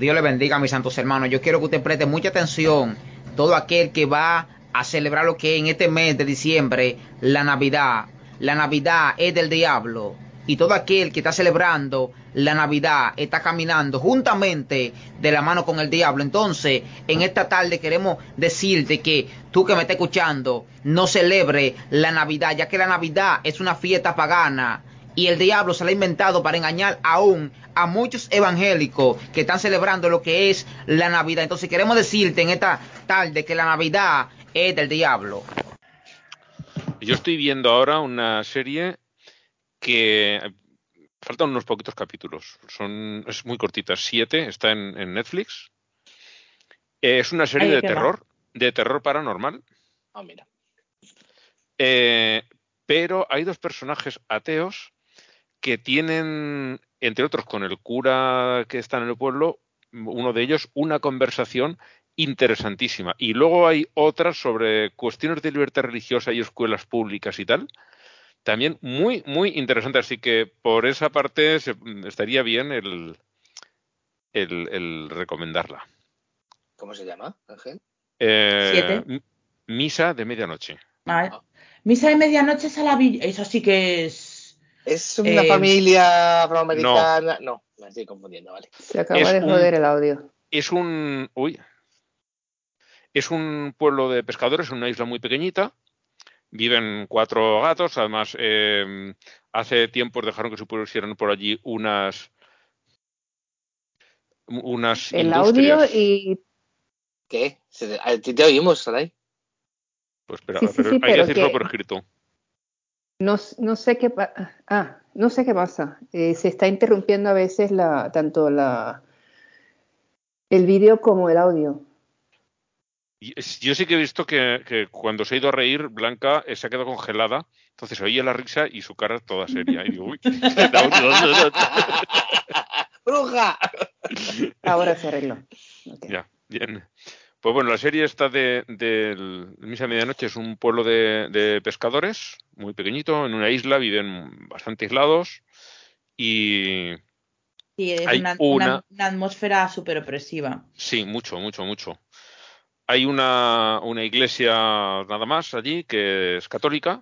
Dios le bendiga, mis santos hermanos. Yo quiero que usted preste mucha atención. Todo aquel que va a celebrar lo que en este mes de diciembre, la Navidad. La Navidad es del diablo. Y todo aquel que está celebrando la Navidad está caminando juntamente de la mano con el diablo. Entonces, en esta tarde queremos decirte que tú que me estás escuchando, no celebre la Navidad, ya que la Navidad es una fiesta pagana y el diablo se la ha inventado para engañar aún a muchos evangélicos que están celebrando lo que es la Navidad. Entonces queremos decirte en esta tarde que la Navidad es del diablo. Yo estoy viendo ahora una serie que faltan unos poquitos capítulos. Son, es muy cortita, siete, está en, Netflix. es una serie de terror, de terror paranormal. Ah, mira. Eh, pero hay dos personajes ateos que tienen, entre otros con el cura que está en el pueblo, uno de ellos, una conversación interesantísima. Y luego hay otras sobre cuestiones de libertad religiosa y escuelas públicas y tal. También muy, muy interesante. Así que por esa parte estaría bien el, el, recomendarla. ¿Cómo se llama, Ángel? Eh, Misa de medianoche. Ah. Misa de medianoche es a la Eso sí que es ¿Es una eh, familia afroamericana? No. me estoy confundiendo, vale. Se acaba de joder el audio. Es un. Uy. Es un pueblo de pescadores, una isla muy pequeñita. Viven cuatro gatos. Además, eh, hace tiempo dejaron que se pusieran por allí unas. Unas. El audio y. ¿Qué? ¿Te, oímos, Saray? Pues espera, hay que decirlo por escrito. No, no sé qué ah, no sé qué pasa. Eh, se está interrumpiendo a veces la, tanto la el vídeo como el audio. Yo sí que he visto que, cuando se ha ido a reír, Blanca eh, se ha quedado congelada, entonces oye la risa y su cara toda seria. Y digo, uy, ¡Bruja! Ahora se arregló. Ya, bien. Pues bueno, la serie está de, de Misa Medianoche, es un pueblo de, pescadores, muy pequeñito, en una isla, viven bastante aislados y... Sí, es una, una, atmósfera súper opresiva. Sí, mucho, mucho, mucho. Hay una, una iglesia nada más allí que es católica,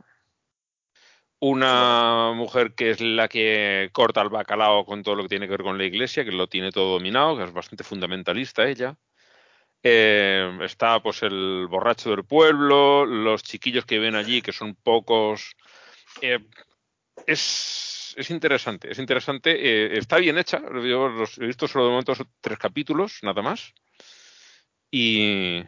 una mujer que es la que corta el bacalao con todo lo que tiene que ver con la iglesia, que lo tiene todo dominado, que es bastante fundamentalista ella. Eh, está pues el borracho del pueblo, los chiquillos que ven allí, que son pocos. Eh, es, es, interesante, es interesante. Eh, está bien hecha. Yo los he visto solo de momento tres capítulos, nada más. Y,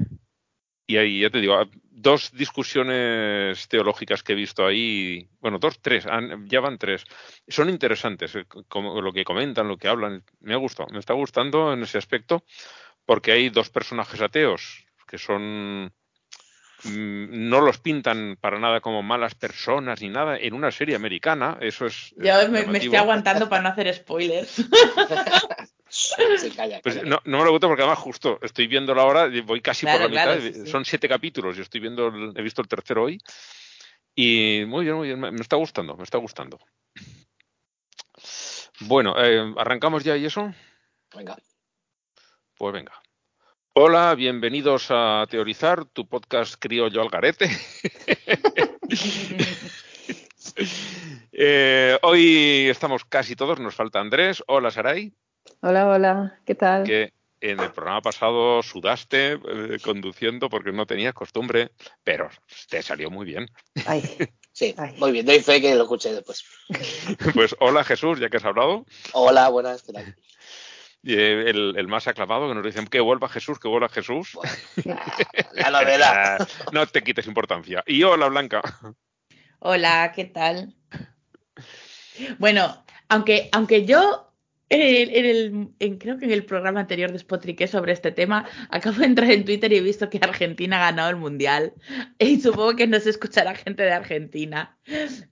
y ahí, ya te digo, dos discusiones teológicas que he visto ahí, bueno, dos, tres, ya van tres. Son interesantes, como lo que comentan, lo que hablan. Me ha gustado, me está gustando en ese aspecto porque hay dos personajes ateos que son mm, no los pintan para nada como malas personas ni nada en una serie americana eso es ya me, estoy aguantando para no hacer spoilers. Pues no, me lo gusta porque además justo estoy viendo la hora voy casi por la mitad son siete capítulos yo estoy viendo he visto el tercero hoy y muy bien muy bien me, está gustando me está gustando. Bueno eh, arrancamos ya y eso venga pues venga. Hola, bienvenidos a Teorizar, tu podcast criollo al garete. Eh, hoy estamos casi todos, nos falta Andrés. Hola, Saray. Hola, hola, ¿qué tal? Que en el programa pasado sudaste eh, conduciendo porque no tenías costumbre, pero te salió muy bien. Ay. Sí, muy bien, doy fe que lo escuché después. Pues hola Jesús, ya que has hablado. Hola, buenas, ¿qué tal? El, el, más aclamado que nos dicen que vuelva Jesús, que vuelva Jesús. la novedad. no te quites importancia. Y hola, Blanca. Hola, ¿qué tal? Bueno, aunque, aunque yo en el, creo que en el programa anterior despotriqué sobre este tema. Acabo de entrar en Twitter y he visto que Argentina ha ganado el mundial. Y supongo que no se escuchará gente de Argentina.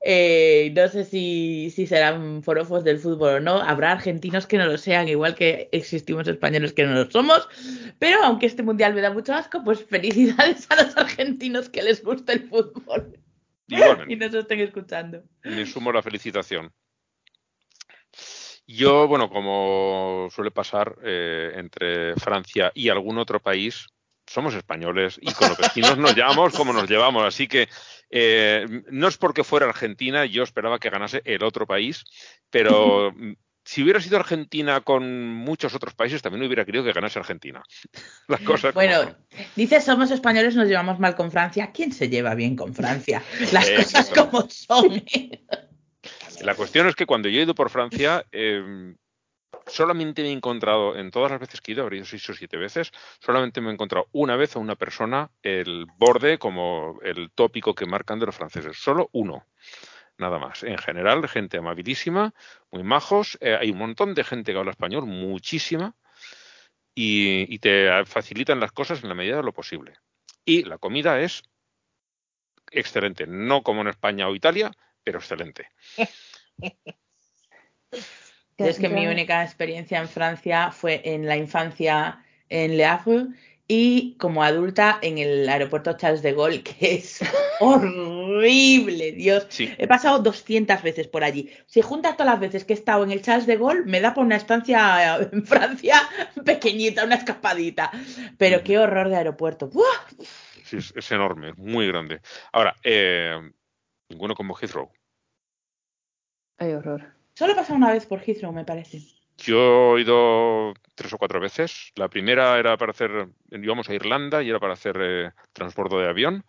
Eh, no sé si, si serán forofos del fútbol o no. Habrá argentinos que no lo sean, igual que existimos españoles que no lo somos. Pero aunque este mundial me da mucho asco, pues felicidades a los argentinos que les gusta el fútbol. Y nos estén escuchando. Me sumo la felicitación. Yo, bueno, como suele pasar eh, entre Francia y algún otro país, somos españoles y con los vecinos nos llevamos como nos llevamos. Así que eh, no es porque fuera Argentina, yo esperaba que ganase el otro país, pero si hubiera sido Argentina con muchos otros países, también hubiera querido que ganase Argentina. Las cosas bueno, dices somos españoles, nos llevamos mal con Francia. ¿Quién se lleva bien con Francia? Las cosas como son. La cuestión es que cuando yo he ido por Francia, eh, solamente me he encontrado, en todas las veces que he ido, habría seis o siete veces, solamente me he encontrado una vez a una persona el borde como el tópico que marcan de los franceses. Solo uno. Nada más. En general, gente amabilísima, muy majos. Eh, hay un montón de gente que habla español, muchísima, y te facilitan las cosas en la medida de lo posible. Y la comida es excelente. No como en España o Italia, pero excelente. Es que mi única experiencia en Francia fue en la infancia en Le Havre y como adulta en el aeropuerto Charles de Gaulle, que es horrible, Dios. He pasado 200 veces por allí. Si juntas todas las veces que he estado en el Charles de Gaulle, me da por una estancia en Francia pequeñita, una escapadita. Pero qué horror de aeropuerto. Sí, es, enorme, muy grande. Ahora, eh, ninguno como Heathrow. Hay horror. Solo he pasado una vez por Heathrow, me parece. Yo he ido tres o cuatro veces. La primera era para hacer, íbamos a Irlanda y era para hacer eh, transbordo de avión.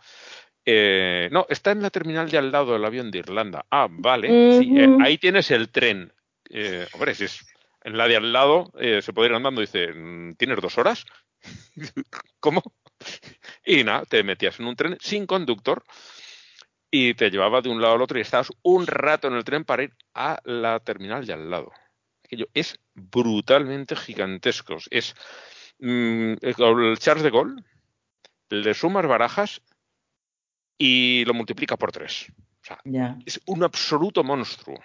Eh, no, está en la terminal de al lado del avión de Irlanda. Ah, vale. Eh, ahí tienes el tren. hombre, si es en la de al lado, se puede ir andando. Dice, mm, ¿tienes dos horas? ¿Cómo? Y nada, te metías en un tren sin conductor y te llevaba de un lado al otro y estabas un rato en el tren para ir a la terminal de al lado. Aquello es brutalmente gigantesco. Es mm, el Charles de Gaulle, le sumas barajas y lo multiplica por tres. O sea, Es un absoluto monstruo.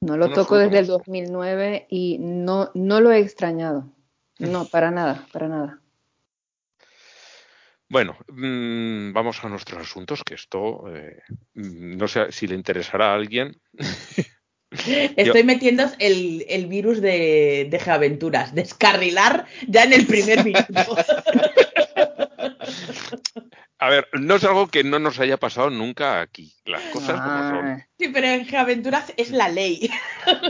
No lo toco desde el 2009 y no, no lo he extrañado. No, para nada, para nada. Bueno, mm, vamos a nuestros asuntos, que esto eh, mm, no sé si le interesará a alguien. Estoy metiendo el, virus de, de Geaventuras, descarrilar ya en el primer minuto. A ver, no es algo que no nos haya pasado nunca aquí. Las cosas como son. Sí, pero en Geaventuras es la ley.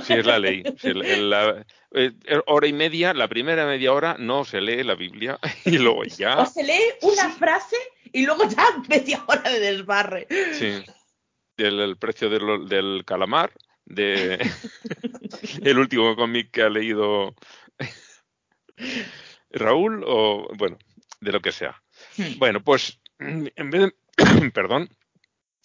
Sí, es la ley. la, eh, hora y media, la primera media hora no se lee la Biblia y luego ya. O se lee una frase y luego ya media hora de desbarre. Sí. El, precio del, calamar, de el último cómic que ha leído Raúl, o bueno, de lo que sea. Hmm. Bueno, pues en vez de, perdón,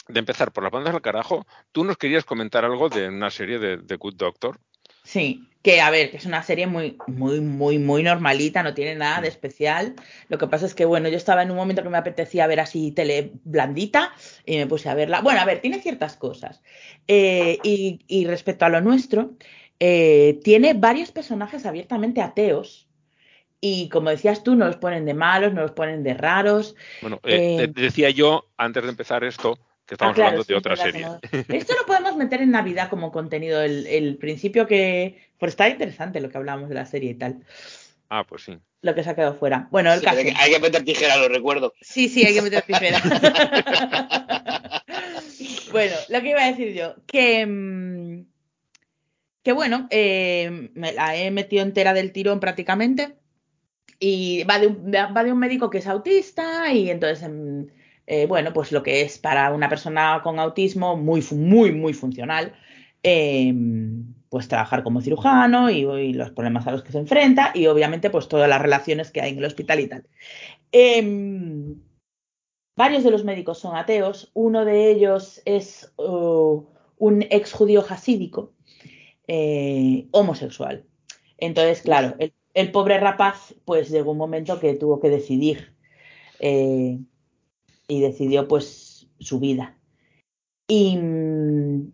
de empezar por las bandas del carajo, tú nos querías comentar algo de una serie de, de Good Doctor. Sí, que a ver, que es una serie muy, muy, muy, muy normalita, no tiene nada de especial. Lo que pasa es que, bueno, yo estaba en un momento que me apetecía ver así tele blandita y me puse a verla. Bueno, a ver, tiene ciertas cosas. Eh, y, respecto a lo nuestro, eh, tiene varios personajes abiertamente ateos y como decías tú, no los ponen de malos, no los ponen de raros. Bueno, eh, eh, decía yo antes de empezar esto que estamos ah, hablando de otra serie. Esto lo podemos meter en Navidad como contenido, el, principio que... Pues está interesante lo que hablábamos de la serie y tal. Ah, pues sí. Lo que se ha quedado fuera. Bueno, el caso. Hay que meter tijera, lo recuerdo. Sí, sí, hay que meter tijera. bueno, lo que iba a decir yo, que... Mm, que bueno, eh, me la he metido entera del tirón prácticamente y va de, un, va de un médico que es autista y entonces, em, eh, bueno, pues lo que es para una persona con autismo muy, muy, muy funcional, em, pues trabajar como cirujano y, los problemas a los que se enfrenta y obviamente pues todas las relaciones que hay en el hospital y tal. Em, varios de los médicos son ateos, uno de ellos es un ex judío hasídico eh, homosexual. Entonces, claro, el pobre rapaz, pues llegó un momento que tuvo que decidir eh, y decidió pues su vida. Y mm,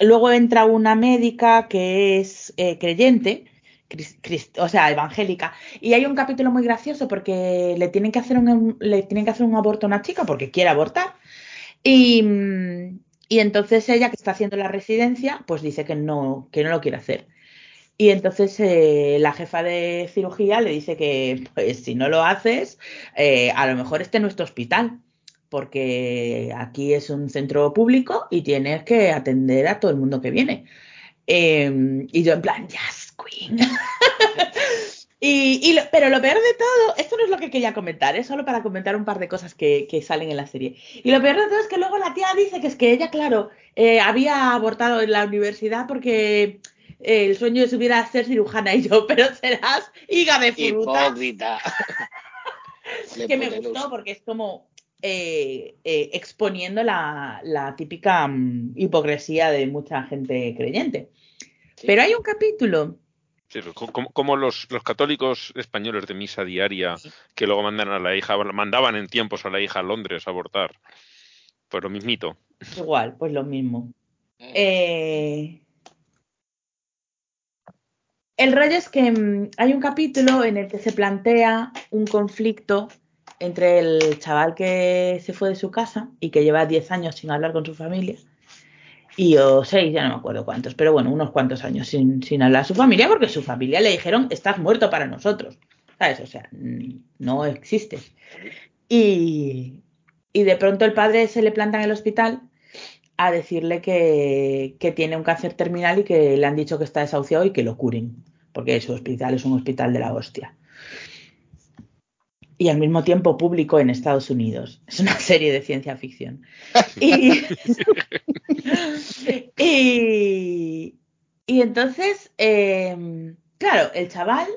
luego entra una médica que es eh, creyente, o sea, evangélica, y hay un capítulo muy gracioso porque le tienen que hacer un, le tienen que hacer un aborto a una chica porque quiere abortar. Y, mm, y entonces ella que está haciendo la residencia, pues dice que no, que no lo quiere hacer. Y entonces eh, la jefa de cirugía le dice que pues si no lo haces, eh, a lo mejor este es nuestro hospital, porque aquí es un centro público y tienes que atender a todo el mundo que viene. Em, y yo en plan, yes, queen. y, pero lo peor de todo, esto no es lo que quería comentar, es solo para comentar un par de cosas que, que, salen en la serie. Y lo peor de todo es que luego la tía dice que es que ella, claro, eh, había abortado en la universidad porque el sueño de su vida era ser cirujana y yo, pero serás higa de fruta. que me gustó porque es como eh, eh, exponiendo la, la típica um, hipocresía de mucha gente creyente. Pero hay un capítulo. Sí, como, como los, los, católicos españoles de misa diaria que luego mandan a la hija, mandaban en tiempos a la hija a Londres a abortar. Pues lo mismito. Igual, pues lo mismo. Eh, el rollo es que mm, hay un capítulo en el que se plantea un conflicto entre el chaval que se fue de su casa y que lleva 10 años sin hablar con su familia y o 6, ya no me acuerdo cuántos, pero bueno, unos cuantos años sin, sin hablar a su familia porque su familia le dijeron estás muerto para nosotros, ¿sabes? O sea, no existes. Y, y de pronto el padre se le planta en el hospital a decirle que, que, tiene un cáncer terminal y que le han dicho que está desahuciado y que lo curen, porque su hospital es un hospital de la hostia. Y al mismo tiempo público en Estados Unidos. Es una serie de ciencia ficción. y, y, y, entonces, eh, claro, el chaval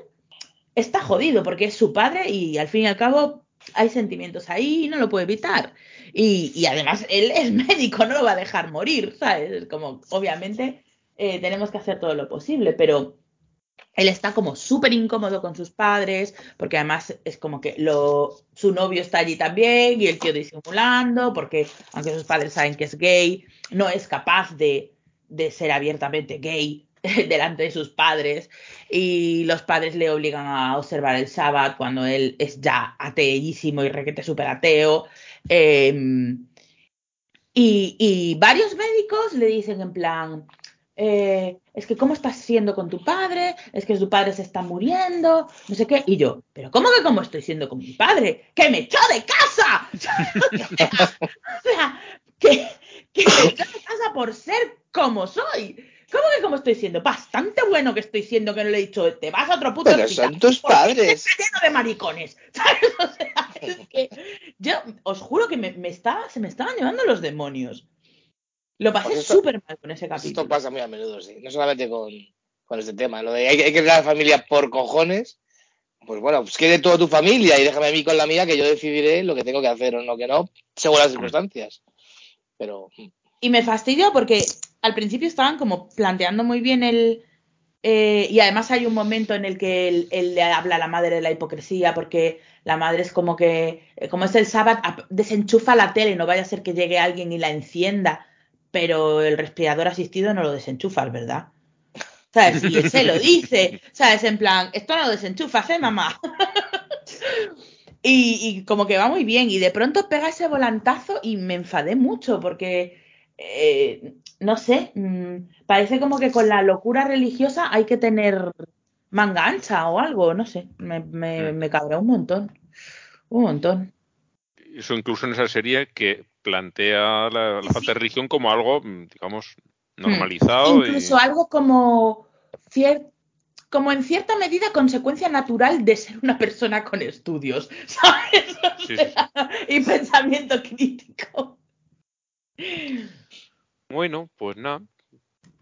está jodido porque es su padre y al fin y al cabo hay sentimientos ahí y no lo puede evitar. Y, y, además él es médico, no lo va a dejar morir, ¿sabes? Como, obviamente, eh, tenemos que hacer todo lo posible, pero él está como súper incómodo con sus padres, porque además es como que lo, su novio está allí también y el tío disimulando, porque aunque sus padres saben que es gay, no es capaz de, de ser abiertamente gay delante de sus padres y los padres le obligan a observar el sábado cuando él es ya ateísimo y requete súper ateo eh, y, y, varios médicos le dicen en plan, eh, es que cómo estás siendo con tu padre, es que tu padre se está muriendo, no sé qué. Y yo, pero ¿cómo que cómo estoy siendo con mi padre? ¡Que me echó de casa! o sea, que, que me echó de casa por ser como soy. ¿Cómo que como estoy siendo? Bastante bueno que estoy siendo que no le he dicho, te vas a otro puto Pero son tus padres. Está lleno de maricones. ¿Sabes? O sea, es que yo os juro que me, me estaba, se me estaban llevando los demonios. Lo pasé Pues súper mal con ese capítulo. Esto pasa muy a menudo, sí. No solamente con, con este tema. Lo de hay, que- hay que crear familia por cojones. Pues bueno, pues quede toda tu familia y déjame a mí con la mía que yo decidiré lo que tengo que hacer o no que no, según las circunstancias. Pero mm, Y me fastidió porque al principio estaban como planteando muy bien el... eh, y además hay un momento en el que él, le habla a la madre de la hipocresía porque la madre es como que, eh, como es el sábado, desenchufa la tele, no vaya a ser que llegue alguien y la encienda, pero el respirador asistido no lo desenchufas, ¿verdad? ¿Sabes? Y se lo dice, ¿sabes? En plan, esto no lo desenchufas, ¿eh, mamá? y, y como que va muy bien y de pronto pega ese volantazo y me enfadé mucho porque eh, no sé, mm, parece como que con la locura religiosa hay que tener manga ancha o algo, no sé, me, me, Mm. me cabrea un montón, un montón. Eso incluso en esa serie que plantea la, la falta de religión como algo, mm, digamos, normalizado. y- Incluso algo como cier- como en cierta medida consecuencia natural de ser una persona con estudios, ¿sabes? O Sí, sí, sea, y pensamiento crítico. Bueno, pues nada,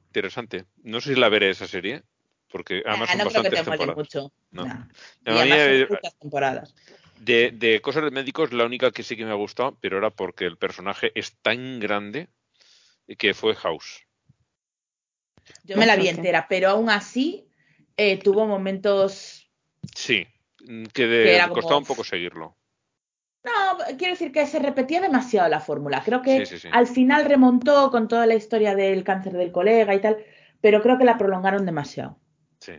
interesante. No sé si la veré esa serie, porque además Ah, son no creo que bastantes te temporadas. mucho. No. nah. A Y mí, además son muchas temporadas. De, de cosas de médicos, la única que sí que me ha gustado, pero era porque el personaje es tan grande que fue House. Yo me la vi entera, pero aún así eh, tuvo momentos. Sí, mm, que, de- Que era como- costaba un poco seguirlo. No, quiero decir que se repetía demasiado la fórmula. Creo que Sí, sí, sí. al final remontó con toda la historia del cáncer del colega y tal, pero creo que la prolongaron demasiado. Sí.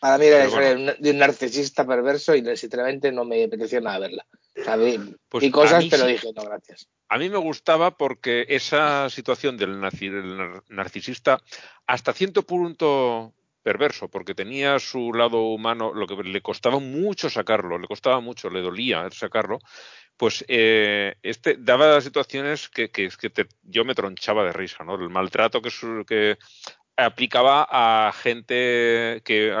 para mí era bueno. de un- narcisista perverso y sinceramente no me apeteció nada verla. O sea, vi, Pues cosas, pero sí. dije, no, gracias. A mí me gustaba porque esa situación del narci- del nar- narcisista hasta cierto punto perverso, porque tenía su lado humano, lo que le costaba mucho sacarlo, le costaba mucho, le dolía sacarlo, pues eh, este daba situaciones que, que, que yo me tronchaba de risa, ¿no? El maltrato que, que aplicaba a gente que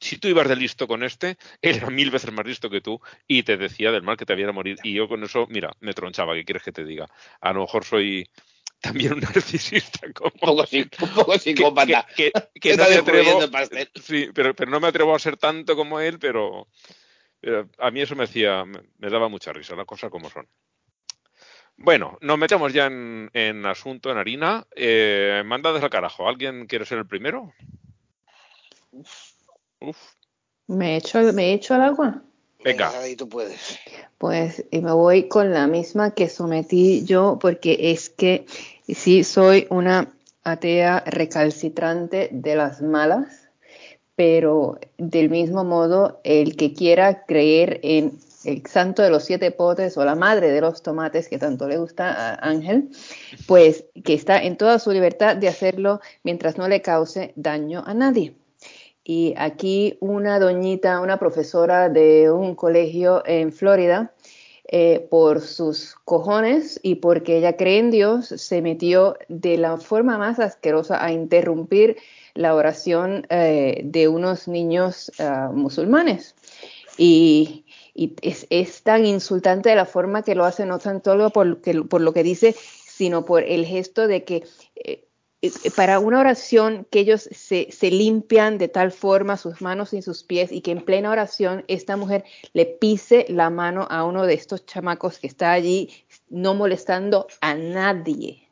si tú ibas de listo con este, era mil veces más listo que tú y te decía del mal que te había de morir. Y yo con eso, mira, me tronchaba, ¿qué quieres que te diga? A lo mejor soy también un narcisista. Como, Un poco, un poco psicópata. que, que, que no me atrevo, sí, pero, pero no me atrevo a ser tanto como él, pero, pero a mí eso me hacía, me, me daba mucha risa, las cosas como son. Bueno, nos metemos ya en, en asunto, en harina. Eh, mandades al carajo. ¿Alguien quiere ser el primero? Uf. ¿Me echo, ¿Me echo al agua? Venga. Venga y tú puedes. Pues y me voy con la misma que sometí yo, porque es que sí soy una atea recalcitrante de las malas, pero del mismo modo, el que quiera creer en el santo de los siete potes o la madre de los tomates que tanto le gusta a Ángel, pues que está en toda su libertad de hacerlo mientras no le cause daño a nadie. Y aquí una doñita, una profesora de un colegio en Florida, eh, por sus cojones y porque ella cree en Dios, se metió de la forma más asquerosa a interrumpir la oración eh, de unos niños uh, musulmanes. Y, y es, tan insultante la forma que lo hace, no tanto por, por lo que dice, sino por el gesto de que eh, para una oración que ellos se, se, limpian de tal forma sus manos y sus pies y que en plena oración esta mujer le pise la mano a uno de estos chamacos que está allí no molestando a nadie.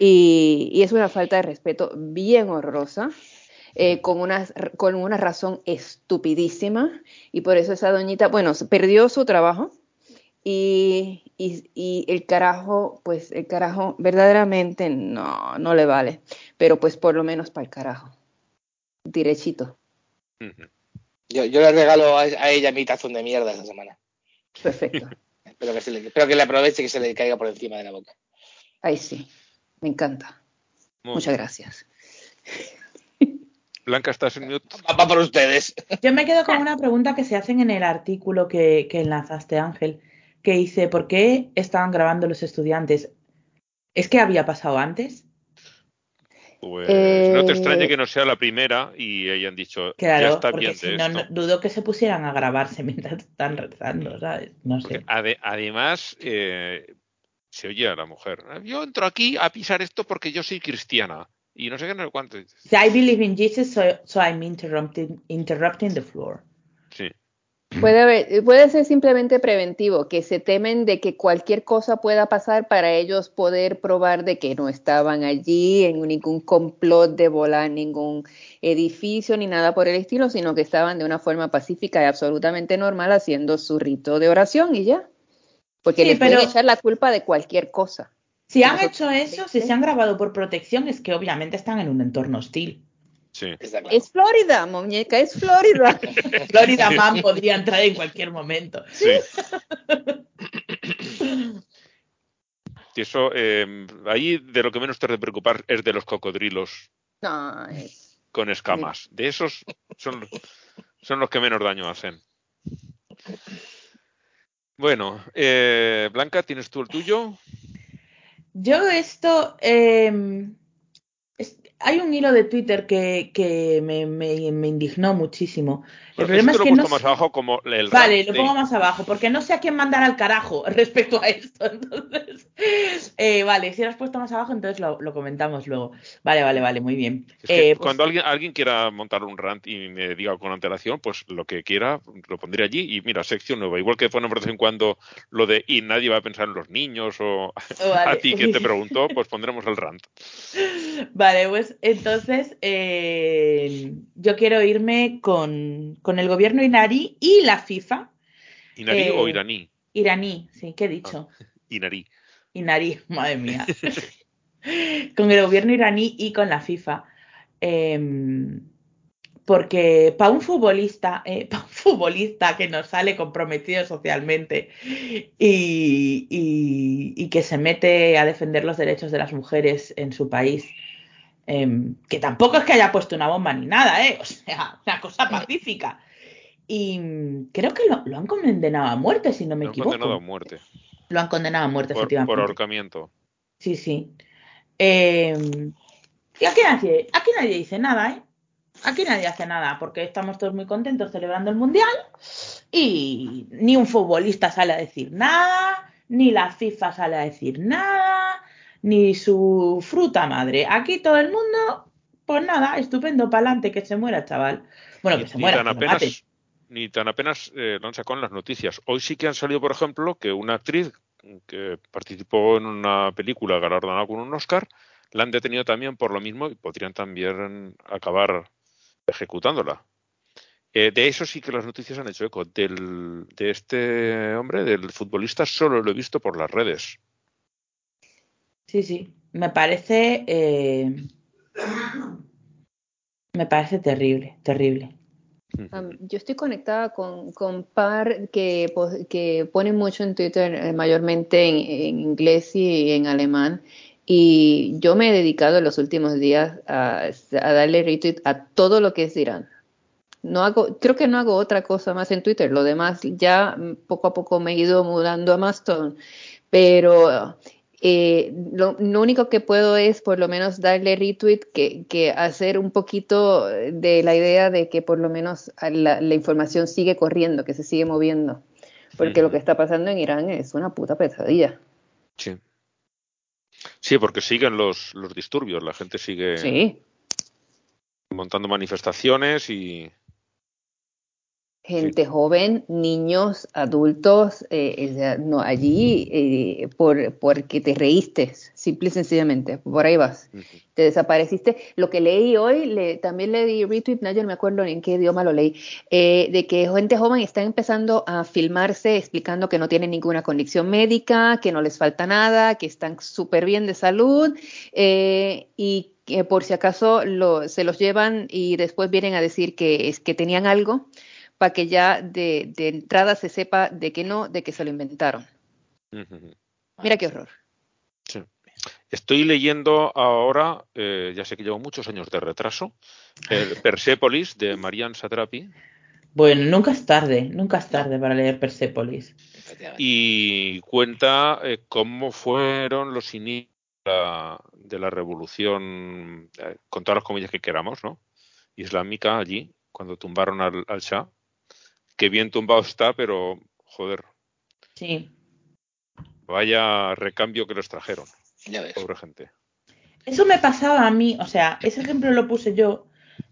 Y, y es una falta de respeto bien horrorosa. Eh, con, una, con una razón estupidísima y por eso esa doñita, bueno, perdió su trabajo y, y, y, el carajo, pues el carajo verdaderamente no, no le vale, pero pues por lo menos para el carajo, derechito. Yo, yo le regalo a, a, ella mi tazón de mierda esta semana. Perfecto. espero, que se le, espero que le aproveche y que se le caiga por encima de la boca. Ahí sí, me encanta. Muy Muchas gracias. Blanca, estás en mute. Va por ustedes. Yo me quedo con una pregunta que se hacen en el artículo que, que enlazaste, Ángel, que dice, ¿por qué estaban grabando los estudiantes? ¿Es que había pasado antes? Pues eh... no te extrañe que no sea la primera y hayan dicho, claro, ya está bien si de no, esto. no, dudo que se pusieran a grabarse mientras están rezando, ¿sabes? No sé. Ade además, eh, se oye a la mujer, yo entro aquí a pisar esto porque yo soy cristiana. Y no sé qué, no sé cuánto. I believe in Jesus, so, so I'm interrupting, interrupting the floor. Puede, haber, puede ser simplemente preventivo, que se temen de que cualquier cosa pueda pasar para ellos poder probar de que no estaban allí en ningún complot de volar ningún edificio ni nada por el estilo, sino que estaban de una forma pacífica y absolutamente normal haciendo su rito de oración y ya. Porque Sí, les pero- pueden echar la culpa de cualquier cosa. Si han hecho eso, si se han grabado por protección, es que obviamente están en un entorno hostil. Sí. Está claro. Es Florida, muñeca, es Florida. Florida Man podría entrar en cualquier momento. Sí. Y eso, eh, ahí de lo que menos te debe preocupar es de los cocodrilos con escamas. De esos son, son los que menos daño hacen. Bueno, eh, Blanca, ¿tienes tú el tuyo? Yo esto, eh, es- hay un hilo de Twitter que, que me, me- me indignó muchísimo. El problema es que no más abajo como el Vale, lo pongo más abajo, porque no sé a quién mandar al carajo respecto a esto. Entonces, eh, vale, si lo has puesto más abajo, entonces lo, lo comentamos luego. Vale, vale, vale, muy bien. Es que Eh, pues- cuando alguien, alguien quiera montar un rant y me diga con antelación, pues lo que quiera lo pondré allí. Y mira, sección nueva. Igual que ponemos de vez en cuando lo de y nadie va a pensar en los niños o Vale. a ti quien te preguntó, pues pondremos el rant. Vale, pues entonces eh, yo quiero irme con, con el gobierno iraní y la FIFA. ¿Inarí Eh, o iraní? Iraní, sí, ¿qué he dicho? Inarí. Inarí, madre mía. con el gobierno iraní y con la FIFA. Eh, porque para un futbolista, eh, para un futbolista que nos sale comprometido socialmente y, y- y que se mete a defender los derechos de las mujeres en su país, em, que tampoco es que haya puesto una bomba ni nada, ¿eh? O sea, una cosa pacífica. Y mm, creo que lo, lo han condenado a muerte, si no me Lo han equivoco. condenado a muerte Lo han condenado a muerte, por, efectivamente. por ahorcamiento. Sí, sí. Eh, y aquí nadie, aquí nadie dice nada, ¿eh? Aquí nadie hace nada porque estamos todos muy contentos celebrando el Mundial y ni un futbolista sale a decir nada, ni la FIFA sale a decir nada, ni su fruta madre. Aquí todo el mundo, pues nada, estupendo, para adelante, que se muera, chaval. Bueno, que se ni muera, tan que apenas, ni tan apenas eh, lo han sacado en las noticias. Hoy sí que han salido, por ejemplo, que una actriz que participó en una película galardonada con un Oscar, la han detenido también por lo mismo y podrían también acabar ejecutándola. Eh, de eso sí que las noticias han hecho eco. Del, de este hombre, del futbolista, solo lo he visto por las redes. Sí, sí. Me parece. eh, Me parece terrible, terrible. Yo estoy conectada con, con par que, que ponen mucho en Twitter, eh, mayormente en, en inglés y en alemán. Y yo me he dedicado en los últimos días a, a darle retweet a todo lo que es Irán. No hago, creo que no hago otra cosa más en Twitter. Lo demás ya mm, poco a poco me he ido mudando a Mastodon. Pero eh, lo, lo único que puedo es por lo menos darle retweet, que, que hacer un poquito de la idea de que por lo menos la, la información sigue corriendo, que se sigue moviendo. Porque lo que está pasando en Irán es una puta pesadilla. Sí. Sí, porque siguen los, los disturbios. La gente sigue Sí. montando manifestaciones y. Gente joven, niños, adultos, eh, no, allí eh, por, porque te reíste, simple y sencillamente, por ahí vas. Te desapareciste. Lo que leí hoy, le, también le di retweet, no, yo no me acuerdo en qué idioma lo leí, eh, de que gente joven está empezando a filmarse explicando que no tienen ninguna condición médica, que no les falta nada, que están súper bien de salud eh, y que por si acaso lo, se los llevan y después vienen a decir que, es, que tenían algo para que ya de, de entrada se sepa de que no, de que se lo inventaron. Mira qué horror. Sí. Estoy leyendo ahora, eh, ya sé que llevo muchos años de retraso, el Persepolis de Marian Satrapi Bueno, nunca es tarde, nunca es tarde para leer Persepolis. Y cuenta eh, cómo fueron los inicios de la, de la revolución, eh, con todas las comillas que queramos, ¿no? Islámica allí, cuando tumbaron al, al Shah. Qué bien tumbado está, pero joder, Sí. vaya recambio que les trajeron, Ya ves. pobre gente. Eso me pasaba a mí, o sea, ese ejemplo lo puse yo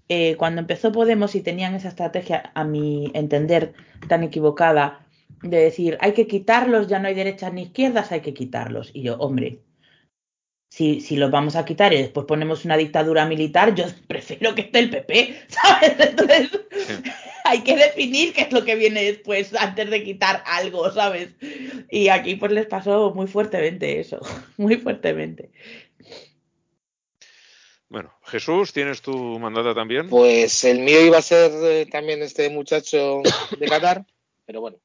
eh, cuando empezó Podemos y tenían esa estrategia, a mi entender, tan equivocada, de decir, hay que quitarlos, ya no hay derechas ni izquierdas, hay que quitarlos. Y yo, hombre, si, si los vamos a quitar y después ponemos una dictadura militar, yo prefiero que esté el PP, ¿sabes? Entonces, hay que definir qué es lo que viene después antes de quitar algo, ¿sabes? Y aquí pues les pasó muy fuertemente eso, muy fuertemente. Bueno, Jesús, ¿tienes tu mandata también? Pues el mío iba a ser eh, también este muchacho de Qatar, pero bueno.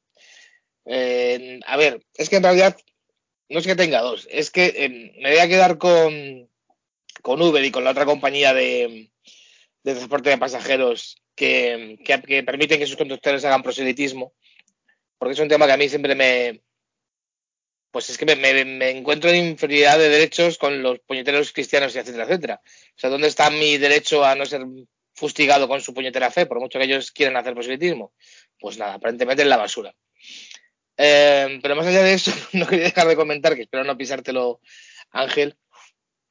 Eh, a ver, es que en realidad no es que tenga dos, es que eh, me voy a quedar con, con Uber y con la otra compañía de, de transporte de pasajeros que, que, que permiten que sus conductores hagan proselitismo, porque es un tema que a mí siempre me, pues es que me, me, me, encuentro en inferioridad de derechos con los puñeteros cristianos y etcétera, etcétera. O sea, ¿dónde está mi derecho a no ser fustigado con su puñetera fe, por mucho que ellos quieran hacer proselitismo? Pues nada, aparentemente en la basura. Eh, pero más allá de eso, no quería dejar de comentar, que espero no pisártelo, Ángel,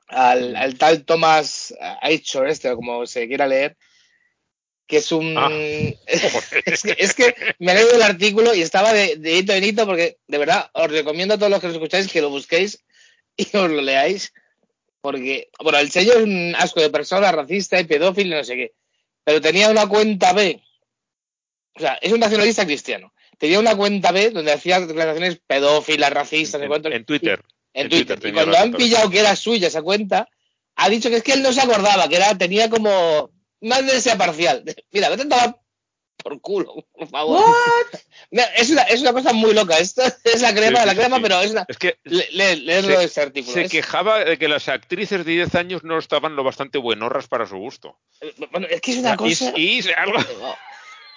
al, al tal Thomas Aichor, este, o como se quiera leer, que es un... Ah. es, que, es, que, me he leído el artículo y estaba de, de hito en hito porque, de verdad, os recomiendo a todos los que lo escucháis que lo busquéis y os lo leáis, porque, bueno, el sello es un asco de persona, racista y pedófilo y no sé qué, pero tenía una cuenta B, o sea, es un nacionalista cristiano, tenía una cuenta B donde hacía declaraciones pedófilas, racistas, en, en, en, Twitter. Y, en, en Twitter. Twitter. Y cuando han pillado que era suya esa cuenta, ha dicho que es que él no se acordaba, que era, tenía como más de ese parcial. Mira, vete a por culo, por favor. What? No, es, una, es una cosa muy loca. Esto es la crema Sí, de la sí, crema, sí. pero es una. Es que Le, le- leer Se- lo de ese artículo. se es- quejaba de que las actrices de 10 años no estaban lo bastante buenorras para su gusto. Bueno, es que es una Y- cosa. y, algo.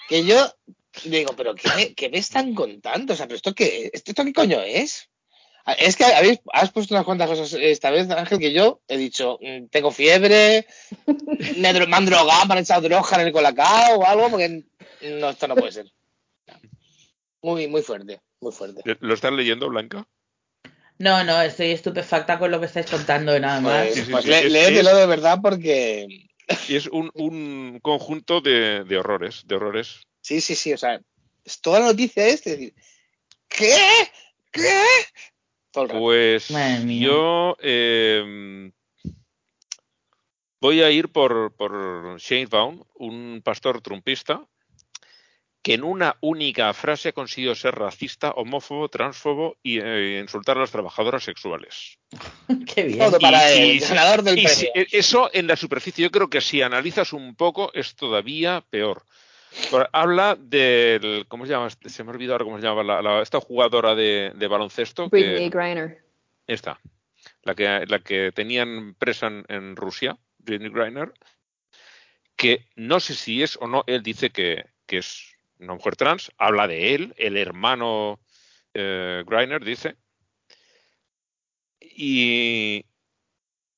que yo digo, pero ¿qué me, qué me están contando? O sea, pero esto qué, esto, esto qué coño es? Es que habéis, has puesto unas cuantas cosas esta vez, Ángel, que yo he dicho, mm, tengo fiebre, me, dro- me han drogado, me han echado droga en el colacao o algo, porque no, esto no puede ser. Muy, muy fuerte, muy fuerte. ¿Lo estás leyendo, Blanca? No, no, estoy estupefacta con lo que estáis contando, nada más. Pues, sí, sí, pues sí, léetelo de verdad porque Y es un, un conjunto de, de horrores, de horrores. Sí, sí, sí, o sea, es toda la noticia es decir, ¿qué? ¿Qué? Todo el rato. Pues yo eh, voy a ir por, por Shane Vaughn, un pastor trumpista, que en una única frase ha conseguido ser racista, homófobo, transfobo y eh, insultar a las trabajadoras sexuales. Qué bien. Todo para Y- el y- ganador del Y premio. eso en la superficie, yo creo que si analizas un poco es todavía peor. Habla del, ¿cómo se llama? Se me ha olvidado ahora cómo se llama la, la- esta jugadora de, de baloncesto. que- Britney Griner. esta, la que, la que tenían presa en, en Rusia, Britney Griner, que no sé si es o no, él dice que, que es una mujer trans, habla de él, el hermano eh, Griner dice, y,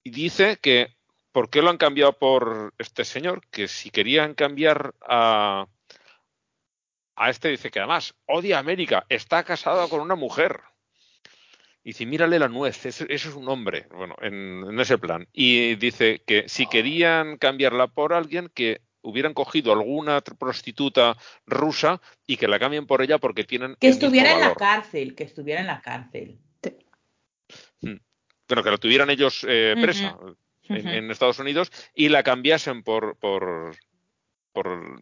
y dice que ¿por qué lo han cambiado por este señor? Que si querían cambiar a, a este, dice que además odia a América, está casado con una mujer. Y dice, mírale la nuez, ese es un hombre, bueno, en, en ese plan. Y dice que si querían cambiarla por alguien, que hubieran cogido alguna prostituta rusa y que la cambien por ella porque tienen Que estuviera en la cárcel, que estuviera en la cárcel. Bueno, que la tuvieran ellos eh, presa en, Estados Unidos y la cambiasen por, por, por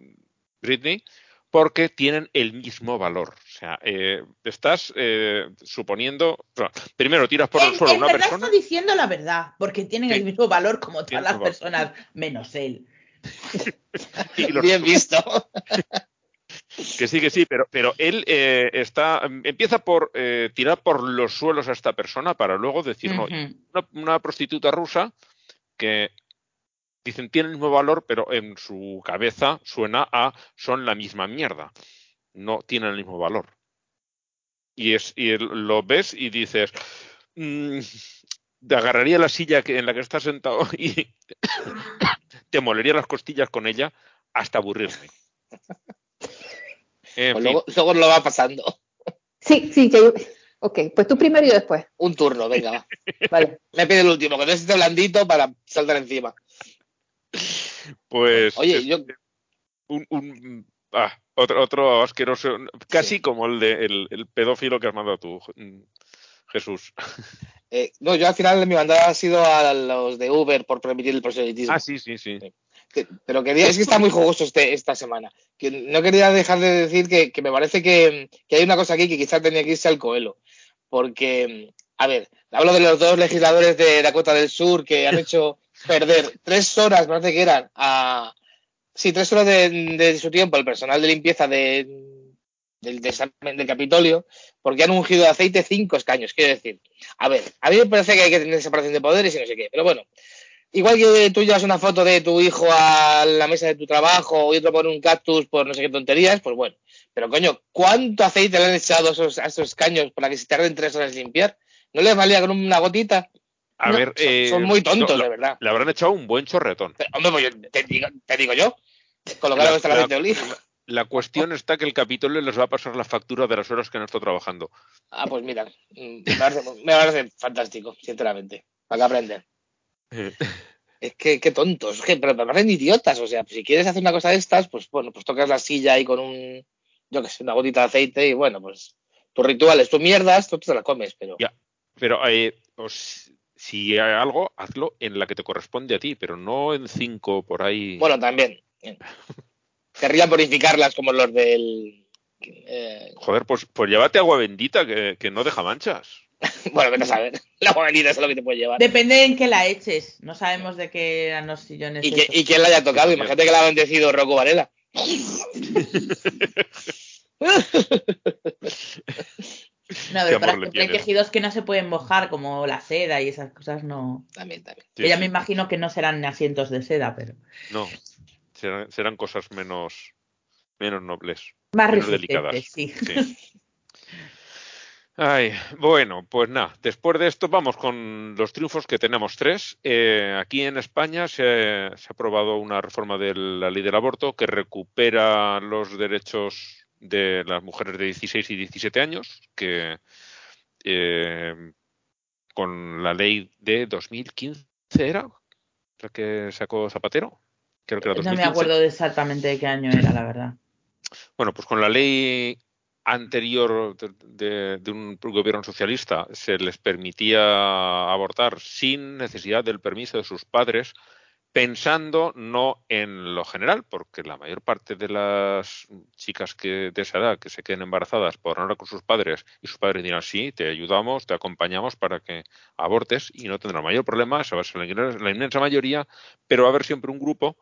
Britney porque tienen el mismo valor. O sea, eh, estás eh, suponiendo... o sea, primero tiras por el suelo una verdad persona... está diciendo la verdad, porque tienen Sí. el mismo valor como todas las personas, menos él. y los- Bien visto. Que sí, que sí, pero, pero él eh, está empieza por eh, tirar por los suelos a esta persona para luego decir, no, una prostituta rusa que dicen tiene el mismo valor, pero en su cabeza suena a son la misma mierda. No tienen el mismo valor. Y, es, y lo ves y dices, mm, te agarraría la silla que, en la que estás sentado y te molería las costillas con ella hasta aburrirme. En Pues fin. luego, luego lo va pasando. Sí, sí, que yo... Ok, pues tú primero y yo después. Un turno, venga. va. Vale. Me pide el último, que no esté blandito para saltar encima. Pues Oye, es yo un, un- ah, otro, otro asqueroso, casi Sí. como el de el, el pedófilo que has mandado tú, Jesús. Eh, no, yo al final mi mandada ha sido a los de Uber por permitir el proselitismo. Ah, sí, sí, sí. Que- pero quería, es que está muy jugoso este, esta semana. Que no quería dejar de decir que, que me parece que, que hay una cosa aquí que quizás tenía que irse al coelo. Porque, a ver, hablo de los dos legisladores de Dakota del Sur que han hecho perder tres horas, me parece que eran, a. Sí, tres horas de, de su tiempo al personal de limpieza de, del, del, del Capitolio, porque han ungido de aceite cinco escaños. Quiero decir, a ver, a mí me parece que hay que tener separación de poderes y no sé qué, pero bueno, Igual que tú llevas una foto de tu hijo a la mesa de tu trabajo y otro pone un cactus por no sé qué tonterías, pues bueno. Pero coño, ¿cuánto aceite le han echado a esos, a esos caños para que se tarden tres horas en limpiar? ¿No les valía con una gotita? A No, ver, son, eh, son muy tontos, no, de verdad. le habrán echado un buen chorretón. Pero, hombre, pues yo te, digo, te digo yo, está el La- aceite de oliva. La cuestión está que el Capitolio les va a pasar la factura de las horas que han estado trabajando. Ah, pues mira, me parece, me parece fantástico, sinceramente, para que aprender. Es que, qué tontos, es que, pero me parecen idiotas. O sea, si quieres hacer una cosa de estas, pues bueno, pues tocas la silla ahí con un, yo qué sé, una gotita de aceite y bueno, pues tus rituales, tus mierdas, tú te las comes, pero. Ya. Pero eh, os- si hay algo, hazlo en la que te corresponde a ti, pero no en cinco por ahí. Bueno, también. Querrían purificarlas como los del. eh, Joder, pues, pues llévate agua bendita que, que no deja manchas. bueno, vete a saber. La guanita es lo que te puede llevar. Depende en qué la eches. No sabemos de qué eran los sillones. Y, que, y quién la haya tocado. Imagínate que la ha bendecido Rocco Varela. No, pero por ejemplo, hay tejidos que no se pueden mojar, como la seda y esas cosas, no. También, también. que ya me imagino que no serán asientos de seda, pero. No, serán, cosas menos, menos nobles. Más menos delicadas. sí. Ay, bueno, pues nada, después de esto vamos con los triunfos que tenemos tres. Eh, aquí en España se, se, ha aprobado una reforma de la ley del aborto que recupera los derechos de las mujeres de 16 y 17 años, que eh, con la ley de 2015 era la que sacó Zapatero. Creo que era No me acuerdo exactamente de qué año era, la verdad. Bueno, pues con la ley anterior de, un gobierno socialista se les permitía abortar sin necesidad del permiso de sus padres, pensando no en lo general, porque la mayor parte de las chicas que de esa edad que se queden embarazadas podrán hablar con sus padres y sus padres dirán sí, te ayudamos, te acompañamos para que abortes y no tendrá mayor problema, esa va a ser la inmensa mayoría, pero va a haber siempre un grupo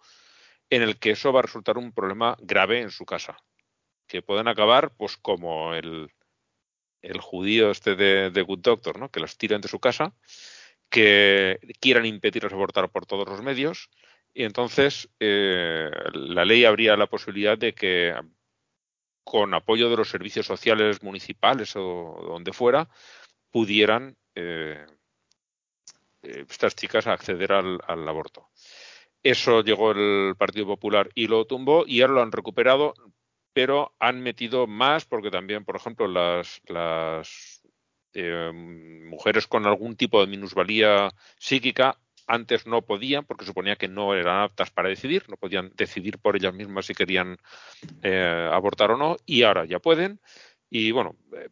en el que eso va a resultar un problema grave en su casa que pueden acabar pues como el, el judío este de, Good Doctor, ¿no? que los tiran de su casa, que quieran impedirlos abortar por todos los medios, y entonces eh, la ley habría la posibilidad de que con apoyo de los servicios sociales municipales o donde fuera, pudieran eh, eh, estas chicas acceder al, al, aborto. Eso llegó el Partido Popular y lo tumbó y ahora lo han recuperado pero han metido más porque también, por ejemplo, las, las eh, mujeres con algún tipo de minusvalía psíquica antes no podían porque suponía que no eran aptas para decidir, no podían decidir por ellas mismas si querían eh, abortar o no, y ahora ya pueden. Y bueno, eh,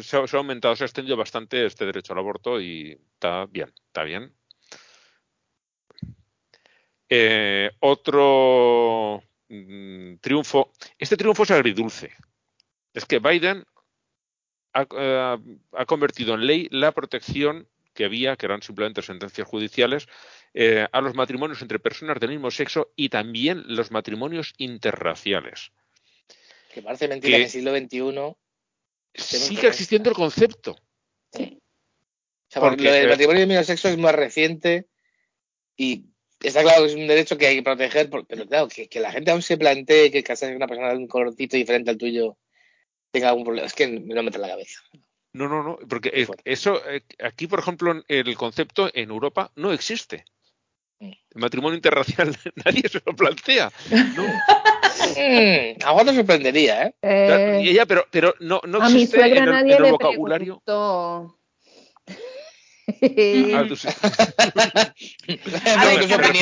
se, ha, aumentado, se ha extendido bastante este derecho al aborto y está bien, está bien. otro Mm, triunfo. Este triunfo es agridulce. Es que Biden eh, ha, convertido en ley la protección que había, que eran simplemente sentencias judiciales, eh, a los matrimonios entre personas del mismo sexo y también los matrimonios interraciales. Que parece mentira que, en el siglo XXI sigue existiendo el concepto. Sí. O el matrimonio del mismo sexo es más reciente y está claro que es un derecho que hay que proteger, pero claro, que, que la gente aún se plantee que casarse con una persona de un colorcito diferente al tuyo tenga algún problema. Es que me lo mete en la cabeza. No, no, no, porque eso, eh, aquí, por ejemplo, el concepto en Europa no existe. Mm. El matrimonio interracial nadie se lo plantea. No. Mm, a vos te sorprendería, ¿eh? eh pero, pero no, no existe en el, en el vocabulario. Ah,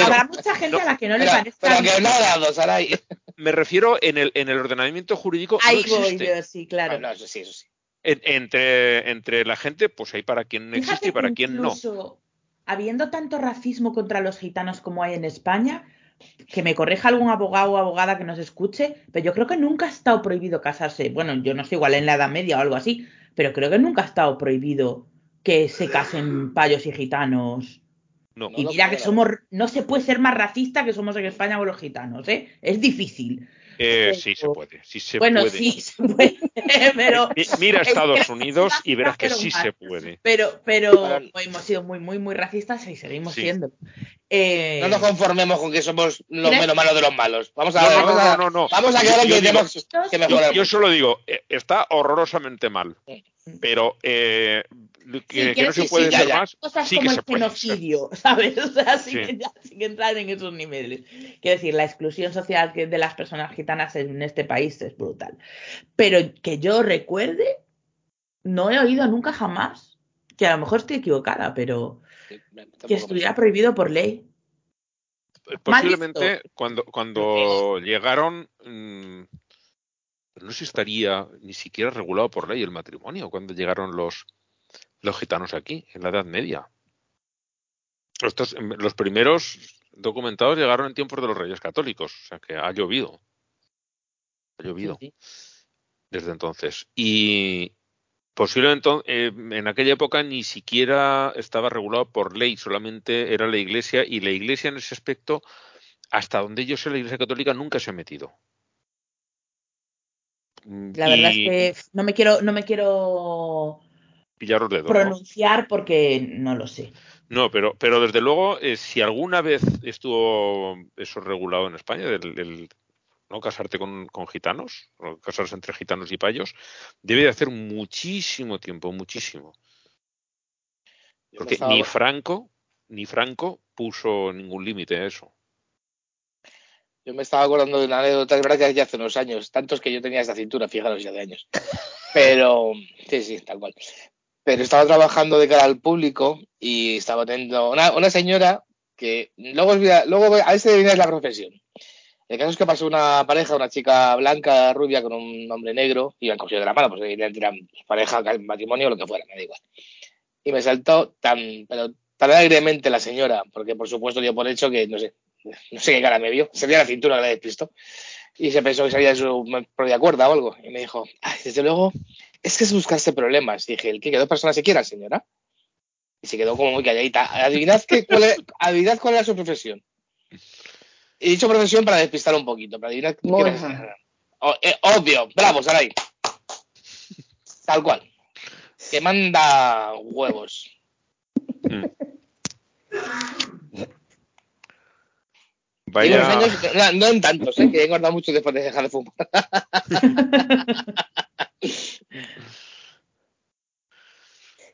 habrá mucha gente a la que no le parece. Pero que no ha dado, Saray. Me refiero en el, en el ordenamiento jurídico. Ahí no voy yo, sí, claro. Ah, no, eso sí, eso sí. entre, entre la gente, pues hay para quien existe y para quien no. Habiendo tanto racismo contra los gitanos como hay en España, que me corrija algún abogado o abogada que nos escuche, pero yo creo que nunca ha estado prohibido casarse. Bueno, yo no sé, igual en la Edad Media o algo así, pero creo que nunca ha estado prohibido que se casen payos y gitanos. No, y mira que somos, no se puede ser más racista que somos en España con los gitanos, ¿eh? Es difícil. Eh, sí se puede, sí se bueno, puede. sí se puede, pero... Mira Estados Unidos y verás que sí se puede. Pero, pero hemos sido muy, muy, muy racistas y seguimos siendo. Eh... No nos conformemos con que somos los menos malos de los malos. Vamos a, no, vamos, a, no, no, vamos a quedar en que tenemos que mejorar. Yo, yo solo digo, eh, está horrorosamente mal. Pero eh, que, no se puede ser más. Cosas como el genocidio, ¿sabes? O sea, sin, entrar en esos niveles. Quiero decir, la exclusión social de las personas gitanas en este país es brutal. Pero que yo recuerde, no he oído nunca jamás, que a lo mejor estoy equivocada, pero que estuviera prohibido por ley. Posiblemente cuando, cuando llegaron. Mmm, no se estaría ni siquiera regulado por ley el matrimonio cuando llegaron los, los gitanos aquí, en la Edad Media. Estos, em, los primeros documentados llegaron en tiempos de los reyes católicos, o sea que ha llovido. Ha llovido desde entonces. Y posiblemente eh, en aquella época ni siquiera estaba regulado por ley, solamente era la iglesia y la iglesia en ese aspecto, hasta donde yo sé, la iglesia católica nunca se ha metido. La verdad es que no me quiero, no me quiero pillaros. ¿no? pronunciar porque no lo sé. No, pero, pero desde luego, eh, si alguna vez estuvo eso regulado en España, el, el no casarte con, con gitanos, o casarse entre gitanos y payos, debe de hacer muchísimo tiempo, muchísimo. Porque ni Franco, ni Franco puso ningún límite a eso. Yo me estaba acordando de una anécdota, es verdad que ya hace unos años, tantos que yo tenía esta cintura, fijaros ya de años. Pero, sí, sí, tal cual. Pero estaba trabajando de cara al público y estaba teniendo una, una señora que luego, os voy a- luego a viene la profesión. El caso es que pasó una pareja, una chica blanca, rubia, con un hombre negro, iban cogidos de la mano, pues eran pareja, matrimonio, lo que fuera, me da igual. Y me saltó tan, pero tan alegremente la señora, porque por supuesto dio por hecho que, no sé, no sé qué cara me vio, se veía la cintura que la despistó. Y se pensó que salía de su propia cuerda o algo. Y me dijo, Ay, desde luego, es que es buscarse problemas. Y dije, ¿el qué? ¿Que dos personas se quieran, señora? Y se quedó como muy calladita. Adivinad, qué, cuál, es- adivinad cuál era su profesión. He dicho profesión para despistar un poquito, para adivinar qué era. O- eh, obvio, bravo, Saray. Tal cual. Que manda huevos. Mm. Unos años, no, no en tantos, ¿eh? que he engordado mucho después de dejar de fumar.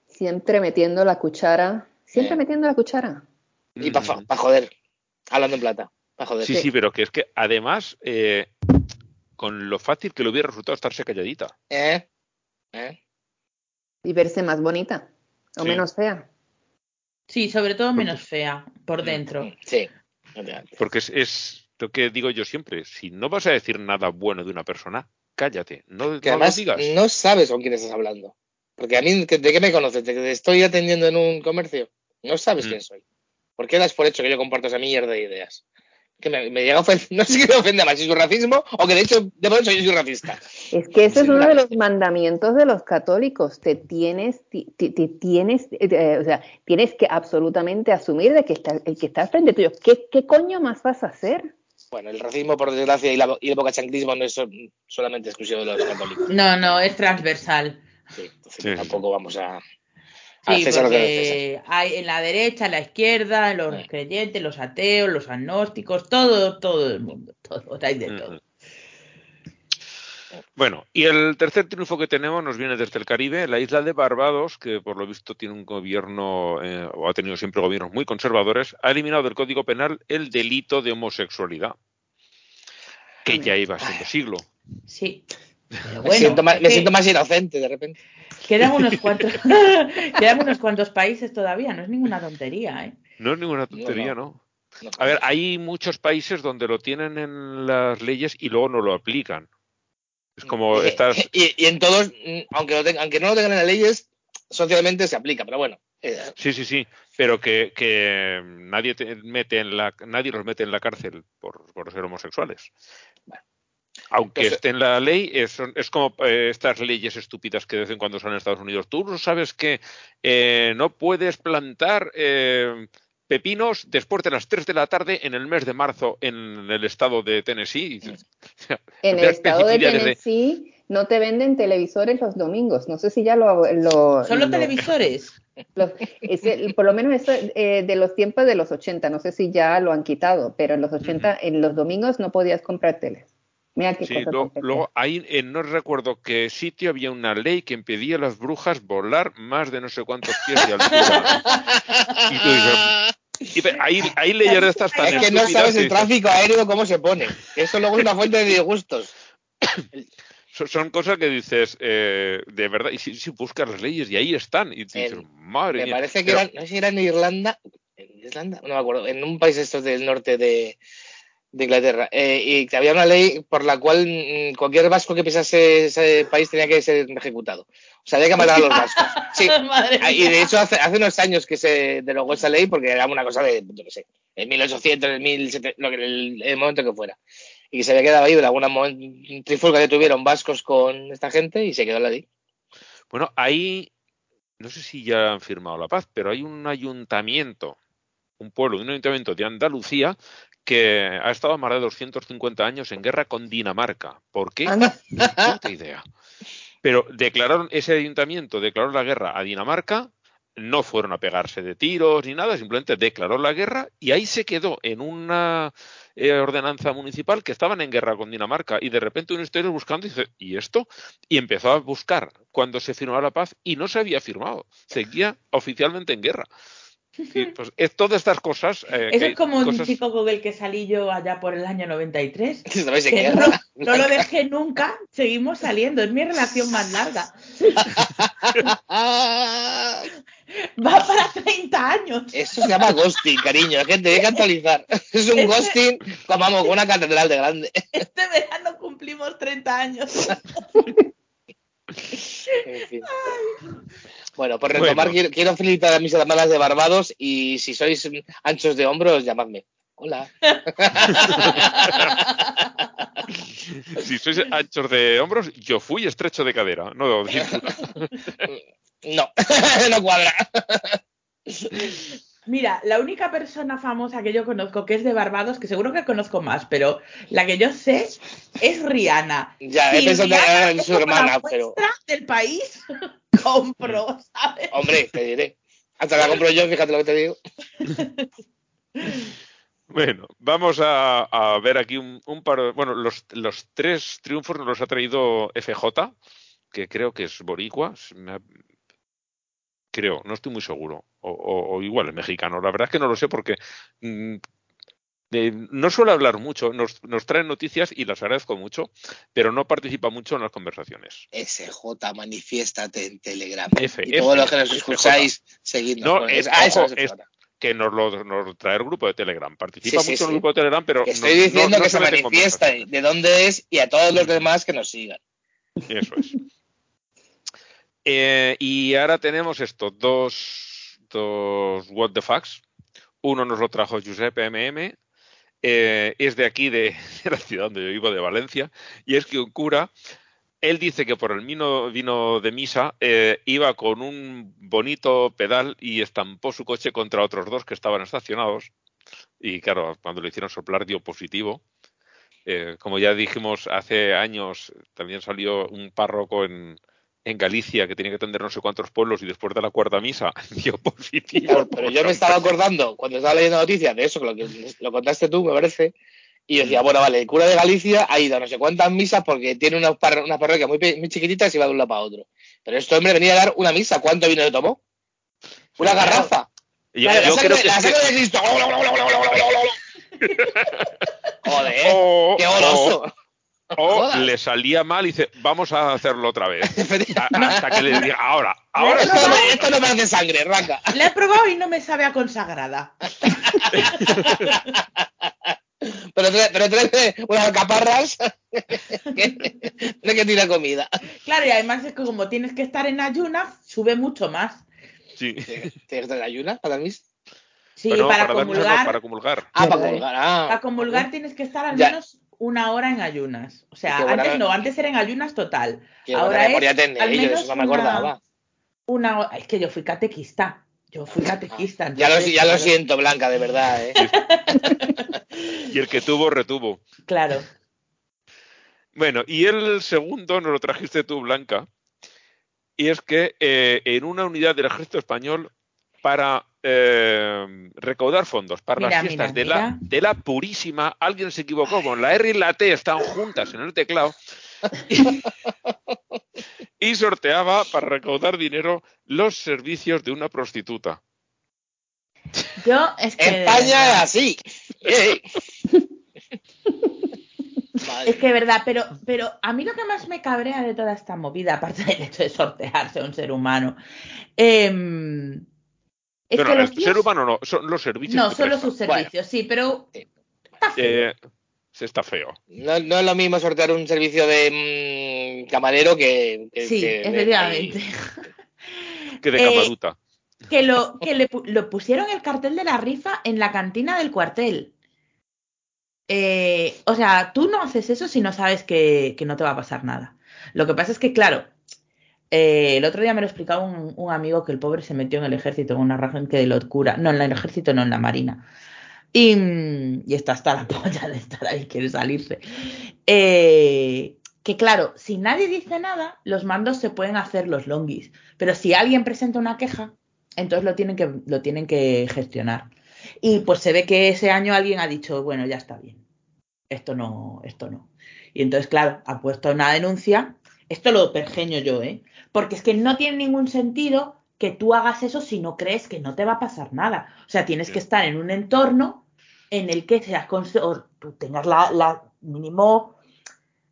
Siempre metiendo la cuchara. Siempre Eh. metiendo la cuchara. Y para Mm. joder. Hablando en plata. Para joder. Sí, sí, pero que es que además, eh, con lo fácil que le hubiera resultado estarse calladita. ¿Eh? ¿Eh? Y verse más bonita. O Sí. menos fea. Sí, sobre todo menos fea por dentro. Sí. Porque es, es lo que digo yo siempre. Si no vas a decir nada bueno de una persona, cállate. No, Que no lo además digas. no sabes con quién estás hablando. Porque a mí, ¿de qué me conoces? ¿De que te estoy atendiendo en un comercio? No sabes Mm. quién soy. ¿Por qué das por hecho que yo comparto esa mierda de ideas? Que me, me llega a ofender, no sé qué me ofende más, si su racismo o que de hecho, de por hecho yo soy racista. Es que ese es uno de los mandamientos de los católicos. Te tienes, ti- ti- ti- tienes, eh, o sea, tienes que absolutamente asumir de que está, el que está al frente tuyo. ¿Qué, ¿Qué coño más vas a hacer? Bueno, el racismo, por desgracia, y, la, y el bocachanclismo no es so- solamente exclusivo de los católicos. No, no, es transversal. Sí, entonces Sí. tampoco vamos a Sí, César lo que es de César. porque hay en la derecha, en la izquierda, los Sí. creyentes, los ateos, los agnósticos, todo, todo el mundo, todo, hay de todo. Bueno, y el tercer triunfo que tenemos nos viene desde el Caribe, la isla de Barbados, que por lo visto tiene un gobierno, eh, o ha tenido siempre gobiernos muy conservadores, ha eliminado del Código Penal el delito de homosexualidad, que ya iba siendo siglo. Sí. Pero me, bueno, siento más, es me que siento más inocente de repente. quedan unos cuantos, quedan unos cuantos países todavía, no es ninguna tontería, ¿eh? No es ninguna tontería, No, ¿no? No, A ver, hay muchos países donde lo tienen en las leyes y luego no lo aplican. Es como y, estas... y, y en todos, mm, aunque, lo tengan- aunque no lo tengan en las leyes, socialmente se aplica, pero bueno. eh, Sí, sí, sí, pero que, que nadie te mete en la nadie los mete en la cárcel por, por ser homosexuales. Aunque Entonces- esté en la ley, es, es como eh, estas leyes estúpidas que de vez en cuando salen en Estados Unidos. Tú no sabes que eh, no puedes plantar eh, pepinos después de las 3 de la tarde en el mes de marzo en el estado de Tennessee. Sea, En el estado de Tennessee no te venden televisores los domingos. No sé si ya lo... lo ¿Son los lo- televisores? los- por lo menos eso eh, de los tiempos de los 80. No sé si ya lo han quitado, pero en los 80, en los domingos no podías comprar teles. Mira qué Sí, cosa luego, ahí en no recuerdo qué sitio había una ley que impedía a las brujas volar más de no sé cuántos pies de altura. Y tú dices, y hay, hay leyes de estas tan es que no sabes el tráfico aéreo cómo se pone. Eso luego es una fuente de disgustos. son, cosas que dices, eh, de verdad, y si, si buscas las leyes y ahí están, y dices, En- madre Me mía. parece que Pero- era, no sé si era en Irlanda, en Irlanda, no me acuerdo, en un país estos del norte de, de Inglaterra, eh, y que había una ley por la cual mm, cualquier vasco que pisase ese país tenía que ser ejecutado. O sea, había que matar a los vascos. Sí. Madre Ah, Y de hecho hace, hace unos años que se derogó esa ley porque era una cosa de, yo qué sé, en 1800, en 1700, lo que el, el momento que fuera. Y que se había quedado ahí de alguna trifulca que tuvieron vascos con esta gente y se quedó la ley. Bueno, ahí, no sé si ya han firmado la paz, pero hay un ayuntamiento, un pueblo, un ayuntamiento de Andalucía que ha estado más de 250 años en guerra con Dinamarca. ¿Por qué? Anda. Ni puta idea. Pero declararon, ese ayuntamiento declaró la guerra a Dinamarca, no fueron a pegarse de tiros ni nada, simplemente declaró la guerra y ahí se quedó en una eh, ordenanza municipal que estaban en guerra con Dinamarca y de repente uno historia buscando y dice, ¿y esto? Y empezó a buscar cuando se firmó la paz y no se había firmado, seguía oficialmente en guerra. Y, pues es todas estas cosas. eh, Eso que- es como un chico con el que salí yo allá por el año 93. ¿Sabéis de que qué no, lo dejé nunca, seguimos saliendo, es mi relación más larga. Va para 30 años. Eso se llama ghosting, cariño. Es que te que actualizar. Es un ghosting como vamos, con una catedral de grande. Este verano cumplimos 30 años. En fin. Bueno, por retomar, Bueno. quiero, quiero felicitar a mis hermanas de Barbados y si sois anchos de hombros, llamadme. Hola. Si sois anchos de hombros, yo fui estrecho de cadera. No. No, no cuadra. Mira, la única persona famosa que yo conozco que es de Barbados, que seguro que conozco más, pero la que yo sé es Rihanna. Ya, he pensado es su como hermana, la pero. del país, compro, ¿sabes? Hombre, te diré. Hasta la compro yo, fíjate lo que te digo. Bueno, vamos a, a ver aquí un, un par de. Bueno, los, los tres triunfos nos los ha traído FJ, que creo que es Boricua. creo, no estoy muy seguro. O, o- o igual es mexicano. La verdad es que no lo sé porque mm, no suele hablar mucho. Nos, nos trae noticias y las agradezco mucho, pero no participa mucho en las conversaciones. SJ, manifiéstate en Telegram. F, y todos los que nos escucháis, seguidnos. No, es- ah, eso ojo, es. Que nos lo nos trae el grupo de Telegram. Participa Sí, sí, mucho en el grupo de Telegram, pero. Que no- Estoy diciendo no- no que se manifiesta de dónde es y a todos los demás que nos sigan. Eso es. Eh, y ahora tenemos estos dos, dos What the Facts. Uno nos lo trajo Giuseppe MM. eh, es de aquí, de, de la ciudad donde yo vivo, de Valencia. Y es que un cura, él dice que por el vino, vino de misa eh, iba con un bonito pedal y estampó su coche contra otros dos que estaban estacionados. Y claro, cuando lo hicieron soplar dio positivo. Eh, como ya dijimos hace años, también salió un párroco en, en Galicia que tenía que atender no sé cuántos pueblos y después de la cuarta misa dio positivo. Claro, pero yo me estaba acordando cuando estaba leyendo noticias de eso, que lo, que lo contaste tú, me parece. Y yo decía, bueno, vale, el cura de Galicia ha ido a no sé cuántas misas porque tiene unas, par- unas parroquias muy, muy chiquititas y va de un lado para otro. Pero este hombre venía a dar una misa. ¿Cuánto vino le tomó? Una garrafa. Y Vale, yo la creo sangre, que la sangre de Cristo. Joder, o, qué goloso. o- o le salía mal y dice, vamos a hacerlo otra vez. A- hasta que le diga, ahora, ahora Esto no, me, esto no me hace sangre, raca. La he probado y no me sabe a consagrada. Pero, trae- pero tráeme unas alcaparras que, no que tira comida. Claro, y además es que como tienes que estar en ayunas, sube mucho más. Sí. ¿Tienes que traer ayunas para mis? Sí, para, dar misa, no, comulgar, para comulgar. Ah, para colgar. Ah. para comulgar tienes que estar al Ya. menos una hora en ayunas. O sea, buena- antes no, antes era en ayunas total. Qué Ahora buena es al yo de menos eso no me una- acordaba. Una hora. Es que yo fui catequista. Yo fui catequista. Ya lo, ya siento, Blanca, de verdad. ¿eh? Y el que tuvo, retuvo. Claro. Bueno, y el segundo nos lo trajiste tú, Blanca, y es que eh, en una unidad del ejército español para eh, recaudar fondos para Mira, las fiestas mira, de, La, de la Purísima, alguien se equivocó con la R y la T están juntas en el teclado y, y sorteaba para recaudar dinero los servicios de una prostituta. Yo es que. España es así. Es que de verdad, pero, pero a mí lo que más me cabrea de toda esta movida, aparte del hecho de sortearse a un ser humano, em, es Bueno, que los el tíos- ser humano no, son los servicios. No, que solo prestan. sus servicios, sí, pero está feo. Eh, se está feo. No, no es lo mismo sortear un servicio de mm, camarero que. que- sí, que de- efectivamente. Que de Eh, camaruta. que lo, que le lo pusieron el cartel de la rifa en la cantina del cuartel. Eh, o sea, tú no haces eso si no sabes que, que no te va a pasar nada. Lo que pasa es que, claro, eh, el otro día me lo explicaba un, amigo que el pobre se metió en el ejército en una que de locura. No, en el ejército, no en la marina. Y, mm, y está hasta la polla de estar ahí, quiere salirse. Eh, que claro, si nadie dice nada, los mandos se pueden hacer los longis. Pero si alguien presenta una queja, entonces lo tienen que, lo tienen que gestionar. Y pues se ve que ese año alguien ha dicho, bueno, ya está bien. Esto no, esto no. Y entonces, claro, ha puesto una denuncia. Esto lo pergeño yo, ¿eh? Porque es que no tiene ningún sentido que tú hagas eso si no crees que no te va a pasar nada. O sea, tienes que estar en un entorno en el que seas o tú tengas la, la mínimo,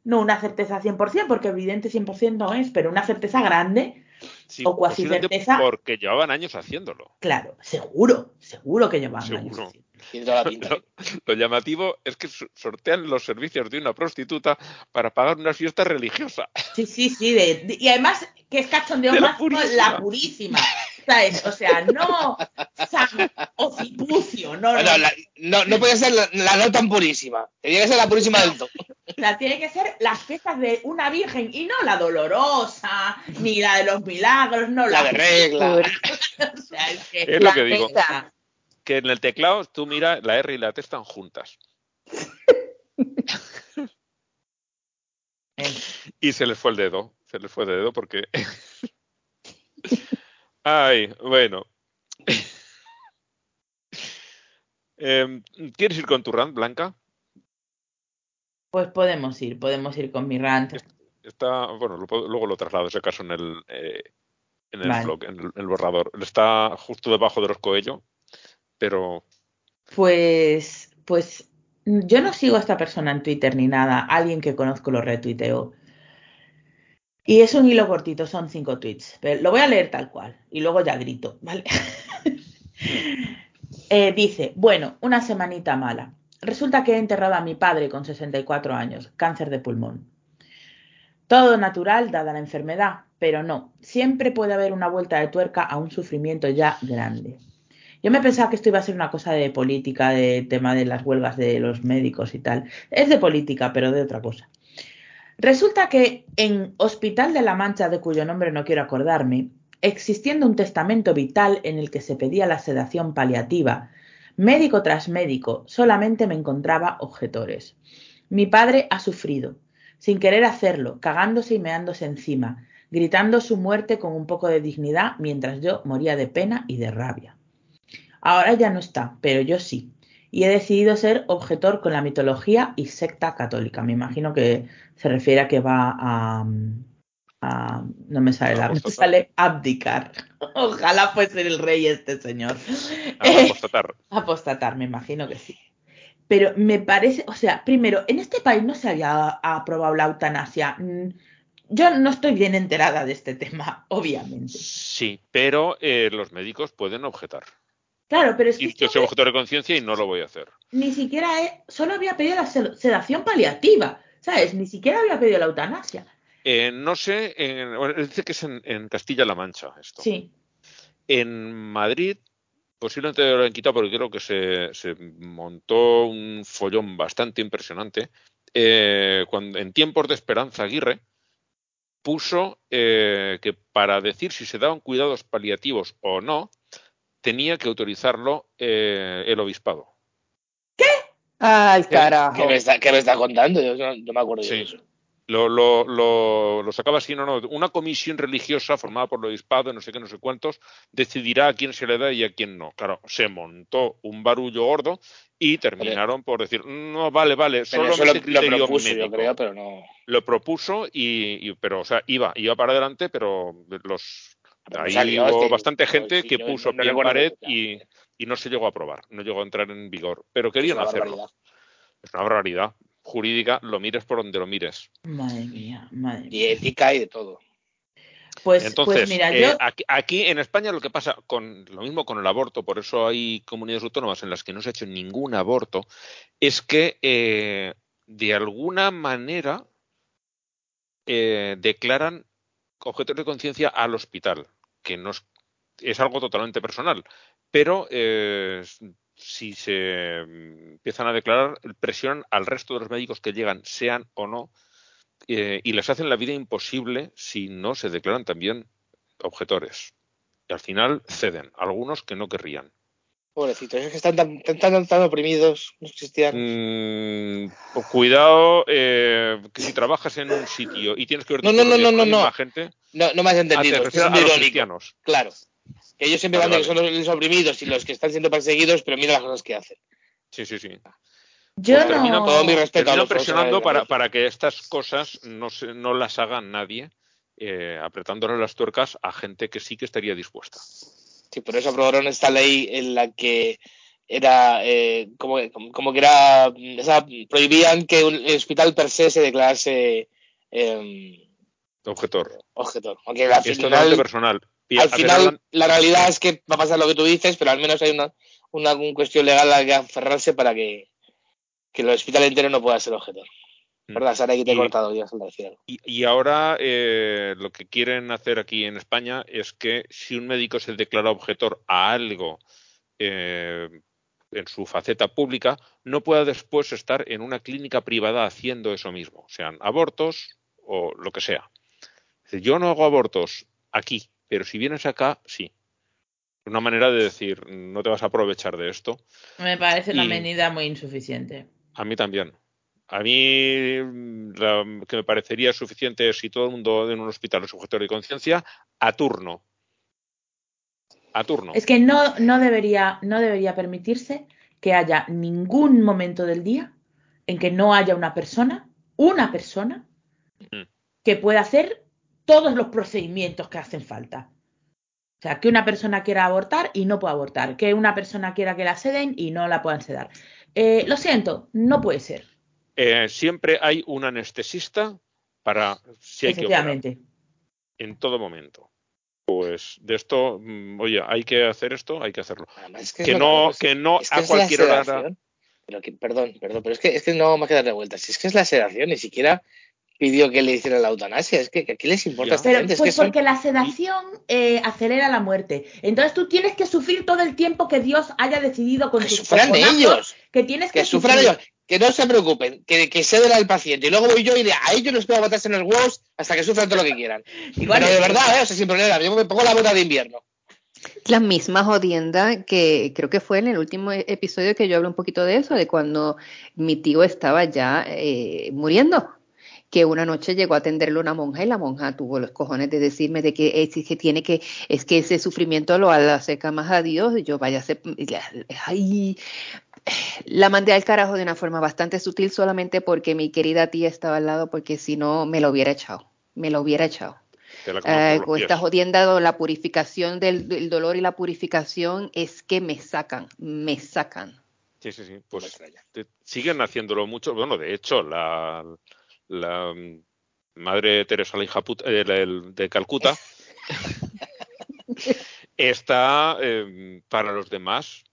no una certeza 100%, porque evidente 100% no es, pero una certeza grande Sí, o cuasi certeza. Porque llevaban años haciéndolo. Claro, seguro, seguro que Seguro. años así. Tiene toda la pinta. Lo, lo llamativo es que so- sortean los servicios de una prostituta para pagar una fiesta religiosa. Sí, sí, sí. de- de- y además, que es cachondeo De la purísima. la purísima. ¿Sabes? O sea, no San Ocipucio, no, Bueno, no. la- no, no puede ser la, la no tan purísima. Tenía que ser la purísima del todo. Sea, tiene que ser las fiestas de una virgen y no la dolorosa, ni la de los milagros, no La la, de regla. O sea, es que Es lo que digo. Que en el teclado tú mira la R y la T están juntas. Y se les fue el dedo. Se les fue el dedo porque. Ay, bueno. Em, ¿Quieres ir con tu rant, Blanca? Pues podemos ir, podemos ir con mi rant. Está, bueno, lo luego lo traslado ese caso en el, eh, en el Vale. blog, en el, en el borrador. Está justo debajo de los Coello, pero Pues, pues yo no sigo a esta persona en Twitter ni nada. Alguien que conozco lo retuiteo. Y es un hilo cortito, son cinco tweets. Pero lo voy a leer tal cual y luego ya grito, ¿vale? Eh, dice, bueno, una semanita mala. Resulta que he enterrado a mi padre con 64 años, cáncer de pulmón. Todo natural dada la enfermedad, pero no, siempre puede haber una vuelta de tuerca a un sufrimiento ya grande. Yo me pensaba que esto iba a ser una cosa de política, de tema de las huelgas de los médicos y tal. Es de política, pero de otra cosa. Resulta que en Hospital de la Mancha, de cuyo nombre no quiero acordarme, existiendo un testamento vital en el que se pedía la sedación paliativa, médico tras médico, solamente me encontraba objetores. Mi padre ha sufrido, sin querer hacerlo, cagándose y meándose encima, gritando su muerte con un poco de dignidad mientras yo moría de pena y de rabia. Ahora ya no está, pero yo sí. Y he decidido ser objetor con la mitología y secta católica. Me imagino que se refiere a que va a. a- no me sale la. Apostatar. sale abdicar. Ojalá fuese el rey este señor. a constatar. Apostatar, me imagino que sí. Pero me parece, o sea, primero, en este país no se había aprobado la eutanasia. Mm, Yo no estoy bien enterada de este tema, obviamente. Sí, pero eh, los médicos pueden objetar. Claro, pero es que Y yo soy objetor de conciencia y no lo voy a hacer. ni siquiera he- solo había pedido la sed- sedación paliativa, ¿sabes? Ni siquiera había pedido la eutanasia. Eh, no sé, en- bueno, dice que es en, en Castilla-La Mancha esto. Sí, En Madrid, posiblemente lo han quitado porque creo que se, se montó un follón bastante impresionante. Eh, cuando, en tiempos de Esperanza Aguirre, puso eh, que para decir si se daban cuidados paliativos o no, tenía que autorizarlo eh, el obispado. Al ¿Qué carajo. me está, qué me está contando? Yo no, no me acuerdo Sí. de eso. Lo, lo, lo, lo sacaba así, no, no. Una comisión religiosa formada por el obispado, no sé qué, no sé cuántos, decidirá a quién se le da y a quién no. Claro, se montó un barullo gordo y terminaron por decir, no, vale, vale, Pero eso solamente lo, propuso, yo médico. creo, pero no. Lo propuso y, y- pero, o sea, iba, iba para adelante, pero los ahí salió, hubo bastante gente sí, que yo puso pie en pared y, y no se llegó a aprobar, no llegó a entrar en vigor. Pero querían Es hacerlo. barbaridad. Es una barbaridad jurídica, lo mires por donde lo mires. madre mía, madre Y mía. ética y de todo. Pues, Entonces, pues mira, eh, yo aquí, aquí en España lo que pasa con lo mismo con el aborto, por eso hay comunidades autónomas en las que no se ha hecho ningún aborto, es que eh, de alguna manera eh, declaran objetos de conciencia al hospital, que no es, algo totalmente personal, pero eh, si se mm, empiezan a declarar, presionan al resto de los médicos que llegan, sean o no, eh, y les hacen la vida imposible si no se declaran también objetores. Y al final ceden, algunos que no querrían. Pobrecitos, es que están tan, tan, tan, tan oprimidos los cristianos. Mm, pues cuidado eh, que si trabajas en un sitio y tienes que ver No, no, no, no, con la no, no. gente, No, no me has entendido, refieres a los cristianos. Claro. Que ellos siempre Vale, van de que son los, los oprimidos y los que están siendo perseguidos, pero mira las cosas que hacen. Sí, sí, sí. Yo Pues termina no. todo mi respeto a Terminan los presionando para, para que estas cosas no, se, no las haga nadie, eh, apretándole las tuercas a gente que sí que estaría dispuesta. Sí, por eso aprobaron esta ley en la que era eh, como, como que era o sea, prohibían que un hospital per se se declarase eh, Objetor. objetor. Aunque al Es totalmente final, personal. Y al final la realidad es que va a pasar lo que tú dices, pero al menos hay una, una, una cuestión legal a la que aferrarse para que, que el hospital entero no pueda ser objetor. ¿Verdad, Sara? Te he Y- cortado, ya. Y, y ahora eh, lo que quieren hacer aquí en España es que si un médico se declara objetor a algo eh, en su faceta pública, no pueda después estar en una clínica privada haciendo eso mismo, sean abortos o lo que sea. Yo no hago abortos aquí, pero si vienes acá, sí. Una manera de decir, no te vas a aprovechar de esto. Me parece una Y- medida muy insuficiente. A mí también. A mí mm, la que me parecería suficiente es si todo el mundo en un hospital es objetor de conciencia, a turno. A turno. Es que no, no, debería, no debería permitirse que haya ningún momento del día en que no haya una persona, una persona, que pueda hacer todos los procedimientos que hacen falta. O sea, que una persona quiera abortar y no pueda abortar, que una persona quiera que la seden y no la puedan sedar. Eh, lo siento, no puede ser, Eh, siempre hay un anestesista para si hay que operar, en todo momento. Pues de esto, mm, oye, hay que hacer esto, hay que hacerlo. Es que, Que es lo no, que no es que a es la cualquier hora. sedación. Pero que, perdón, perdón, pero es que, es que no vamos a darle vueltas. Si es que es la sedación, ni siquiera pidió que le hicieran la eutanasia. Es que, que ¿qué les importa esta Pero gente? Es pues son- porque la sedación eh, acelera la muerte. Entonces tú tienes que sufrir todo el tiempo que Dios haya decidido con que sus sufran ellos, Que tienes que, que sufran ellos, que no se preocupen, que, que ceden al paciente. Y luego voy yo y le- a ellos les puedo matarse en los huevos hasta que sufran todo lo que quieran. Igual Pero de es- verdad, ¿eh? O sea, sin problema. Yo me pongo la bota de invierno. La misma jodienda que creo que fue en el último e- episodio que yo hablé un poquito de eso, de cuando mi tío estaba ya eh, muriendo, que una noche llegó a atenderle una monja y la monja tuvo los cojones de decirme de que es que tiene que, es que ese sufrimiento lo acerca más a Dios, y yo vaya a ser, ay, la mandé al carajo de una forma bastante sutil solamente porque mi querida tía estaba al lado, porque si no me lo hubiera echado, me lo hubiera echado. Te la conozco por con esta jodienda, la purificación del, del dolor y la purificación es que me sacan, me sacan. Sí, sí, sí. Pues te- siguen haciéndolo mucho. Bueno, de hecho, la, la mm, madre Teresa, la hija puta, eh, el- de Calcuta, está eh, para los demás.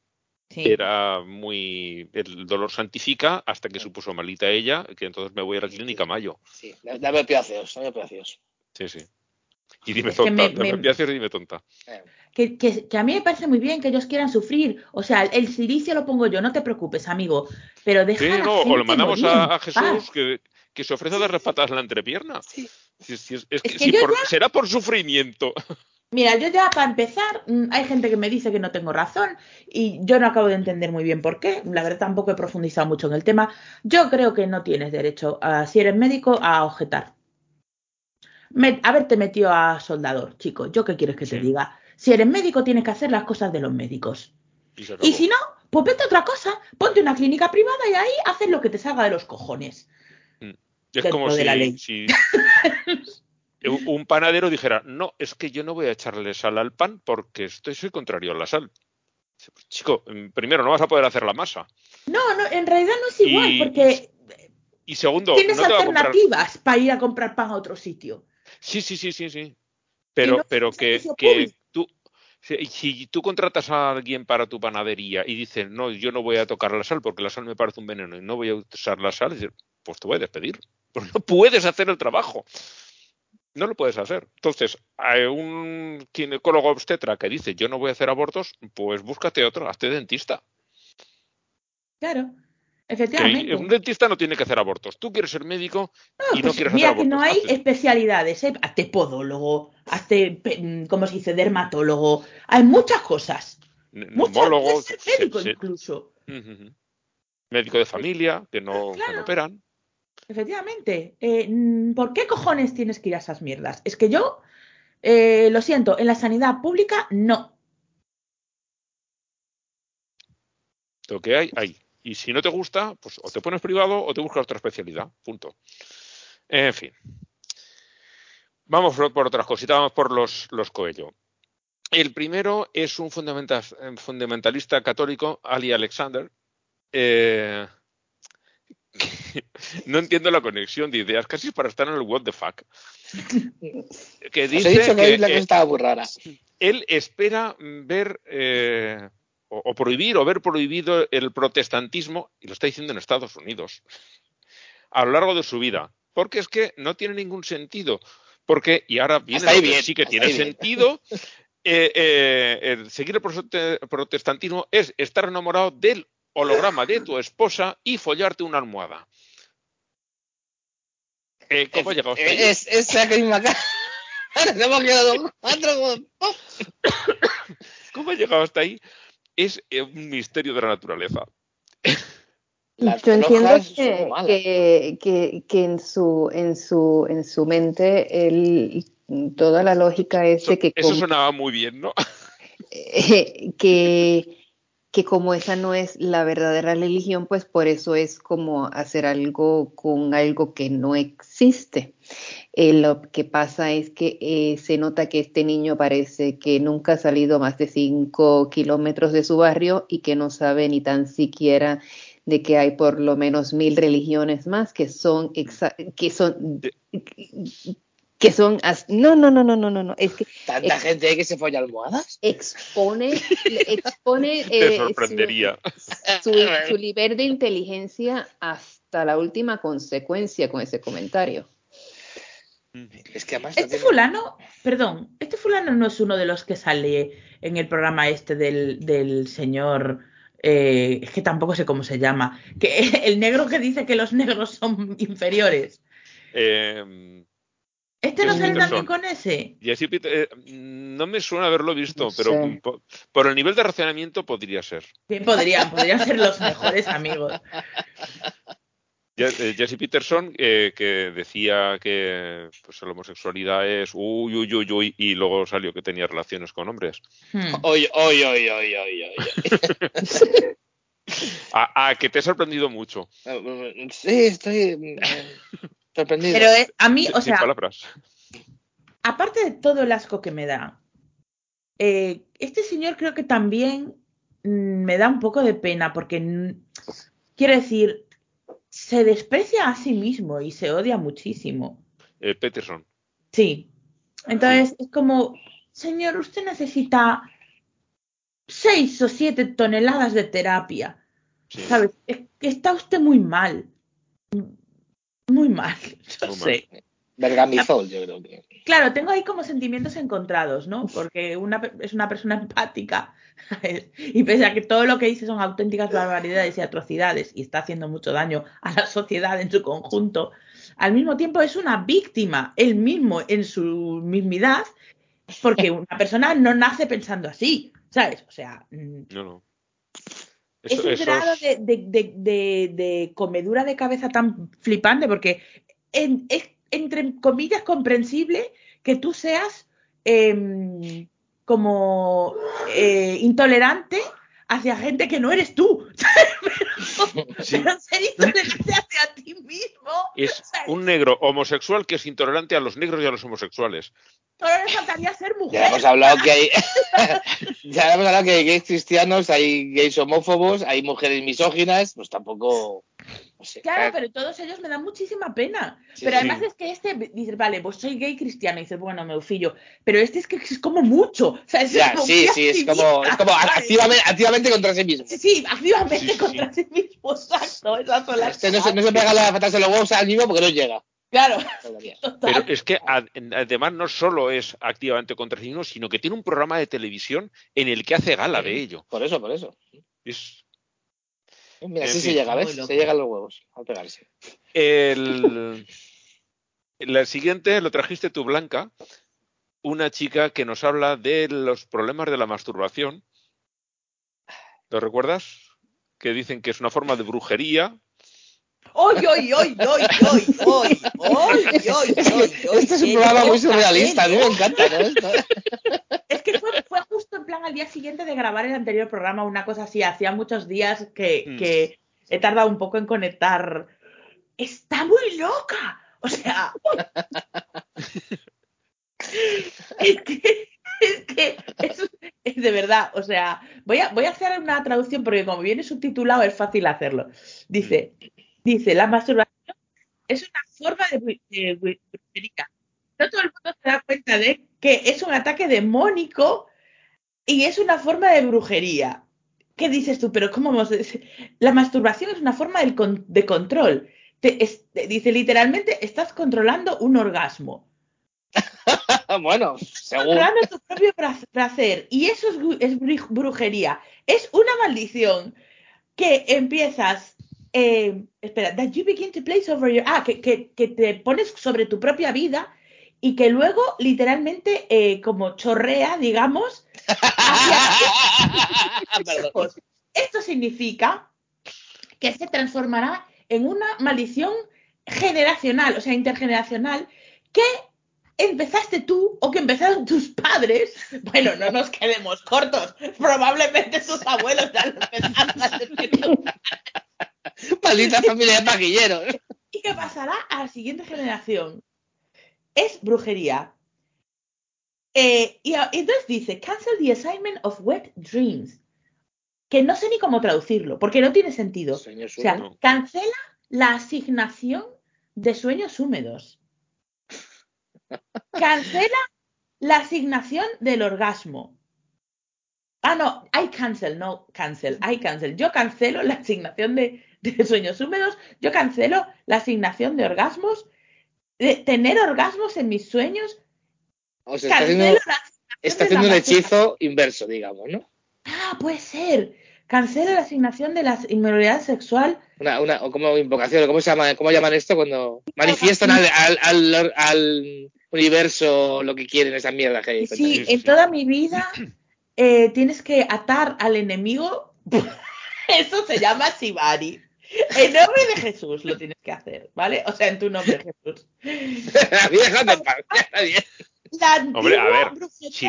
Sí. Era muy. El dolor santifica hasta que se puso malita ella, que entonces me voy a la clínica Mayo. Sí, dame opiáceos, dame opiáceos. Sí, sí. Y dime tonta. me- dame me- opiáceos y dime tonta. Eh, Que, que- que a mí me parece muy bien que ellos quieran sufrir. O sea, el silicio lo pongo yo, no te preocupes, amigo. Pero deja Sí, a la no, o gente le mandamos morir a, a Jesús que, que se ofrece a darle patas en la entrepierna. sí. Si- si es, es Es que que si yo por- ya- será por sufrimiento. Mira, yo ya para empezar, mm, hay gente que me dice que no tengo razón y yo no acabo de entender muy bien por qué. La verdad tampoco he profundizado mucho en el tema. Yo creo que no tienes derecho, a, si eres médico, a objetar. Me- haberte metido a soldador, chico. ¿Yo qué quieres que te diga? Si eres médico, tienes que hacer las cosas de los médicos. Y si no, pues vete a otra cosa. Ponte una clínica privada y ahí haces lo que te salga de los cojones. Es dentro como de si, la ley. si un panadero dijera, no, es que yo no voy a echarle sal al pan porque estoy, soy contrario a la sal. "Pues, Chico, mm, primero no vas a poder hacer la masa. No, no, en realidad no es igual, Y- porque Y segundo, tienes no te va a comprar. alternativas para ir a comprar pan a otro sitio. Sí, sí, sí, sí, sí. Pero, no pero que, que tú, si, si tú contratas a alguien para tu panadería y dices, no, yo no voy a tocar la sal porque la sal me parece un veneno y no voy a usar la sal, pues te voy a despedir. Porque no puedes hacer el trabajo. No lo puedes hacer. Entonces, hay un ginecólogo obstetra que dice, yo no voy a hacer abortos, pues búscate otro, hazte dentista. Claro, Que efectivamente. un dentista no tiene que hacer abortos. Tú quieres ser médico y no pues quieres mira hacer que no hay Hazte- especialidades, ¿eh? Hazte podólogo, hazte, ¿cómo se dice? Dermatólogo. Hay muchas cosas. Muchas neumólogo, veces médico se- incluso. Médico de familia, que no, que no operan. Efectivamente. Eh, mm, ¿Por qué cojones tienes que ir a esas mierdas? Es que yo, eh, lo siento, en la sanidad pública no. Lo que hay, hay. Y si no te gusta, pues o te pones privado o te buscas otra especialidad. Punto. En fin. Vamos por, otras cositas, vamos por los, los Coelho. El primero es un fundamenta- fundamentalista católico, Ali Alexander. eh, no entiendo la conexión de ideas, casi para estar en el what the fuck. Que Os dice he dicho que, que, la eh, estaba muy rara. él espera ver eh, o, o prohibir o ver prohibido el protestantismo, y lo está diciendo en Estados Unidos, a lo largo de su vida. Porque es que no tiene ningún sentido. Porque, y ahora viene lo que bien, sí que tiene sentido, eh, eh, el seguir el prote- protestantismo es estar enamorado del holograma de tu esposa y follarte una almohada. Eh, ¿Cómo ha llegado hasta ahí? Es, es esa misma cara. Nos hemos quedado cuatro. ¿Cómo ha llegado hasta ahí? Es eh, un misterio de la naturaleza. Las Yo entiendo que, que, que, que en su en su en su mente él, toda la lógica es Eso, de que eso como- sonaba muy bien, ¿no? eh, que, que como esa no es la verdadera religión, pues por eso es como hacer algo con algo que no existe. Eh, lo que pasa es que eh, se nota que este niño parece que nunca ha salido más de cinco kilómetros de su barrio y que no sabe ni tan siquiera de que hay por lo menos mil religiones más que son que son que son as- no no no no no no no es que Tanta Eh, gente hay que se folla almohadas. expone, expone Te eh, sorprendería. su, su, su nivel de inteligencia hasta la última consecuencia con ese comentario. Es que además Este fulano, perdón, este fulano no es uno de los que sale en el programa este del, del señor, eh, es que tampoco sé cómo se llama, que el negro que dice que los negros son inferiores. Eh, Este no sale también con ese. Jesse Peter- eh, no me suena haberlo visto, No pero sé. por, el nivel de racionamiento podría ser. Bien, podrían, podrían ser los mejores amigos. Eh, Jesse Peterson, eh, que decía que pues, la homosexualidad es uy, uy, uy, uy, y luego salió que tenía relaciones con hombres. Hmm. Oy, oy, oy, oy, oy, oy. A, a que te he sorprendido mucho. Sí, estoy sorprendido. Pero a mí, o sin sea, palabras. aparte de todo el asco que me da, eh, este señor creo que también mm, me da un poco de pena porque, mm, quiero decir, se desprecia a sí mismo y se odia muchísimo. Eh, Peterson. Sí. Entonces es como, señor, usted necesita seis o siete toneladas de terapia. Sí. ¿Sabes? Es que está usted muy mal. Muy mal. Muy mal. sé. Bergamizol, yo creo que. Claro, tengo ahí como sentimientos encontrados, ¿no? Porque una, es una persona empática ¿sabes? y pese a que todo lo que dice son auténticas barbaridades y atrocidades y está haciendo mucho daño a la sociedad en su conjunto, al mismo tiempo es una víctima él mismo en su mismidad porque una persona no nace pensando así, ¿sabes? O sea, mm, No, es un grado de, de- de- de- de comedura de cabeza tan flipante porque en- es entre comillas comprensible que tú seas em, como eh, intolerante hacia gente que no eres tú. pero, Sí. pero ser intolerante hacia ti mismo. Es ¿sabes? un negro homosexual que es intolerante a los negros y a los homosexuales. Solo le faltaría ser mujer. Ya hemos hablado que hay. ya hemos hablado que hay gays cristianos, hay gays homófobos, hay mujeres misóginas, pues tampoco. Claro, pero todos ellos me dan muchísima pena. Sí, pero sí. además es que este dice, vale, pues soy gay cristiano. Y dices, bueno, me ufillo. Pero este es que es como mucho. O sea, es Ya, como sí, sí, es como, es como ¿sabes? activamente, activamente contra sí mismo. Sí, sí, activamente contra sí mismo. Exacto, esas son las Este no, se, no se pega la patada los huevos al mismo porque no llega. Claro. Pero es que ad- además no solo es activamente contra sí mismo, sino que tiene un programa de televisión en el que hace gala de ello. Por eso, por eso. Es Mira, En así se llega, ¿ves? Se llega a los huevos al pegarse. el, la siguiente lo trajiste tú, Blanca, una chica que nos habla de los problemas de la masturbación ¿Lo recuerdas? Que dicen que es una forma de brujería. ¡Oy, oy, oy, oy, oy, oy! ¡Oy, oy! Este es un programa muy surrealista, a mí me encanta ¿no? Esto. Es que fue, fue justo en plan al día siguiente de grabar el anterior programa, una cosa así. Hacía muchos días que, Mm. que he tardado un poco en conectar. ¡Está muy loca! O sea. es que. Es que es, es de verdad, o sea, voy a, voy a hacer una traducción porque como viene subtitulado es fácil hacerlo. Dice, dice, la masturbación es una forma de, bru- de bru- brujería. No todo el mundo se da cuenta de que es un ataque demónico y es una forma de brujería. ¿Qué dices tú? Pero ¿cómo vamos a decir? La masturbación es una forma de control. Te- es- te- dice literalmente, estás controlando un orgasmo. bueno. Controlando tu propio placer. Y eso es, brujería. Es una maldición que empiezas. Eh, espera, that you begin to place over your. Ah, que, que, que te pones sobre tu propia vida y que luego literalmente eh, como chorrea, digamos, hacia. Esto significa que se transformará en una maldición generacional, o sea, intergeneracional, que empezaste tú o que empezaron tus padres. Bueno, no nos quedemos cortos. Probablemente sus abuelos ya lo empezaron que tú. Maldita familia de paquilleros. ¿Y qué pasará a la siguiente generación? Es brujería. Eh, y entonces dice, cancel the assignment of wet dreams. Que no sé ni cómo traducirlo, porque no tiene sentido. Sueños O sea, húmedos. cancela la asignación de sueños húmedos. Cancela la asignación del orgasmo. Ah, no, I cancel, no cancel, I cancel. Yo cancelo la asignación de, de sueños húmedos, yo cancelo la asignación de orgasmos, de tener orgasmos en mis sueños, O sea, está haciendo, está un hechizo inverso, digamos, ¿no? Ah, puede ser. Cancelo la asignación de la inmoralidad sexual Una, una, o como invocación, ¿cómo se llama? ¿Cómo llaman esto cuando manifiestan al, al, al, al universo lo que quieren esa mierda que hay? Sí, en toda mi vida eh, tienes que atar al enemigo. Eso se llama Shibari. En nombre de Jesús lo tienes que hacer, ¿vale? O sea, en tu nombre, Jesús. A mí déjame en paz, está bien. La Hombre, a ver, de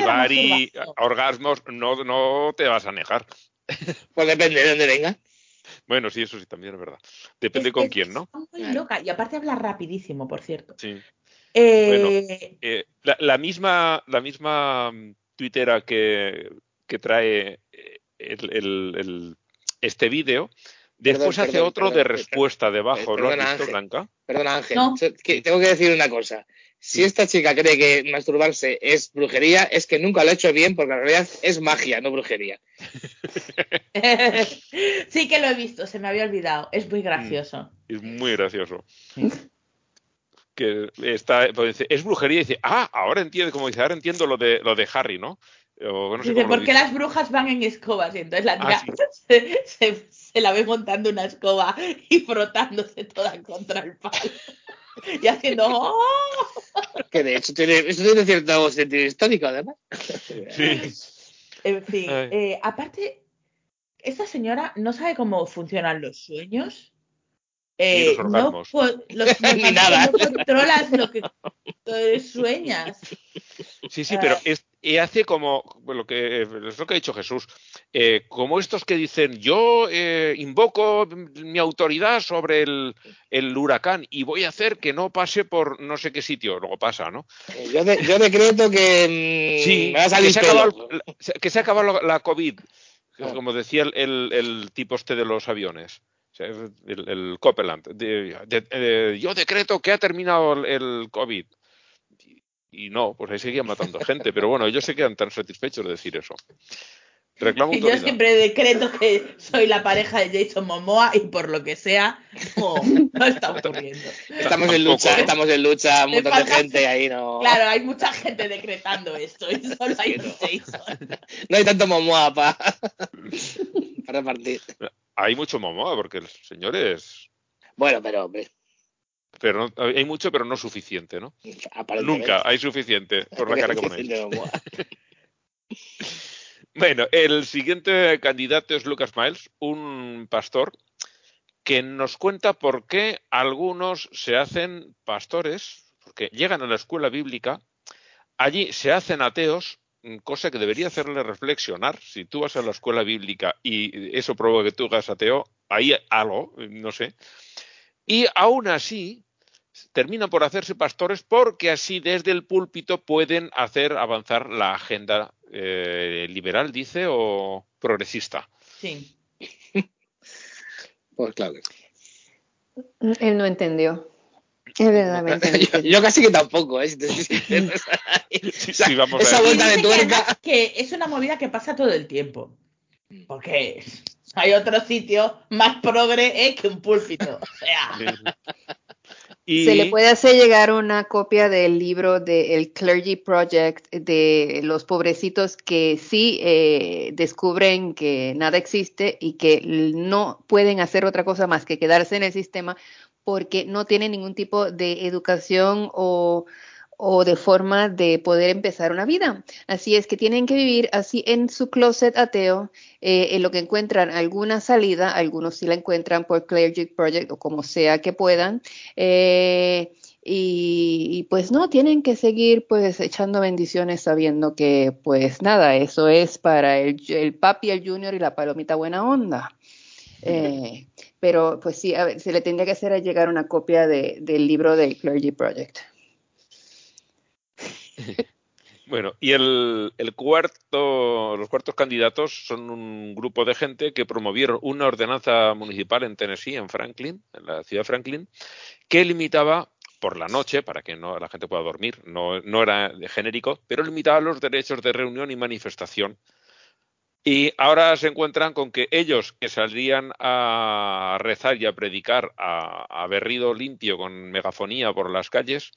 la masturbación. orgasmos, no, no te vas a negar. Pues depende de dónde venga. Bueno, sí, eso sí también es verdad. Depende Es con quién, ¿no? muy loca. Y aparte habla rapidísimo, por cierto. Sí. Eh, Eh, la, la misma, la misma mm, tuitera que, que trae eh, el, el- el- este vídeo, después Perdón, hace perdón, otro perdón, de respuesta debajo, ¿lo has perdona, visto, Ángel. Blanca? Perdona, Ángel. No. que tengo que decir una cosa. Si esta chica cree que masturbarse es brujería, es que nunca lo ha hecho bien, porque en realidad es magia, no brujería. sí que lo he visto, se me había olvidado. Es muy gracioso. Es muy gracioso. que está, pues dice, es brujería y dice, ah, ahora entiendo, como dice, ahora entiendo lo de, lo de Harry, ¿no? O no sé Dice, ¿por qué las brujas van en escobas? Y entonces la Ah, tía se, se- se la ve montando una escoba y frotándose toda contra el palo. Y haciendo ¡Oh! Que de hecho tiene, eso tiene cierto sentido histórico, además. Sí. En fin, eh, aparte, esta señora no sabe cómo funcionan los sueños. Ni los no los- Ni nada. No controlas lo que eh, sueñas. Sí, sí, pero Ah. es, y hace como lo que es lo que ha dicho Jesús, eh, como estos que dicen yo eh, invoco mi autoridad sobre el, el huracán y voy a hacer que no pase por no sé qué sitio, luego pasa, ¿no? Eh, Yo, de- yo decreto que mm, Sí, me va a que se pelo. acabado, que se ha acabado la, COVID, Ah. como decía el, el- tipo este de los aviones. El, el Copeland. De- de- yo decreto que ha terminado el, el COVID. Y, no, pues ahí seguían matando gente. Pero bueno, ellos se quedan tan satisfechos de decir eso. Reclamo Y yo siempre decreto que soy la pareja de Jason Momoa y por lo que sea, no, no está ocurriendo. Estamos en lucha, ¿no? estamos en lucha, un montón de gente ahí no. Claro, hay mucha gente decretando esto y solo hay un Jason. No hay tanto momoa para repartir. Hay mucho momoa, porque el señor es. Bueno, pero hombre, Pero no- hay mucho, pero no suficiente, ¿no? Nunca hay suficiente por la cara que Momoa. Bueno, el siguiente candidato es Lucas Miles, un pastor que nos cuenta por qué algunos se hacen pastores, porque llegan a la escuela bíblica, allí se hacen ateos, cosa que debería hacerle reflexionar. Si tú vas a la escuela bíblica y eso provoca que tú hagas ateo, hay algo, no sé. Y aún así, terminan por hacerse pastores porque así desde el púlpito pueden hacer avanzar la agenda eh, liberal, dice, o progresista. Sí. Pues claro. Él no entendió. Es verdaderamente. yo, yo casi que tampoco, ¿eh? Si te soy sincero. Sí, O sea, sí, vamos esa a ver. vuelta de tuerca. que es una movida que pasa todo el tiempo. Porque hay otro sitio más progre eh, que un púlpito. O sea, Y Se le puede hacer llegar una copia del libro del Clergy Project de los pobrecitos que sí eh, descubren que nada existe y que no pueden hacer otra cosa más que quedarse en el sistema porque no tienen ningún tipo de educación o, o de forma de poder empezar una vida. Así es que tienen que vivir así en su closet ateo, eh, en lo que encuentran alguna salida, algunos sí la encuentran por Clergy Project o como sea que puedan, eh, y, pues no, tienen que seguir pues echando bendiciones sabiendo que pues nada, eso es para el, el papi, el junior y la palomita buena onda. Eh, pero pues sí, a ver, se le tendría que hacer llegar una copia de, del libro del Clergy Project. Bueno, y el, cuarto, los cuartos candidatos son un grupo de gente que promovieron una ordenanza municipal en Tennessee, en Franklin, en la ciudad de Franklin, que limitaba por la noche, para que la gente pueda dormir, no, era genérico, pero limitaba los derechos de reunión y manifestación. Y ahora se encuentran con que ellos que saldrían a rezar y a predicar a, a berrido limpio con megafonía por las calles,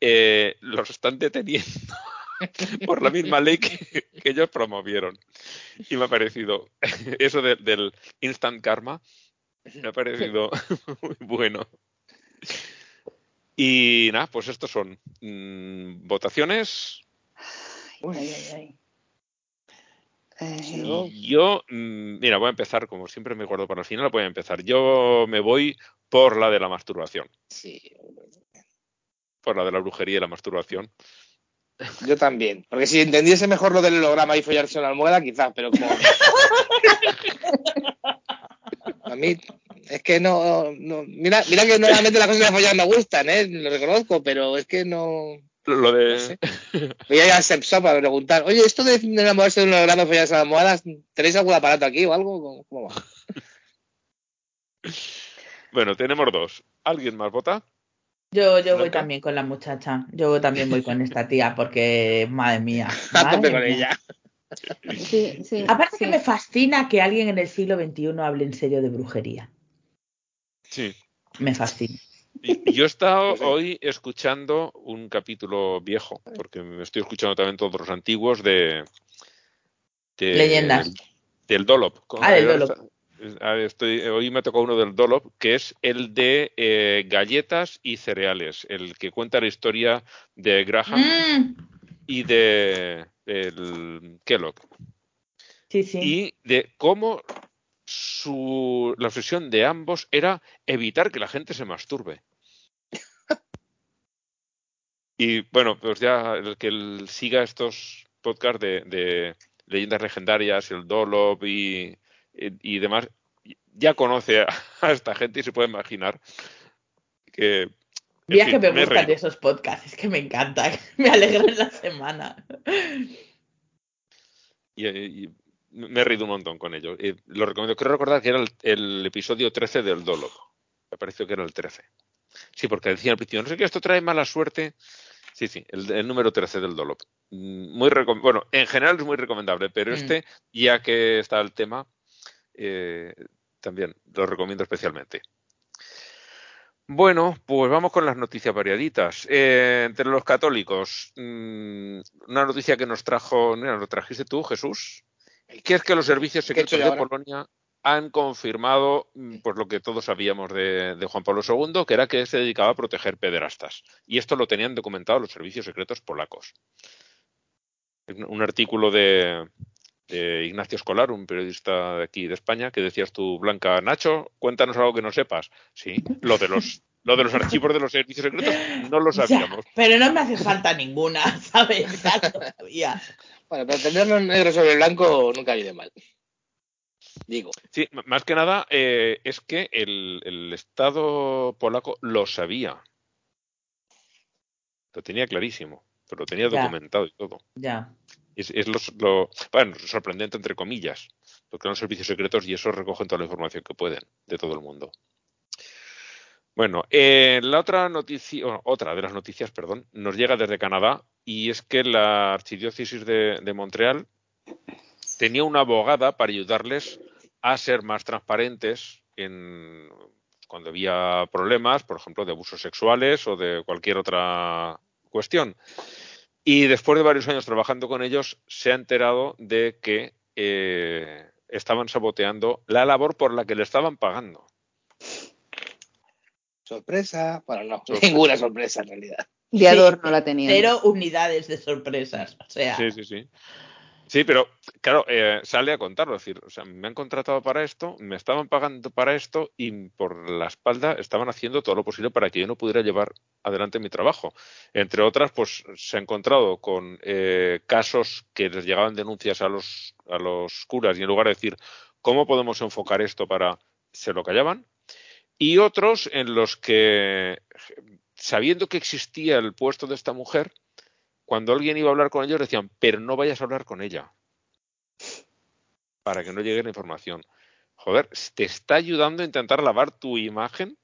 eh, los están deteniendo por la misma ley que, que, ellos promovieron. Y me ha parecido eso de, del instant karma, me ha parecido muy bueno. Y nada, pues estos son mmm, votaciones. Uy, ay, ay, ay. Yo, yo mmm, mira, voy a empezar, como siempre me guardo para el final, voy a empezar. Yo me voy por la de la masturbación. Sí. Por la de la brujería y la masturbación. Yo también. Porque si entendiese mejor lo del holograma y follarse una almohada, quizás, pero como. A mí, es que no. no mira, mira que normalmente las cosas de follar me gustan, ¿eh? Lo reconozco, pero es que no. Lo de. No sé. Voy a ir a Sepsop para preguntar, oye, esto de enamorarse de un holograma y follarse las almohadas, ¿tenéis algún aparato aquí o algo? ¿Cómo va? Bueno, tenemos dos. ¿Alguien más vota? Yo, yo voy también con la muchacha. Yo también voy con esta tía porque, madre mía. Madre con mía. ella. Sí, sí, Aparte sí. que me fascina que alguien en el siglo XXI hable en serio de brujería. Sí. Me fascina. Y yo he estado hoy escuchando un capítulo viejo, porque me estoy escuchando también todos los antiguos de. de Leyendas. Del Dolop. Ah, del Dolop. Estoy, hoy me tocó uno del Dolop, que es el de eh, galletas y cereales, el que cuenta la historia de Graham Mm, y de el Kellogg. sí, sí. Y de cómo su, la obsesión de ambos era evitar que la gente se masturbe. y bueno, pues ya el que el siga estos podcasts de, de leyendas legendarias, el Dolop y, y, y, demás, ya conoce a, esta gente y se puede imaginar que... Mira que me, me gustan esos podcasts, es que me encanta, me alegran la semana. Y, y, me he reído un montón con ello. Y lo recomiendo. Quiero recordar que era el, el episodio 13 del Dolo. Me pareció que era el 13. Sí, porque decía al principio, no sé qué, esto trae mala suerte. Sí, sí, el, el número 13 del Dolop. Muy bueno, en general es muy recomendable, pero mm. este, ya que está el tema, eh, también lo recomiendo especialmente. Bueno, pues vamos con las noticias variaditas. Eh, entre los católicos, mmm, una noticia que nos trajo, mira, lo trajiste tú, Jesús, que es que los servicios secretos de? Polonia han confirmado pues lo que todos sabíamos de, de, Juan Pablo II, que era que se dedicaba a proteger pederastas. Y esto lo tenían documentado los servicios secretos polacos. Un artículo de, de Ignacio Escolar, un periodista de aquí de España, que decías tú, Blanca, Nacho, cuéntanos algo que no sepas. Sí, lo de los lo de los archivos de los servicios secretos no lo sabíamos. pero no me hace falta ninguna, ¿sabes? Ya lo sabía. Bueno, pero tenerlo en negro sobre blanco nunca viene mal. Digo. Sí, más que nada eh, es que el, el Estado polaco lo sabía. Lo tenía clarísimo, pero lo tenía Ya. documentado y todo. Ya. Es, es lo, bueno, sorprendente entre comillas, porque son servicios secretos y eso recogen toda la información que pueden de todo el mundo. Bueno, eh, la otra noticia, otra de las noticias, perdón, nos llega desde Canadá y es que la archidiócesis de, de Montreal tenía una abogada para ayudarles a ser más transparentes en cuando había problemas, por ejemplo, de abusos sexuales o de cualquier otra cuestión. Y después de varios años trabajando con ellos, se ha enterado de que eh, estaban saboteando la labor por la que le estaban pagando. Sorpresa. Bueno, no, Sorpresa. ninguna sorpresa en realidad. De adorno la tenía. Cero unidades de sorpresas. O sea, Sí, sí, sí. Sí, pero claro, eh, sale a contarlo, es decir, o sea, me han contratado para esto, me estaban pagando para esto y por la espalda estaban haciendo todo lo posible para que yo no pudiera llevar adelante mi trabajo. Entre otras, pues se ha encontrado con eh, casos que les llegaban denuncias a los, a los curas y en lugar de decir cómo podemos enfocar esto para se lo callaban y otros en los que sabiendo que existía el puesto de esta mujer cuando alguien iba a hablar con ellos decían, pero no vayas a hablar con ella. Para que no llegue la información. Joder, te está ayudando a intentar lavar tu imagen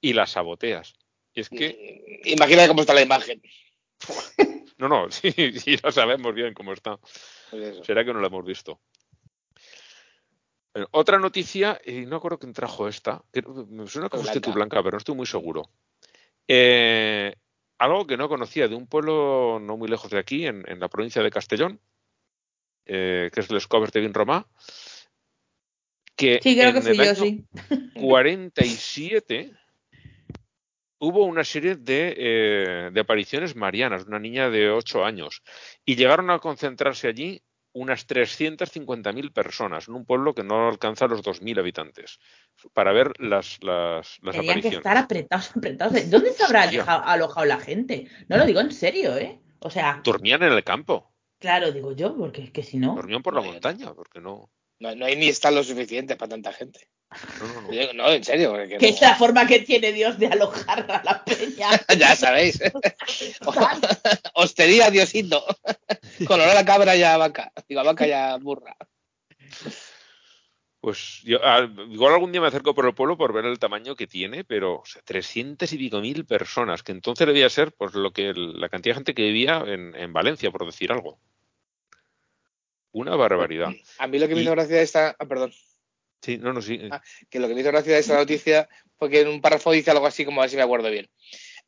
y la saboteas. Y es que, Imagina cómo está la imagen. no, no, sí, sí, lo sabemos bien cómo está. Pues. Será que no la hemos visto. Bueno, otra noticia, y no acuerdo quién trajo esta. Me suena que fuiste tú, Blanca. Blanca, pero no estoy muy seguro. Eh, algo que no conocía de un pueblo no muy lejos de aquí, en, en la provincia de Castellón, eh, que es el Scovers de Vinromá, que sí, creo en que fui el yo, año sí. 47 hubo una serie de, eh, de apariciones marianas, de una niña de 8 años, y llegaron a concentrarse allí unas 350.000 personas, en un pueblo que no alcanza los 2.000 habitantes, para ver las, las, las Tenían que apariciones. estar apretados, apretados. ¿Dónde se habrá alojado la gente? No lo digo en serio, ¿eh? O sea, Dormían en el campo, claro, digo yo, porque es que si no. dormían por la montaña, porque no. No, no hay ni estallos suficientes para tanta gente. No, no, no. En serio. Que no. es la forma que tiene Dios de alojar a la peña. ya sabéis. Hostería, Diosito. Con olor a cabra y a vaca. Digo, a vaca y a burra. Pues yo, ah, igual algún día me acerco por el pueblo por ver el tamaño que tiene, pero o sea, 300 y pico mil personas, que entonces debía ser pues lo que el- la cantidad de gente que vivía en, en Valencia, por decir algo. Una barbaridad. A mí lo que me Y- hizo gracia esta. Ah, perdón. Sí, no, no, sí. Ah, que lo que me hizo gracia de esta noticia fue que en un párrafo dice algo así como a ver si me acuerdo bien.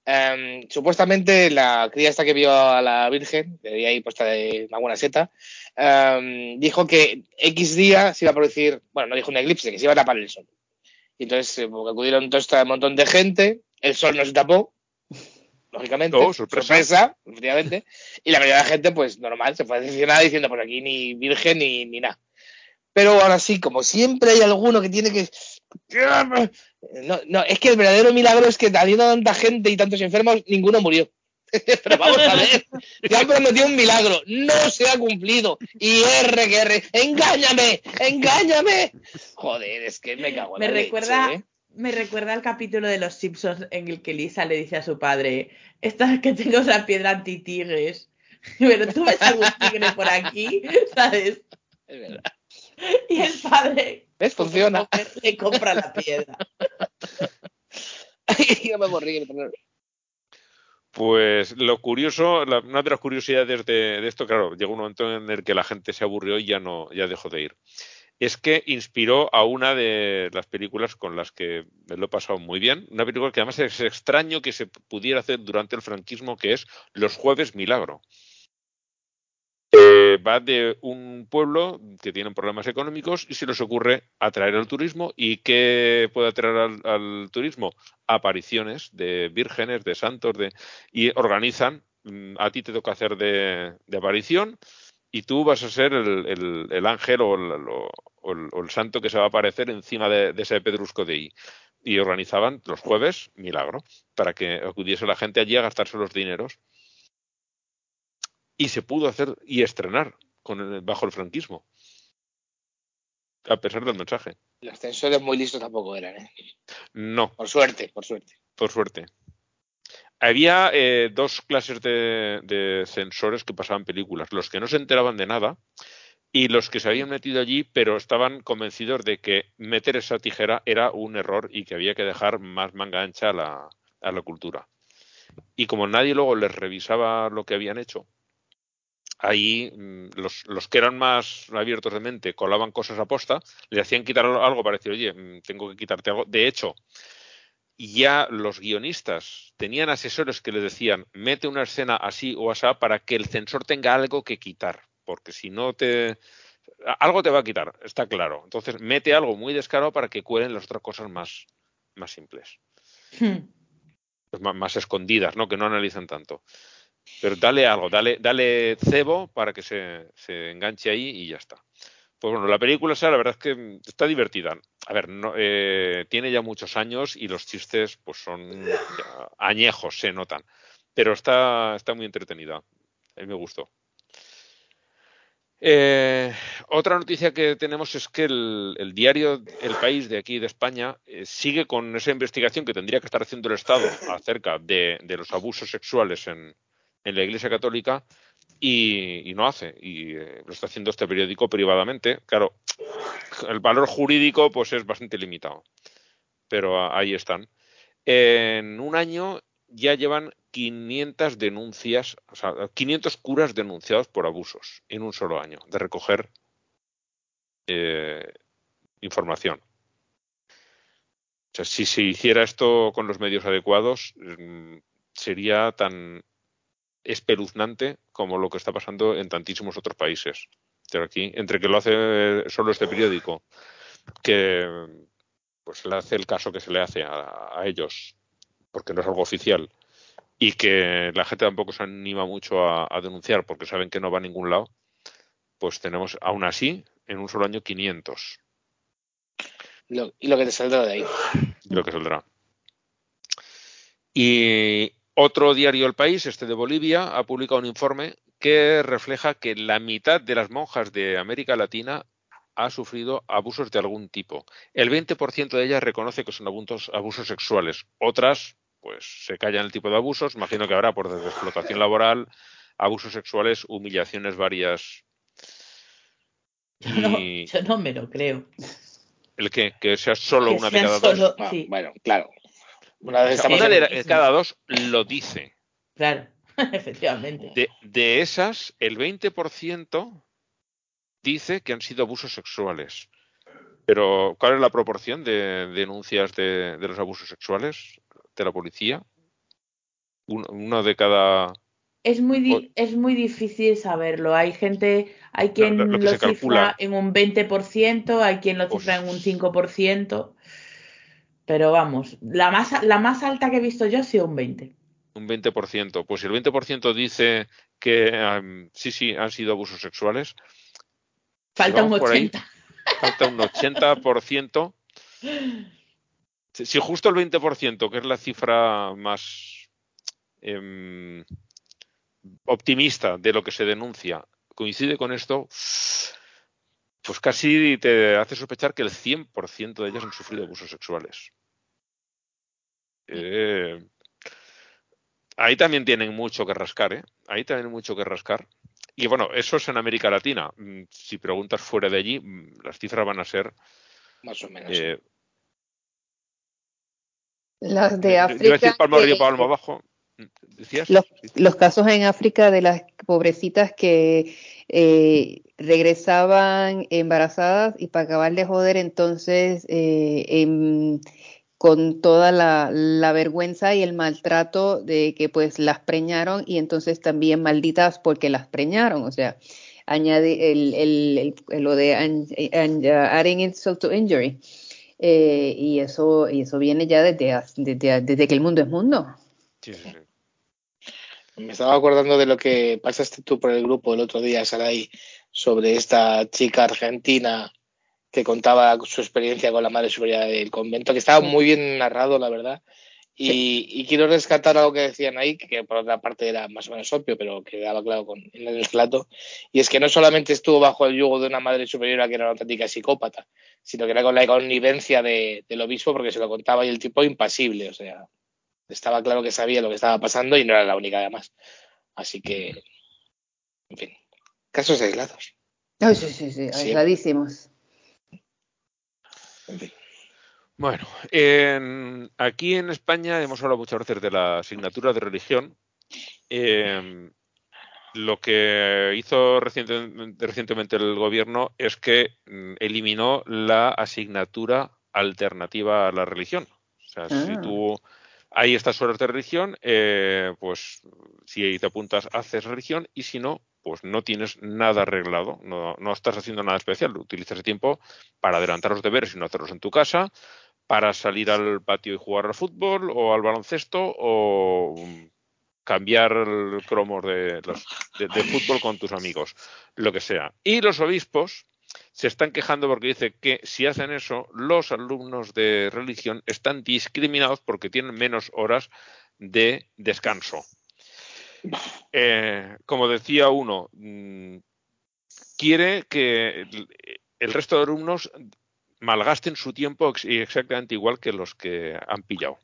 Em, supuestamente la cría esta que vio a la Virgen, había ahí puesta de una buena seta, em, dijo que X día se iba a producir, bueno, no dijo un eclipse, que se iba a tapar el sol. Y entonces eh, porque acudieron todo este montón de gente, el sol no se tapó, lógicamente, Oh, sorpresa. efectivamente, y la mayoría de la gente, pues normal, se fue decepcionada diciendo, pues aquí ni Virgen ni, ni nada. Pero ahora sí, como siempre hay alguno que tiene que... No, no, es que el verdadero milagro es que habiendo tanta gente y tantos enfermos, ninguno murió. Pero vamos a ver, te han prometido un milagro, no se ha cumplido. Y R que R, engáñame, engáñame. Joder, es que me cago en Me la recuerda, leche, ¿eh? me recuerda al capítulo de Los Simpsons en el que Lisa le dice a su padre, esta es que tengo la piedra anti-tigres. Pero tú ves algún tigre por aquí, ¿sabes? Es verdad. Y el padre ¿Ves? Funciona. le compra la piedra. no me pero- Pues lo curioso, la- una de las curiosidades de, de esto, claro, llegó un momento en el que la gente se aburrió y ya no, ya dejó de ir. Es que inspiró a una de las películas con las que me lo he pasado muy bien. Una película que además es extraño que se pudiera hacer durante el franquismo, que es Los Jueves Milagro. Eh, va de un pueblo que tiene problemas económicos y se les ocurre atraer al turismo. ¿Y qué puede atraer al, turismo? Apariciones de vírgenes, de santos, de y organizan. mm, A ti te toca hacer de, de aparición y tú vas a ser el, el, el ángel o el, o, el, o el, santo que se va a aparecer encima de, de ese pedrusco de ahí. Y organizaban los jueves, milagro, para que acudiese la gente allí a gastarse los dineros. Y se pudo hacer y estrenar con el, bajo el franquismo. A pesar del mensaje. Los censores muy listos tampoco eran, ¿eh? No. Por suerte, por suerte. Por suerte. Había eh, dos clases de, de, censores que pasaban películas, los que no se enteraban de nada y los que se habían metido allí, pero estaban convencidos de que meter esa tijera era un error y que había que dejar más manga ancha a la, a la cultura. Y como nadie luego les revisaba lo que habían hecho, ahí los, los, que eran más abiertos de mente colaban cosas a posta, le hacían quitar algo para decir, oye, mm, tengo que quitarte algo. De hecho, ya los guionistas tenían asesores que les decían, mete una escena así o así para que el censor tenga algo que quitar, porque si no te... Algo te va a quitar, está claro. Entonces, mete algo muy descarado para que cuelen las otras cosas más, más simples. Hmm. Más, más, escondidas, ¿no? Que no analizan tanto. Pero dale algo, dale, dale cebo para que se, se enganche ahí y ya está. Pues bueno, la película, sea, la verdad es que está divertida. A ver, no, eh, tiene ya muchos años y los chistes pues son añejos, se notan. Pero está, está muy entretenida. A mí me gustó. Eh, otra noticia que tenemos es que el, el, diario El País de aquí de España eh, sigue con esa investigación que tendría que estar haciendo el Estado acerca de, de los abusos sexuales en, en la Iglesia Católica y, no hace. Y eh, lo está haciendo este periódico privadamente. Claro, el valor jurídico pues es bastante limitado. Pero ahí están. En un año ya llevan 500 denuncias, o sea, 500 curas denunciados por abusos en un solo año de recoger eh, información. O sea, si se hiciera esto con los medios adecuados, mm, sería tan espeluznante como lo que está pasando en tantísimos otros países. Pero aquí, entre que lo hace solo este periódico, que pues le hace el caso que se le hace a, a ellos, porque no es algo oficial, y que la gente tampoco se anima mucho a, a, denunciar porque saben que no va a ningún lado, pues tenemos aún así en un solo año 500. Lo, y lo que te saldrá de ahí. Lo que saldrá. Y, otro diario El País, este de Bolivia, ha publicado un informe que refleja que la mitad de las monjas de América Latina ha sufrido abusos de algún tipo. El 20% de ellas reconoce que son abusos, abusos sexuales. Otras, pues, se callan el tipo de abusos. Imagino que habrá por explotación laboral, abusos sexuales, humillaciones varias. Yo no, yo no me lo creo. ¿El qué? Que sea solo Que una cada solo-. Ah, sí. Bueno, claro. Una O sea, de cada dos lo dice. Claro, efectivamente. De, de esas, el 20% dice que han sido abusos sexuales. Pero, ¿cuál es la proporción de denuncias de, de los abusos sexuales de la policía? Un- Uno de cada. Es muy, di- es muy difícil saberlo. Hay gente, hay quien lo- cifra calcula. en un 20%, hay quien lo Pues- cifra en un 5%. Pero vamos, la más, la más alta que he visto yo ha sido un 20%. Un 20%. Pues si el 20% dice que sí, sí, han sido abusos sexuales, Falta un vamos por ahí, 80%. falta un 80%. Si si justo el 20%, que es la cifra más em, optimista de lo que se denuncia, coincide con esto, pues casi te hace sospechar que el 100% de ellas han sufrido abusos sexuales. Eh, ahí también tienen mucho que rascar, ¿eh? Ahí también hay mucho que rascar. Y bueno, eso es en América Latina. Mm, Si preguntas fuera de allí, mm, las cifras van a ser Más o menos. eh, Las de Yo iba a decir África. palmo arriba, palmo abajo. ¿Decías? Los, Sí. los casos en África de las pobrecitas que eh, regresaban embarazadas y para acabar de joder, entonces eh, em, con toda la, vergüenza y el maltrato de que pues las preñaron y entonces también malditas porque las preñaron, o sea, añade el, el, el- lo de an- adding insult to injury. Eh, y eso y eso viene ya desde, desde, desde que el mundo es mundo. Me estaba acordando de lo que pasaste tú por el grupo el otro día, Saray, sobre esta chica argentina que contaba su experiencia con la madre superiora del convento, que estaba muy bien narrado, la verdad. Y, y, quiero rescatar algo que decían ahí, que por otra parte era más o menos obvio, pero que quedaba claro con, en el relato, y es que no solamente estuvo bajo el yugo de una madre superiora que era una auténtica psicópata, sino que era con la connivencia de, del obispo porque se lo contaba y el tipo impasible, o sea, estaba claro que sabía lo que estaba pasando y no era la única además. Así que, en fin, casos aislados. Oh, sí, sí, sí, aisladísimos. En fin. Bueno, en, aquí en España hemos hablado muchas veces de la asignatura de religión. Eh, lo que hizo recientemente, recientemente, el gobierno es que mm, eliminó la asignatura alternativa a la religión. O sea, ah. si tú estas horas de religión, eh, pues si te apuntas haces religión y si no, pues no tienes nada arreglado, no, estás haciendo nada especial. Utilizas el tiempo para adelantar los deberes y no hacerlos en tu casa, para salir al patio y jugar al fútbol o al baloncesto o cambiar el de, de, fútbol con tus amigos, lo que sea. Y los obispos se están quejando porque dice que si hacen eso, los alumnos de religión están discriminados porque tienen menos horas de descanso. Eh, como decía uno, mmm, quiere que el, el resto de alumnos malgasten su tiempo exactamente igual que los que han pillado.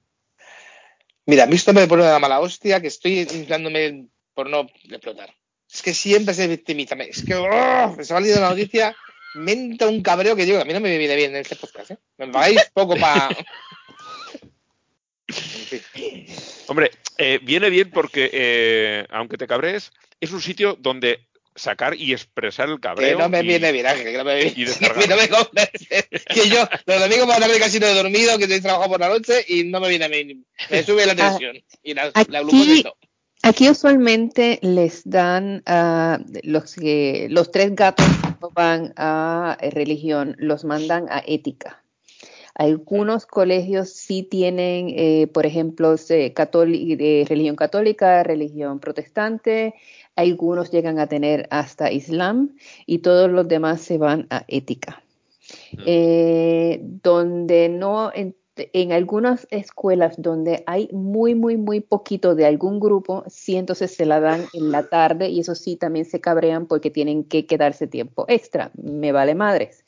Mira, a mí esto me pone una mala hostia que estoy inflándome por no explotar. Es que siempre se victimiza. Es que oh, me ha salido la noticia, me entra un cabreo que digo, a mí no me viene bien en este podcast. ¿eh? Me pagáis poco para... Hombre, eh, viene bien porque, eh, aunque te cabrees, es un sitio donde sacar y expresar el cabreo. Que no me y, viene bien, Ángel, que no me viene bien. Que no me convence. Que yo, los domingos por la tarde casi no he dormido, que estoy trabajando por la noche y no me viene bien. Me sube la tensión y la, la glucosa y todo. Aquí usualmente les dan uh, los, que los tres gatos van a religión, los mandan a ética. Algunos colegios sí tienen, eh, por ejemplo, de religión católica, religión protestante, algunos llegan a tener hasta Islam y todos los demás se van a ética. Eh, donde no, en, en, algunas escuelas donde hay muy, muy, muy poquito de algún grupo, sí entonces se la dan en la tarde y eso sí también se cabrean porque tienen que quedarse tiempo extra. Me vale madres.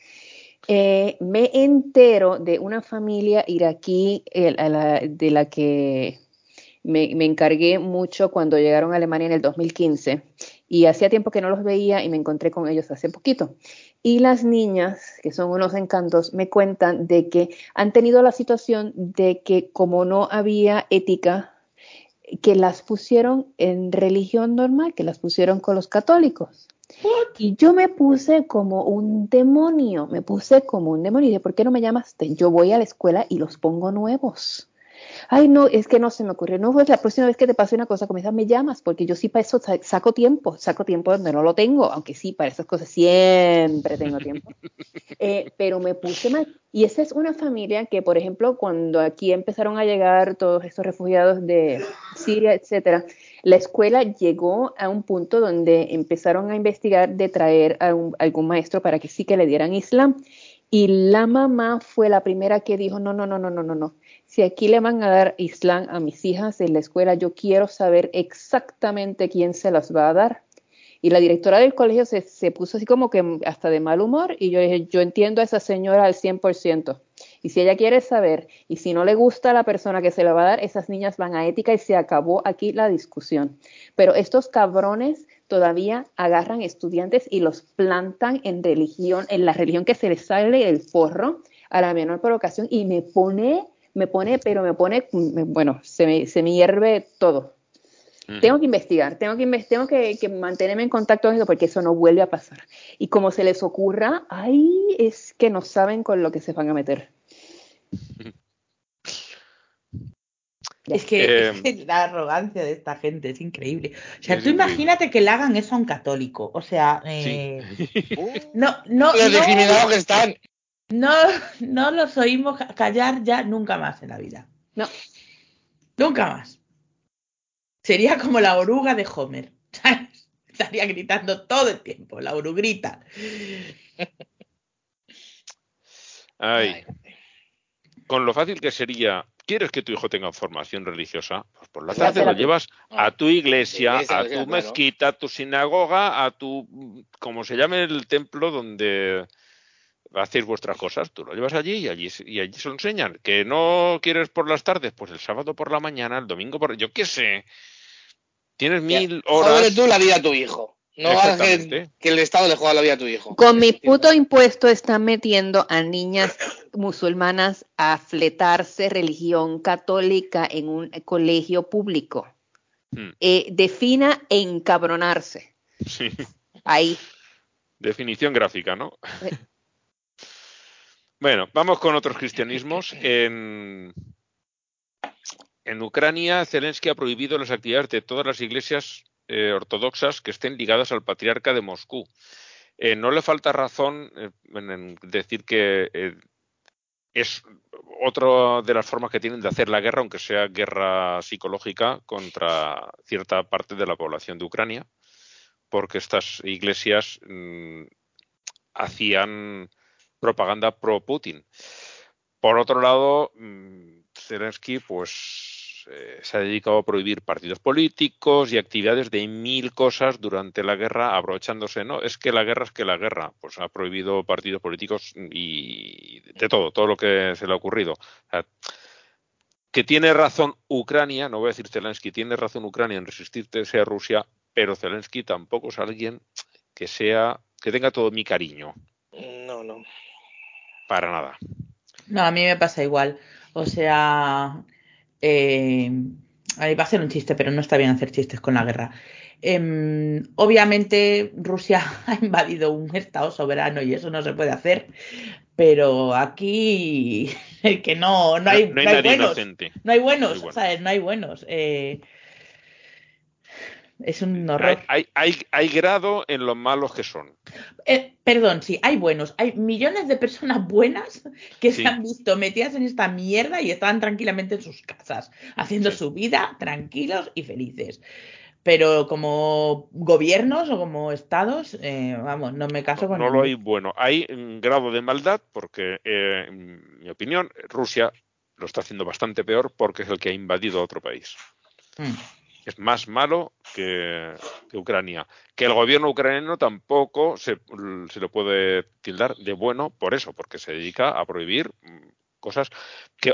Eh, me entero de una familia iraquí de la que me, encargué mucho cuando llegaron a Alemania en el 2015 y hacía tiempo que no los veía y me encontré con ellos hace poquito. Y las niñas, que son unos encantos, me cuentan de que han tenido la situación de que como no había ética, que las pusieron en religión normal, que las pusieron con los católicos. Y yo me puse como un demonio, me puse como un demonio. Y dije, ¿por qué no me llamaste? Yo voy a la escuela y los pongo nuevos. Ay, no, es que no se me ocurrió. No, pues la próxima vez que te pase una cosa como esa, me llamas, porque yo sí para eso saco tiempo, saco tiempo donde no lo tengo, aunque sí, para esas cosas siempre tengo tiempo. Eh, pero me puse mal. Y esa es una familia que, por ejemplo, cuando aquí empezaron a llegar todos estos refugiados de Siria, etcétera, la escuela llegó a un punto donde empezaron a investigar de traer a un, algún maestro para que sí que le dieran Islam. Y la mamá fue la primera que dijo, no, no, no, no, no, no, no si aquí le van a dar Islam a mis hijas en la escuela, yo quiero saber exactamente quién se las va a dar. Y la directora del colegio se, se puso así como que hasta de mal humor y yo dije, yo entiendo a esa señora al 100%. Y si ella quiere saber y si no le gusta a la persona que se la va a dar, esas niñas van a ética y se acabó aquí la discusión. Pero estos cabrones todavía agarran estudiantes y los plantan en religión, en la religión que se les sale del forro a la menor provocación y me pone me pone, pero me pone, bueno, se me, se me hierve todo. Mm. Tengo que investigar, tengo, que, tengo que, que, mantenerme en contacto con eso porque eso no vuelve a pasar. Y como se les ocurra, ahí es que no saben con lo que se van a meter. Es que, eh, es que, la arrogancia de esta gente es increíble. O sea, tú imagínate que le hagan eso a un católico. O sea, eh, sí. no, no, Los no, discriminados que están. No, no los oímos callar ya nunca más en la vida. No. Nunca más. sería como la oruga de Homer. ¿sabes? Estaría gritando todo el tiempo, la orugrita. Ay. Con lo fácil que sería, ¿quieres que tu hijo tenga formación religiosa? Pues por la tarde lo llevas a tu iglesia, Iglesia, a tu mezquita, a tu sinagoga, a tu, como se llame el templo donde hacéis vuestras cosas. Tú lo llevas allí y allí, y allí se lo enseñan. Que no quieres por las tardes, pues el sábado por la mañana, el domingo por... Yo qué sé. Tienes mil horas... Jódele tú la vida a tu hijo. No hagas que, que el Estado le juegue la vida a tu hijo. Con mi puto impuesto están metiendo a niñas musulmanas a fletarse religión católica en un colegio público. Hmm. Eh, defina encabronarse. Sí. Ahí. Definición gráfica, ¿no? Bueno, vamos con otros cristianismos. En, en Ucrania, Zelensky ha prohibido las actividades de todas las iglesias eh, ortodoxas que estén ligadas al patriarca de Moscú. Eh, no le falta razón eh, en, en decir que es otra de las formas que tienen de hacer la guerra, aunque sea guerra psicológica, contra cierta parte de la población de Ucrania, porque estas iglesias mm, hacían propaganda pro Putin. Por otro lado, mm, Zelensky pues eh, se ha dedicado a prohibir partidos políticos y actividades de mil cosas durante la guerra, aprovechándose, no, es que la guerra es que la guerra, pues ha prohibido partidos políticos y de todo, todo lo que se le ha ocurrido. Que tiene razón Ucrania, no voy a decir Zelensky, tiene razón Ucrania en resistirse a Rusia, pero Zelensky tampoco es alguien que sea, que tenga todo mi cariño, No, no. Para nada. No, a mí me pasa igual. O sea, eh, ahí va a ser un chiste, pero no está bien hacer chistes con la guerra. Em, obviamente Rusia ha invadido un estado soberano y eso no se puede hacer, pero aquí que no, no hay, no hay no hay nadie buenos. inocente. No hay buenos, No hay buenos. ¿sabes? No hay buenos. Eh, es un horror. Hay, hay, hay, hay grado en lo malos que son. Eh, perdón, sí, hay buenos. Hay millones de personas buenas que Sí. se han visto metidas en esta mierda y estaban tranquilamente en sus casas, haciendo Sí. su vida tranquilos y felices. Pero como gobiernos o como estados, eh, vamos, no me caso con No lo ninguno. hay bueno. Hay un grado de maldad porque, eh, en mi opinión, Rusia lo está haciendo bastante peor porque es el que ha invadido a otro país. Mm. Es más malo que, Ucrania. Que el gobierno ucraniano tampoco se, lo puede tildar de bueno por eso, porque se dedica a prohibir mm, cosas que,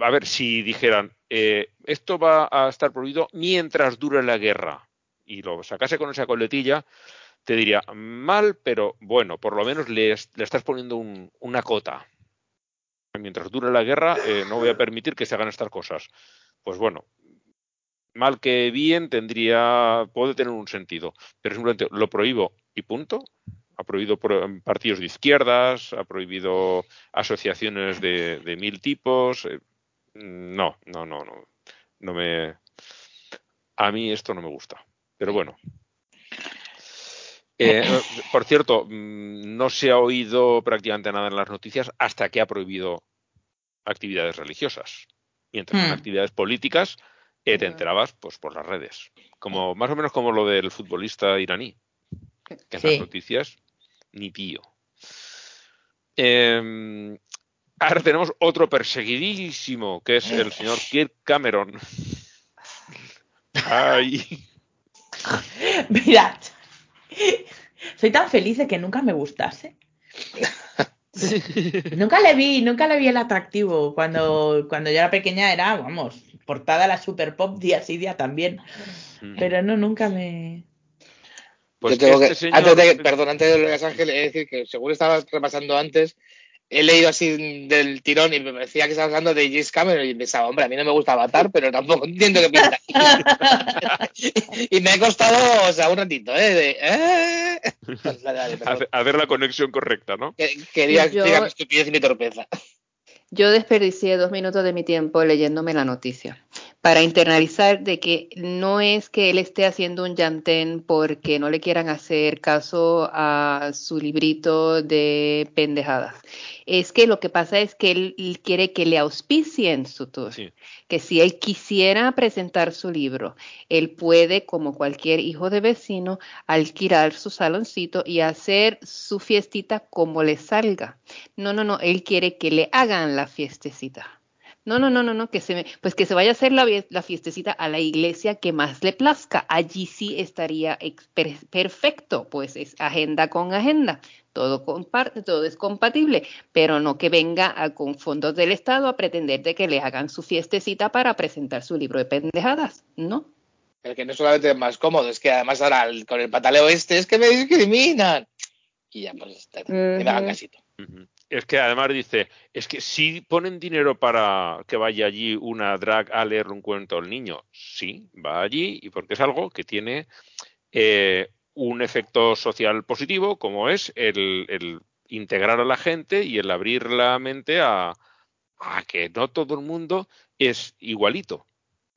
a ver, si dijeran, eh, esto va a estar prohibido mientras dure la guerra, y lo sacase con esa coletilla, te diría, mal, pero bueno, por lo menos le estás poniendo un- una cota. Mientras dure la guerra, eh, no voy a permitir que se hagan estas cosas. Pues bueno, mal que bien tendría, puede tener un sentido, pero simplemente lo prohíbo y punto. Ha prohibido pro- partidos de izquierdas, ha prohibido asociaciones de, de mil tipos. eh, no, no, no, no, no me. A mí esto no me gusta, pero bueno. Eh, por cierto, mm, no se ha oído prácticamente nada en las noticias hasta que ha prohibido actividades religiosas. Mientras en Hmm. actividades políticas eh, te enterabas pues por las redes. Como, más o menos como lo del futbolista iraní. Que en Sí. las noticias, ni pío. Eh, ahora tenemos otro perseguidísimo, que es el señor Kirk Cameron. Ay. Mirad, soy tan feliz de que nunca me gustase. Nunca le vi, nunca le vi el atractivo. Cuando, cuando yo era pequeña era, vamos, portada a la Super Pop día sí día también. Pero no, nunca me. Pues Yo tengo este que, señor- antes de, perdón, antes de lo de Los Ángeles, he de decir que según estaba repasando antes, he leído así del tirón y me decía que estaba hablando de James Cameron y pensaba, hombre, a mí no me gusta Avatar, pero tampoco entiendo qué pinta. y me ha costado, o sea, un ratito, ¿eh? De, ¿eh? Dale, dale, hacer la conexión correcta, ¿no? Que- Quería Yo- explicar mi estupidez y mi torpeza. Yo desperdicié dos minutos de mi tiempo leyéndome la noticia. Para internalizar de que no es que él esté haciendo un llantén porque no le quieran hacer caso a su librito de pendejadas. Es que lo que pasa es que él quiere que le auspicien su tour. Que si él quisiera presentar su libro, él puede, como cualquier hijo de vecino, alquilar su saloncito y hacer su fiestita como le salga. No, no, no, él quiere que le hagan la fiestecita. No, no, no, no, no, que se pues que se vaya a hacer la, la, fiestecita a la iglesia que más le plazca. Allí sí estaría perfecto, pues es agenda con agenda. Todo comparte, todo es compatible, pero no que venga con fondos del Estado a pretender de que le hagan su fiestecita para presentar su libro de pendejadas, ¿no? El que no solamente es más cómodo, es que además ahora con el pataleo este es que me discriminan. Y ya, pues, está, me hagan casito es que además dice, es que si ponen dinero para que vaya allí una drag a leer un cuento al niño, sí, va allí y porque es algo que tiene eh, un efecto social positivo, como es el, integrar a la gente y el abrir la mente a, a que no todo el mundo es igualito,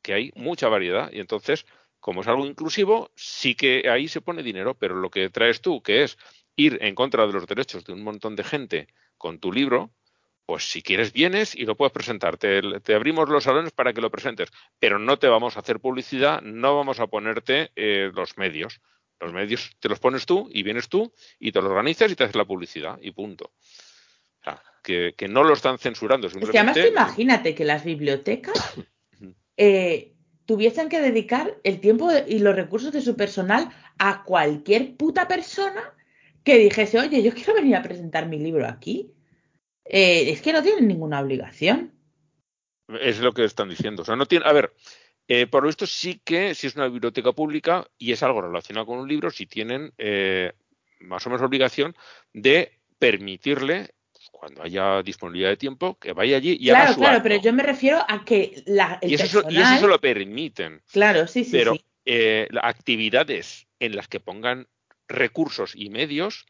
que hay mucha variedad. Y entonces como es algo inclusivo, sí que ahí se pone dinero, pero lo que traes tú, que es ir en contra de los derechos de un montón de gente con tu libro, pues si quieres vienes y lo puedes presentar. Te, abrimos los salones para que lo presentes, pero no te vamos a hacer publicidad, no vamos a ponerte eh, los medios. Los medios te los pones tú y vienes tú y te lo organizas y te haces la publicidad y punto. O sea, que, no lo están censurando. Es que además imagínate que las bibliotecas eh, tuviesen que dedicar el tiempo y los recursos de su personal a cualquier puta persona que dijese, oye, yo quiero venir a presentar mi libro aquí. Eh, es que no tienen ninguna obligación. Es lo que están diciendo. O sea, no tiene. A ver, eh, por lo visto sí que si es una biblioteca pública y es algo relacionado con un libro, sí tienen eh, más o menos obligación de permitirle cuando haya disponibilidad de tiempo, que vaya allí y claro, haga su Claro, pero yo me refiero a que la, y, eso, y, eso, se lo permiten. Claro, sí, sí. Pero sí. actividades en las que pongan recursos y medios,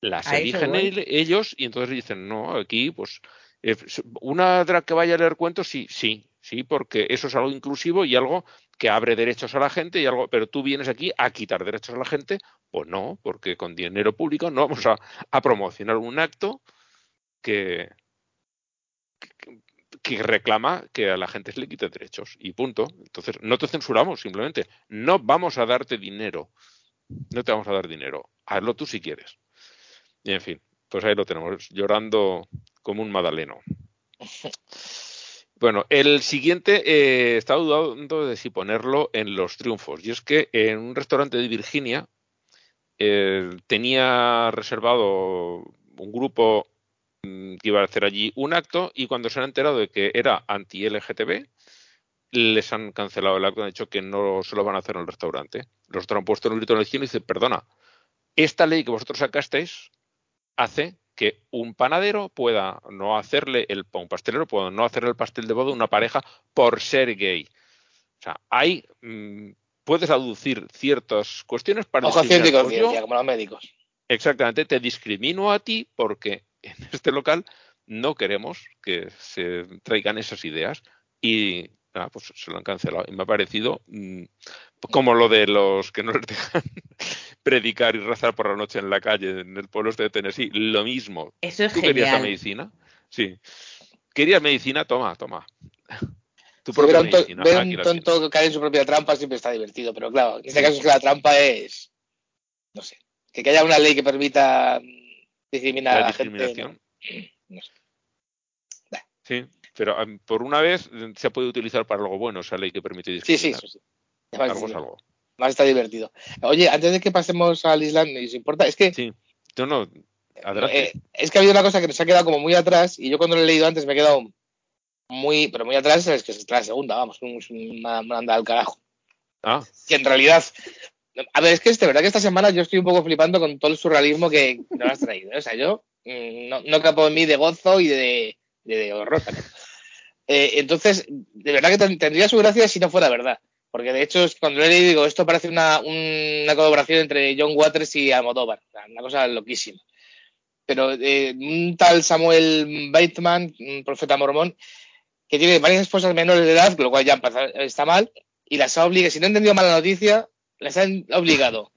las eligen ellos y entonces dicen, no, aquí pues eh, una drag que vaya a leer cuentos, sí, sí, sí, porque eso es algo inclusivo y algo que abre derechos a la gente y algo, pero tú vienes aquí a quitar derechos a la gente, pues no, porque con dinero público no vamos a, promocionar un acto que, que reclama que a la gente se le quite derechos y punto. Entonces, no te censuramos, simplemente. No vamos a darte dinero no te vamos a dar dinero, hazlo tú si quieres. Y en fin, pues ahí lo tenemos, llorando como un madaleno. Bueno, el siguiente eh, estaba dudando de si ponerlo en los triunfos. Y es que en un restaurante de Virginia eh, tenía reservado un grupo mm, que iba a hacer allí un acto y cuando se han enterado de que era anti-LGTB, les han cancelado el acto, han dicho que no se lo van a hacer en el restaurante. Los otros han puesto un grito en el cielo y dicen, perdona, esta ley que vosotros sacasteis hace que un panadero pueda no hacerle el un pastelero pueda no hacerle el pastel de boda a una pareja por ser gay. O sea, hay mm, puedes aducir ciertas cuestiones para Ojo científico, como los médicos. Exactamente, te discrimino a ti porque en este local no queremos que se traigan esas ideas y Ah, pues se lo han cancelado. Y me ha parecido mm, como lo de los que no les dejan predicar y rezar por la noche en la calle en el pueblo este de Tennessee. Lo mismo. Eso es ¿Tú genial. querías la medicina? Sí. ¿Querías medicina? Toma, toma. Tu propia ver un, ver un tonto caer en su propia trampa siempre está divertido, pero claro, en este caso es que la trampa es, no sé, que haya una ley que permita discriminar a la gente. No, sé. Sí, pero por una vez se puede utilizar para algo bueno esa ley que permite discriminar. Sí, sí, sí. Algo es algo. Más está divertido. Oye, antes de que pasemos al Islam, ¿os importa? Es que... Sí, no, no. Eh, es que ha habido una cosa que nos ha quedado como muy atrás y yo cuando lo he leído antes me he quedado muy, pero muy atrás, es que es la segunda, vamos, una manda al carajo. Ah. Que en realidad a ver, es que es de verdad que esta semana yo estoy un poco flipando con todo el surrealismo que nos has traído. ¿eh? O sea, yo mm, no, no capo en mí de gozo y de, de, horror. Eh, entonces, de verdad que tendría su gracia si no fuera verdad. Porque de hecho, cuando leído, digo, esto parece una, una colaboración entre John Waters y Almodóvar. Una cosa loquísima. Pero eh, un tal Samuel Bateman, un profeta mormón, que tiene varias esposas menores de edad, lo cual ya está mal, y las ha obligado, si no he entendido mal la noticia, las han obligado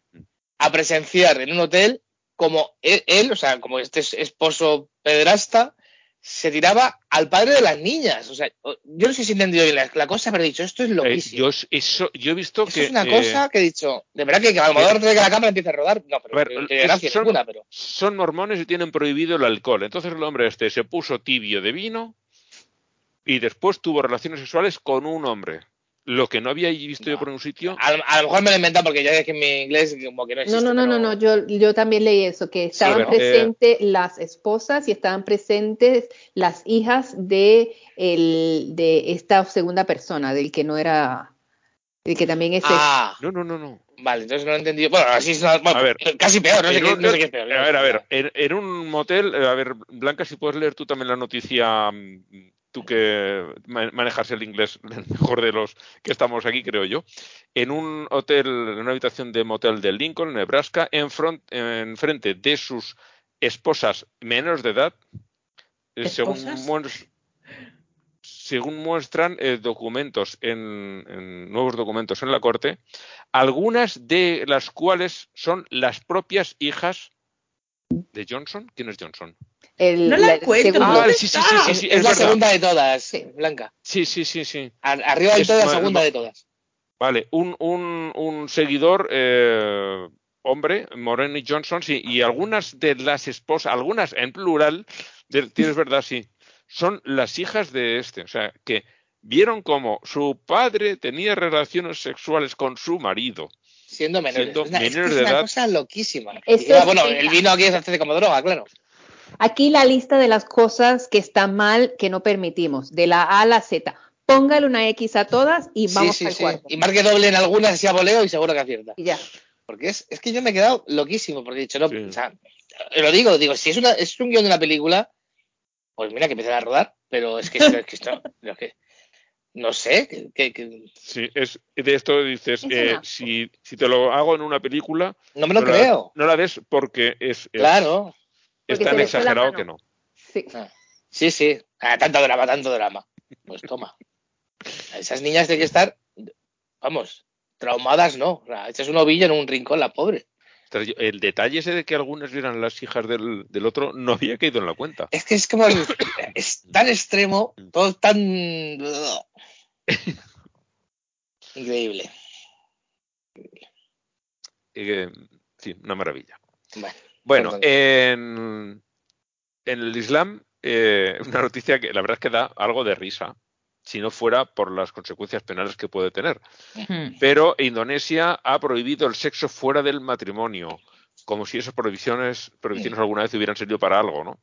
a presenciar en un hotel como él, él, o sea, como este es- esposo pederasta, se tiraba al padre de las niñas. O sea, yo no sé si he entendido bien la, la cosa, pero he dicho, esto es Eh, loquísimo. yo, es- eso, yo he visto Eso que. es una eh, cosa que he dicho, de verdad que, que a lo mejor antes de que la cámara empiece a rodar, no, pero A ver, es- son- ninguna, pero son mormones y tienen prohibido el alcohol. Entonces el hombre este se puso tibio de vino y después tuvo relaciones sexuales con un hombre. Lo que no había visto yo por un sitio. a, lo- a lo mejor me lo he inventado porque ya es que en mi inglés como que no No, existe. no, no, no, pero- no, yo, yo también leí eso, que estaban eh, presentes las esposas y estaban presentes las hijas de, el, de esta segunda persona, del que no era, del que también es Ah, No, no, no, no. vale, entonces no lo he entendido. Bueno, así es una- bueno, A ver, casi peor, no sé, qué, un no sé hotel- qué es peor. A ver, a ver, en, en un motel, eh, a ver, Blanca, si puedes leer tú también la noticia, mm, tú que ma- manejas el inglés mejor de los que estamos aquí, creo yo. En un hotel, en una habitación de motel de Lincoln, Nebraska, en, front, en frente de sus esposas menores de edad, eh, según, según muestran eh, documentos en, en nuevos documentos en la corte, algunas de las cuales son las propias hijas de Johnson. ¿Quién es Johnson? El, No la encuentro. Ah, ¿Dónde sí, sí, está? sí, sí, es, sí, es es la segunda de todas, Sí. Blanca. Sí, sí, sí, sí. Ar- arriba del todo, la segunda de todas. Vale, un, un, un seguidor eh, hombre, Moreni Johnson, sí, y algunas de las esposas, algunas en plural, de- tienes verdad, sí, son las hijas de este. O sea, que vieron como su padre tenía relaciones sexuales con su marido. Siendo menores. Siendo es una, es que menores es de una edad. cosa loquísima. Y, ah, bueno, el vino aquí se hace como droga, claro. Aquí la lista de las cosas que están mal que no permitimos, de la A a la Z. Póngale una X a todas y vamos sí, sí, al sí. cuarto. Y marque doble en algunas, a voleo y seguro que acierta. Y ya. Porque es, es que yo me he quedado loquísimo, porque he dicho, no, Sí. o sea, lo digo, digo, si es, una, es un guion de una película, pues mira que empiezan a rodar, pero es que, es que esto, es que- no sé, que, que- que- Sí, es, de esto dices, Es eh, si, si te lo hago en una película, no me lo no creo. La, no la des porque es, es- Claro, es tan exagerado que no. Sí. sí, sí, Ah, tanto drama, tanto drama. Pues toma. Esas niñas tienen que estar, vamos, traumadas no, o sea, echas un ovillo en un rincón, la pobre. El detalle ese de que algunas vieran las hijas del, del otro no había caído en la cuenta. Es que es como, es tan extremo, todo tan... Increíble. Eh, sí, una maravilla. Bueno, Bueno, en, en el Islam, eh, una noticia que la verdad es que da algo de risa, si no fuera por las consecuencias penales que puede tener. Pero Indonesia ha prohibido el sexo fuera del matrimonio, como si esas prohibiciones, prohibiciones alguna vez hubieran servido para algo, ¿no?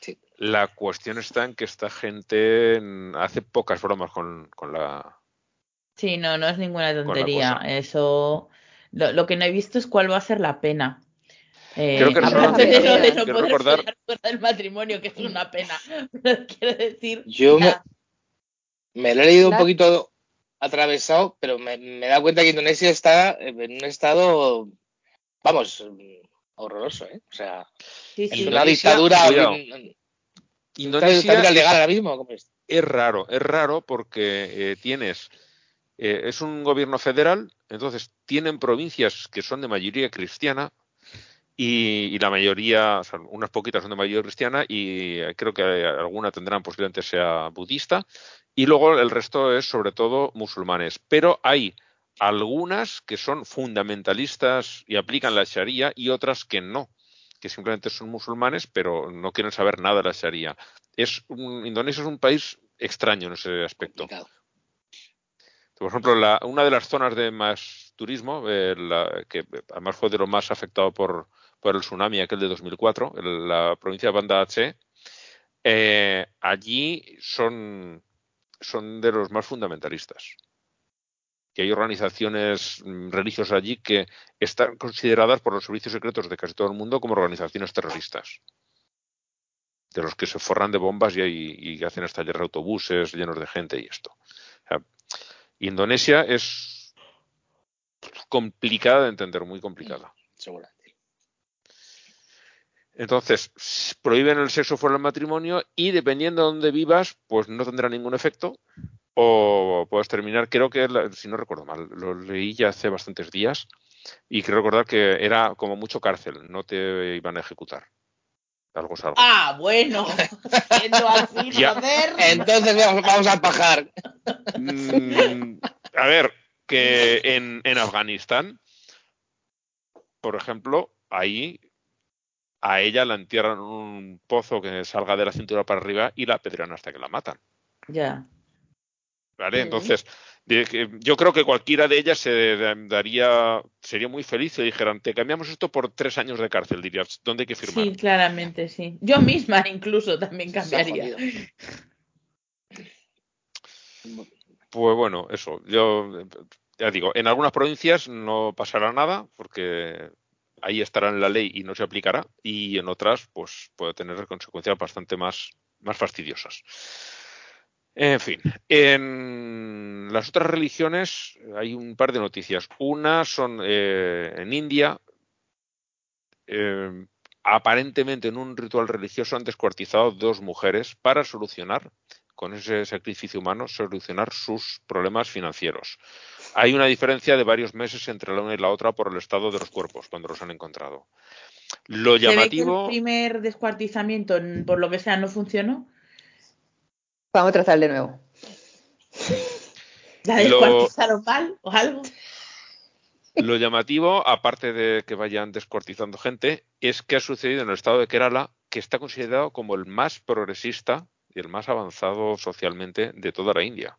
sí. La cuestión está en que esta gente hace pocas bromas con, con la... Sí, no, no es ninguna tontería. Eso. Lo, lo que no he visto es cuál va a ser la pena. Eh, Creo que de lo de no poder recordar- fuera del matrimonio, que es una pena. Pero quiero decir. Yo me, me lo he leído un poquito atravesado, pero me, me he dado cuenta que Indonesia está en un estado, vamos, horroroso, ¿eh? O sea, sí, es sí. una Indonesia, dictadura, un- una Indonesia dictadura legal ahora mismo. ¿cómo es? es raro, es raro porque eh, tienes, eh, es un gobierno federal, entonces tienen provincias que son de mayoría cristiana y, y la mayoría, o sea, unas poquitas son de mayoría cristiana y eh, creo que alguna tendrán posiblemente sea budista y luego el resto es sobre todo musulmanes, pero hay algunas que son fundamentalistas y aplican la Sharia y otras que no que simplemente son musulmanes, pero no quieren saber nada de la Sharia. Es un, Indonesia es un país extraño en ese aspecto. Por ejemplo, la- una de las zonas de más turismo, eh, la- que además fue de lo más afectado por, por el tsunami aquel de 2004, el- la provincia de Banda Aceh, eh, allí son, son de los más fundamentalistas. Que hay organizaciones mm, religiosas allí que están consideradas por los servicios secretos de casi todo el mundo como organizaciones terroristas. De los que se forran de bombas y, y hacen estallar autobuses llenos de gente y esto. Indonesia es complicada de entender, muy complicada. Seguramente. Entonces, prohíben el sexo fuera del matrimonio y dependiendo de dónde vivas, pues no tendrá ningún efecto o puedes terminar, creo que, si no recuerdo mal, lo leí ya hace bastantes días y quiero recordar que era como mucho cárcel, no te iban a ejecutar. Algo es algo. Ah, bueno. Siendo así, Ya. joder. Entonces vamos, vamos a pajar. Mm, a ver, que en, en Afganistán, por ejemplo, ahí a ella la entierran en un pozo que salga de la cintura para arriba y la apedrean hasta que la matan. Ya. ¿Vale? Entonces, yo creo que cualquiera de ellas se daría, sería muy feliz si dijeran, te cambiamos esto por tres años de cárcel, dirías, ¿dónde hay que firmar? Sí, claramente, sí. Yo misma incluso también cambiaría. Pues bueno, eso. Yo ya digo, en algunas provincias no pasará nada porque ahí estará en la ley y no se aplicará y en otras pues puede tener consecuencias bastante más, más fastidiosas. En fin, en las otras religiones hay un par de noticias. Una son eh, en India, eh, aparentemente en un ritual religioso han descuartizado dos mujeres para solucionar con ese sacrificio humano solucionar sus problemas financieros. Hay una diferencia de varios meses entre la una y la otra por el estado de los cuerpos cuando los han encontrado. Lo ¿Se ve que el llamativo, primer descuartizamiento, por lo que sea, no funcionó? Vamos a tratar de nuevo. ¿La Lo- descuartizaron mal o algo? lo llamativo, aparte de que vayan descuartizando gente, es que ha sucedido en el estado de Kerala, que está considerado como el más progresista y el más avanzado socialmente de toda la India.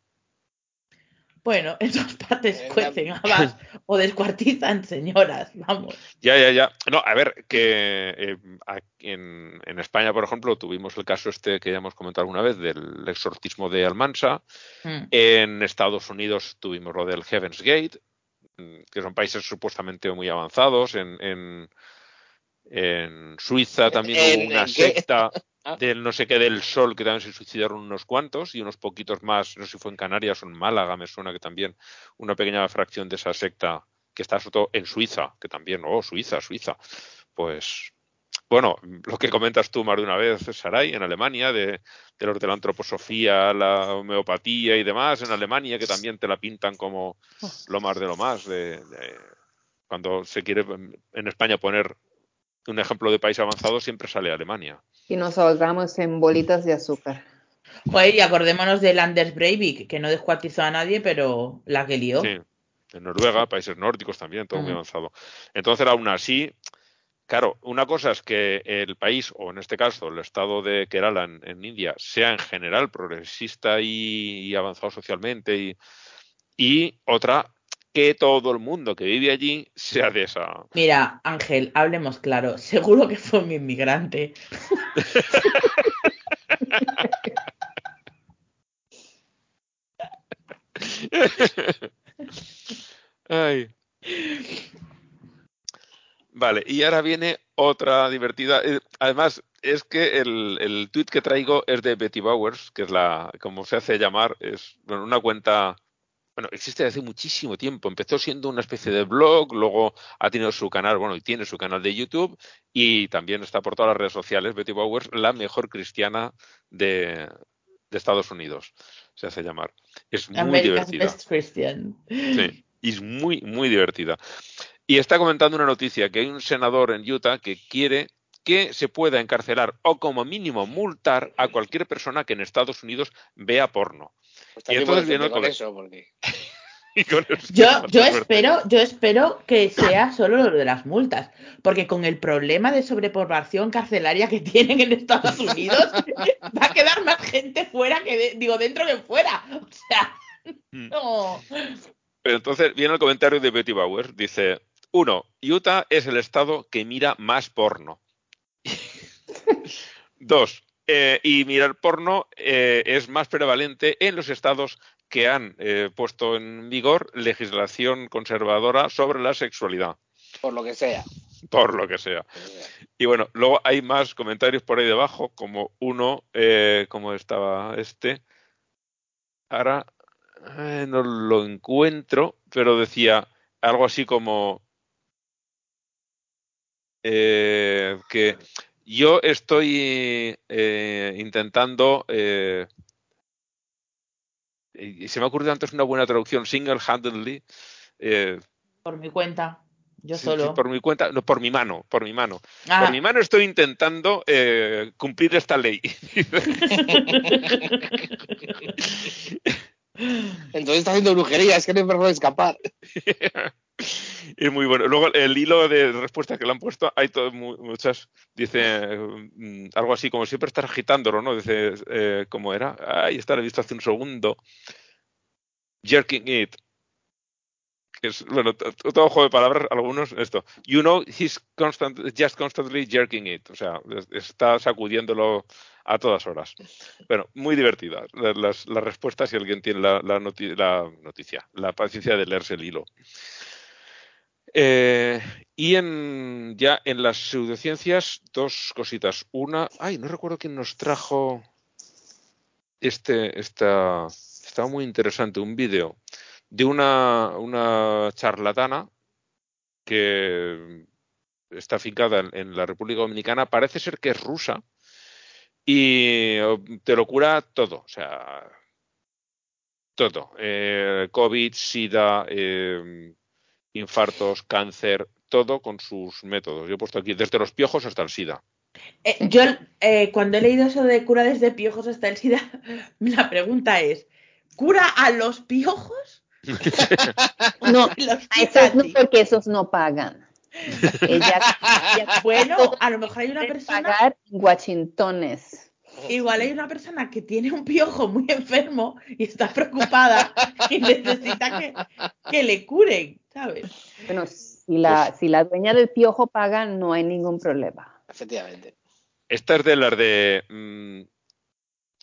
Bueno, en todas partes cuecen habas o descuartizan señoras, vamos. Ya, ya, ya. No, a ver, que eh, aquí en, en España, por ejemplo, tuvimos el caso este que ya hemos comentado alguna vez del exorcismo de Almansa. Mm. En Estados Unidos tuvimos lo del Heaven's Gate, mm, que son países supuestamente muy avanzados. En, en, en Suiza también ¿En- hubo una secta Ah. del no sé qué del sol que también se suicidaron unos cuantos y unos poquitos más, no sé si fue en Canarias o en Málaga, me suena que también una pequeña fracción de esa secta que está sobre todo en Suiza, que también, oh, Suiza, Suiza. Pues, bueno, lo que comentas tú más de una vez, Saray, en Alemania, de, de los de la antroposofía, la homeopatía y demás, en Alemania, que también te la pintan como lo más de lo más. De, de- cuando se quiere en España poner un ejemplo de país avanzado, siempre sale Alemania. Y nos ahogamos en bolitas de azúcar. Joder, y acordémonos del Anders Breivik, que no descuartizó a nadie, pero la que lió. Sí, en Noruega, países nórdicos también, todo muy Mm. avanzado. Entonces, aún así, claro, una cosa es que el país, o en este caso el estado de Kerala en, en India, sea en general progresista y, y avanzado socialmente, y, y otra, que todo el mundo que vive allí sea de esa. Mira, Ángel, hablemos claro. Seguro que fue un inmigrante. Ay. Vale, y ahora viene otra divertida. Eh, Además, es que el, el tweet que traigo es de Betty Bowers, que es la, como se hace llamar, es bueno, una cuenta, bueno, existe desde hace muchísimo tiempo. Empezó siendo una especie de blog, luego ha tenido su canal, bueno, y tiene su canal de YouTube, y también está por todas las redes sociales. Betty Bowers, la mejor cristiana de, de Estados Unidos, se hace llamar. Es muy America's divertida. Best Christian. Sí, y es muy, muy divertida. Y está comentando una noticia que hay un senador en Utah que quiere que se pueda encarcelar o como mínimo multar a cualquier persona que en Estados Unidos vea porno. Pues Y entonces puedes viene con con- eso, porque Y con eso Yo, yo espero, yo espero que sea solo lo de las multas, porque con el problema de sobrepoblación carcelaria que tienen en Estados Unidos, va a quedar más gente fuera que de- digo dentro que fuera. O sea, Mm. no. Pero entonces viene el comentario de Betty Bauer. Dice, uno, Utah es el estado que mira más porno. Dos, eh, y mirar porno eh, es más prevalente en los estados que han eh, puesto en vigor legislación conservadora sobre la sexualidad, por lo que sea. por lo que sea. Y bueno, luego hay más comentarios por ahí debajo, como uno, eh, como estaba este. Ahora no lo encuentro, pero decía algo así como que Yo estoy eh, intentando. Eh, y se me ha ocurrido antes una buena traducción, single-handedly. Eh, Por mi cuenta. Yo sí, solo. sí, por mi cuenta, no, por mi mano, por mi mano. Ah. Por mi mano estoy intentando eh, cumplir esta ley. Entonces está haciendo brujería, es que no hay forma de escapar. es muy bueno. Luego el hilo de respuestas que le han puesto, hay to- mu- muchas. Dice mm, algo así como siempre estás agitándolo, ¿no? Dice, eh, ¿cómo era? Ahí está, lo he visto hace un segundo. Jerking it. Es, bueno, todo juego de palabras, algunos, esto. You know, he's constant, just constantly jerking it. O sea, es- está sacudiéndolo a todas horas. Bueno, muy divertidas las, las- respuestas si alguien tiene la noticia, la paciencia de leerse el hilo. Eh, y en, ya en las pseudociencias, dos cositas. Una, ay, no recuerdo quién nos trajo este, esta, estaba muy interesante, un vídeo de una, una charlatana que está afincada en, la República Dominicana, parece ser que es rusa y te lo cura todo, o sea, todo. Eh, COVID, SIDA, eh, infartos, cáncer, todo con sus métodos. Yo he puesto aquí desde los piojos hasta el SIDA. Eh, yo, eh, cuando he leído eso de cura desde piojos hasta el SIDA, la pregunta es: ¿cura a los piojos? No, Los a esos no, porque esos no pagan. Ella, ella Bueno, a lo mejor hay una persona, pagar en Washingtones. Igual hay una persona que tiene un piojo muy enfermo y está preocupada y necesita que, que le curen, ¿sabes? Bueno, si la, si la dueña del piojo paga, no hay ningún problema. Efectivamente. Esta es de las de mm,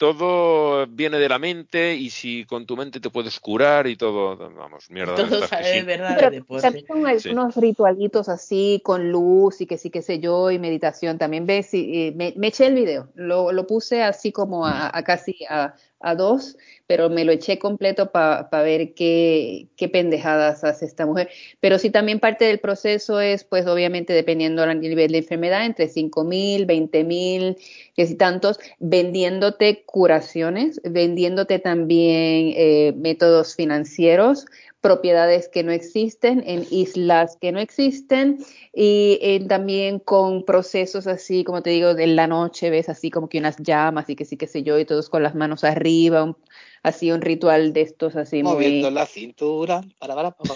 todo viene de la mente y si con tu mente te puedes curar y todo, vamos, mierda. Todo que sale de sí. verdad Pero de deporte. también son algunos ritualitos así con luz y que sí, qué sé yo, y meditación. También ves, y, y me, me eché el video, lo, lo puse así como a, a casi a, a dos, pero me lo eché completo para ver qué, qué pendejadas hace esta mujer. Pero sí también parte del proceso es, pues obviamente dependiendo del nivel de enfermedad, entre 5 mil, 20 mil, que si tantos, vendiéndote curaciones, vendiéndote también eh, métodos financieros, propiedades que no existen, en islas que no existen y eh, también con procesos así, como te digo, de la noche, ves así como que unas llamas y que sí, qué sé yo, y todos con las manos arriba, un- así un ritual de estos así muy... Moviendo la cintura. Para, para, para.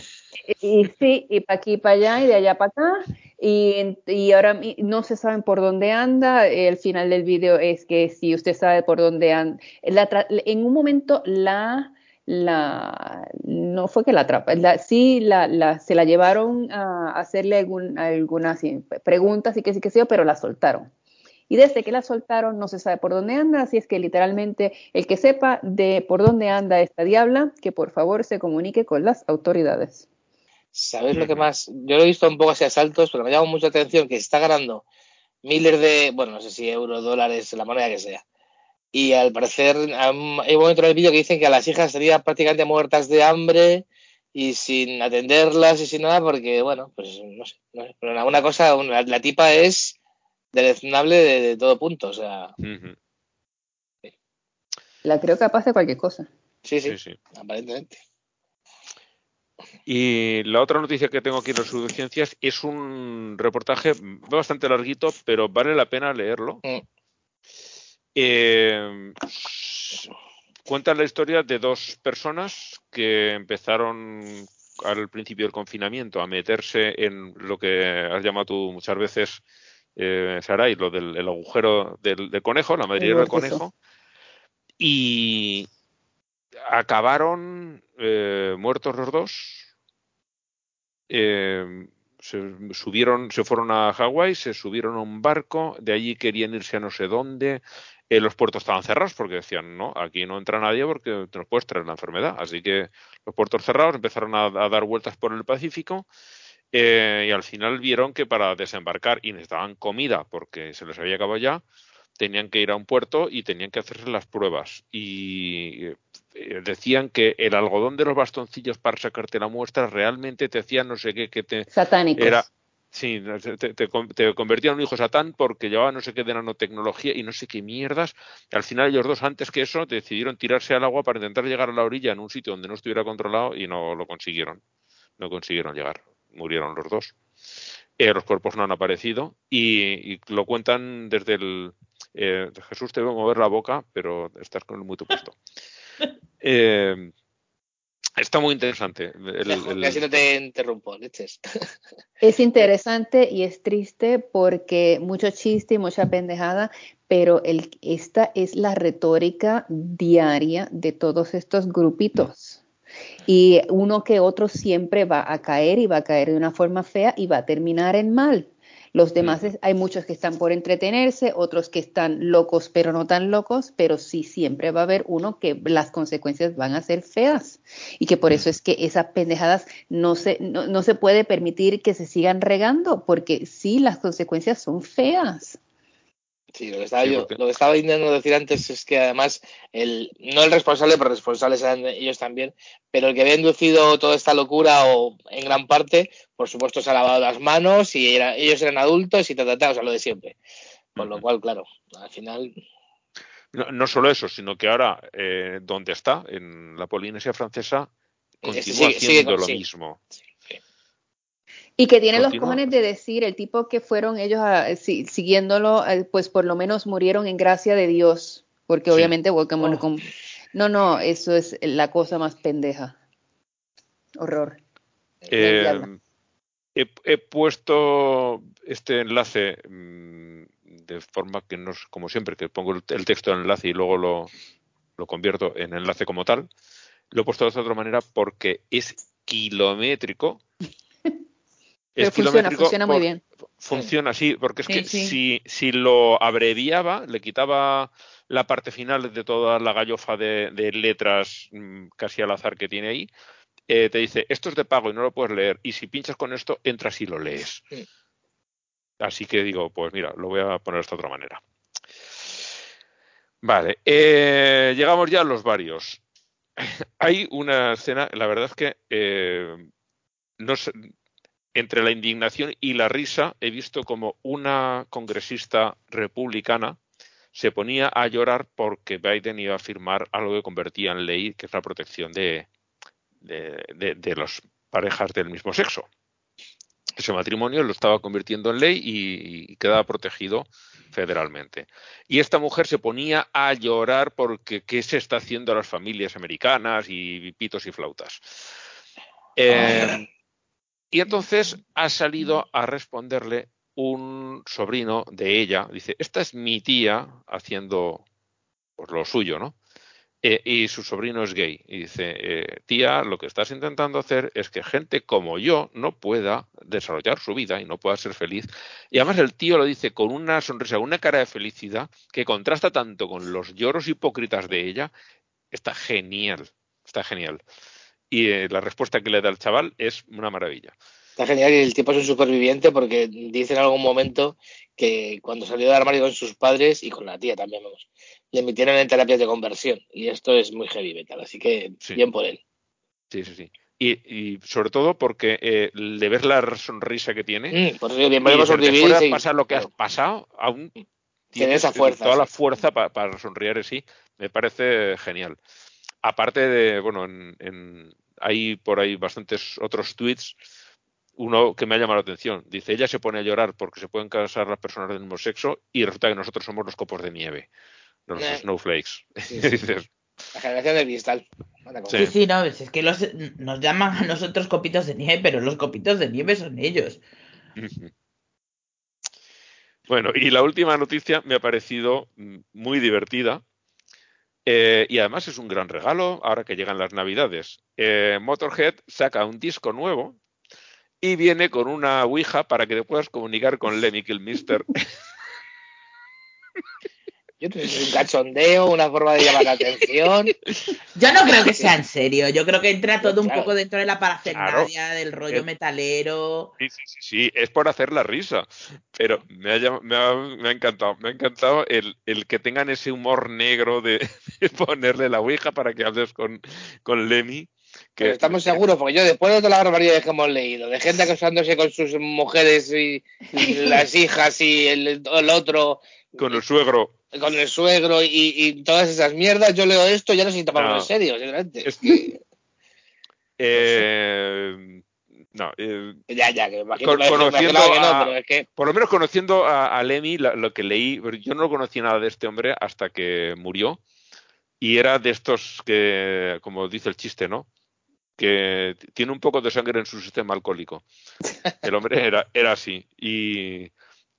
Y sí, y para aquí y para allá y de allá para acá. Y, y ahora no se saben por dónde anda. El final del video es que si usted sabe por dónde anda, la en un momento la, la, no fue que la atrapa, la, sí la, la, se la llevaron a hacerle algún, algunas sí, preguntas y que sí que sí, pero la soltaron. Y desde que la soltaron no se sabe por dónde anda, así es que literalmente el que sepa de por dónde anda esta diabla, que por favor se comunique con las autoridades. ¿Sabes lo que más? Yo lo he visto un poco así a saltos, pero me llama mucha atención que está ganando miles de, bueno, no sé si euros, dólares, la moneda que sea. Y al parecer hay un momento en el vídeo que dicen que a las hijas estarían prácticamente muertas de hambre y sin atenderlas y sin nada, porque, bueno, pues no sé. No sé. Pero alguna cosa, una- la tipa es deleznable de, de todo punto. O sea. La creo capaz de cualquier cosa. sí, sí, Sí, sí. aparentemente. Y la otra noticia que tengo aquí en las pseudociencias es un reportaje bastante larguito, pero vale la pena leerlo. Mm. Eh, cuenta la historia de dos personas que empezaron al principio del confinamiento a meterse en lo que has llamado tú muchas veces, eh, Saray, lo del el agujero del, del conejo, la madriguera del conejo, y acabaron eh, muertos los dos. Eh, se subieron, se fueron a Hawái, se subieron a un barco, de allí querían irse a no sé dónde. Eh, los puertos estaban cerrados porque decían, no, aquí no entra nadie porque te nos puedes traer la enfermedad. Así que los puertos cerrados empezaron a, a dar vueltas por el Pacífico eh, y al final vieron que para desembarcar y necesitaban comida porque se les había acabado ya, tenían que ir a un puerto y tenían que hacerse las pruebas. Y eh, decían que el algodón de los bastoncillos para sacarte la muestra realmente te hacía no sé qué, que te Satánicos. era Sí, te, te, te, convertían en un hijo satán porque llevaba no sé qué de nanotecnología y no sé qué mierdas. Al final ellos dos, antes que eso, decidieron tirarse al agua para intentar llegar a la orilla en un sitio donde no estuviera controlado y no lo consiguieron. No consiguieron llegar. Murieron los dos. Eh, los cuerpos no han aparecido y, y lo cuentan desde el... Eh, Jesús, te veo mover la boca, pero estás con el muy puesto. Eh, Está muy interesante. El, el... Casi no te interrumpo, leches. Es interesante y es triste porque mucho chiste y mucha pendejada, pero el, esta es la retórica diaria de todos estos grupitos. Y uno que otro siempre va a caer y va a caer de una forma fea y va a terminar en mal. Los demás, hay muchos que están por entretenerse, otros que están locos pero no tan locos, pero sí siempre va a haber uno que las consecuencias van a ser feas. Y que por eso es que esas pendejadas no se, no, no se puede permitir que se sigan regando, porque sí, las consecuencias son feas. Sí, lo que estaba, sí, yo, lo que estaba intentando decir antes es que además el, no el responsable, pero responsables eran ellos también, pero el que había inducido toda esta locura o en gran parte, por supuesto se ha lavado las manos y era, ellos eran adultos y ta, ta, ta, o sea, lo de siempre. Con lo cual, claro, al final... No, no solo eso, sino que ahora, eh, donde está, en la Polinesia francesa, continúa sigue, haciendo sigue, lo sí. mismo. Y que tiene los cojones de decir, el tipo que fueron ellos a, si, siguiéndolo, pues por lo menos murieron en gracia de Dios, porque sí. obviamente oh. con... No, no, eso es la cosa más pendeja. Horror. Eh, he, he, puesto este enlace mmm, de forma que no es como siempre, que pongo el, el texto en enlace y luego lo, lo convierto en enlace como tal. Lo he puesto de otra manera porque es kilométrico pero funciona, funciona muy bien. Funciona, sí, porque es sí, que sí. Si, si lo abreviaba, le quitaba la parte final de toda la gallofa de, de letras mmm, casi al azar que tiene ahí, eh, te dice, esto es de pago y no lo puedes leer, y si pinchas con esto, entras y lo lees. Sí. Así que digo, pues mira, lo voy a poner de esta otra manera. Vale, eh, llegamos ya a los varios. Hay una escena, la verdad es que eh, no sé, entre la indignación y la risa he visto como una congresista republicana se ponía a llorar porque Biden iba a firmar algo que convertía en ley, que es la protección de, de, de, de las parejas del mismo sexo. Ese matrimonio lo estaba convirtiendo en ley y, y, quedaba protegido federalmente. Y esta mujer se ponía a llorar porque qué se está haciendo a las familias americanas y pitos y flautas. Eh, y entonces ha salido a responderle un sobrino de ella. Dice, esta es mi tía haciendo pues, lo suyo, ¿no? Eh, y su sobrino es gay. Y dice, eh, tía, lo que estás intentando hacer es que gente como yo no pueda desarrollar su vida y no pueda ser feliz. Y además el tío lo dice con una sonrisa, una cara de felicidad que contrasta tanto con los lloros hipócritas de ella. Está genial, está genial y eh, la respuesta que le da el chaval es una maravilla. Está genial y el tipo es un superviviente porque dice en algún momento que cuando salió del armario con sus padres y con la tía también, vamos, le metieron en terapias de conversión y esto es muy heavy metal, así que sí. bien por él. Sí, sí, sí. Y, y sobre todo porque eh, de ver la sonrisa que tiene, mm, por eso bien. Y pasar lo que has pasado, aún tiene esa fuerza. Toda sí. la fuerza para, para sonreír, sí, me parece genial aparte de, bueno, en, en, hay por ahí bastantes otros tweets. Uno que me ha llamado la atención. Dice, ella se pone a llorar porque se pueden casar las personas del mismo sexo y resulta que nosotros somos los copos de nieve, los eh. snowflakes. Sí, sí. Dices, la generación del cristal. Sí, sí, no, es que los, nos llaman a nosotros copitos de nieve, pero los copitos de nieve son ellos. Bueno, y la última noticia me ha parecido muy divertida, eh, y además es un gran regalo ahora que llegan las navidades. Eh, Motorhead saca un disco nuevo y viene con una Ouija para que te puedas comunicar con Lemmy Kilmister. Yo es un cachondeo, una forma de llamar la atención. Yo no creo que sea en serio. Yo creo que entra todo un poco dentro de la parafernalia claro. del rollo metalero. Sí, sí, sí, sí, es por hacer la risa. Pero me ha, me ha, me ha encantado. Me ha encantado el, el, que tengan ese humor negro de, de, ponerle la ouija para que hables con, con Lemmy Pero estamos seguros, porque yo después de todas las barbaridades que hemos leído, de gente acasándose con sus mujeres y, y las hijas y el, el otro, Con el suegro. Con el suegro y, y todas esas mierdas, yo leo esto y ya no sé si tomarlo No. en serio, sinceramente. Es que- Eh, no, eh, Ya, ya, que imagino, Con- conociendo que no, a- pero es que por lo menos conociendo a, a Lemmy, la- lo que leí, yo no conocía nada de este hombre hasta que murió. Y era de estos que, como dice el chiste, ¿no? Que tiene un poco de sangre en su sistema alcohólico. El hombre era, era así. Y,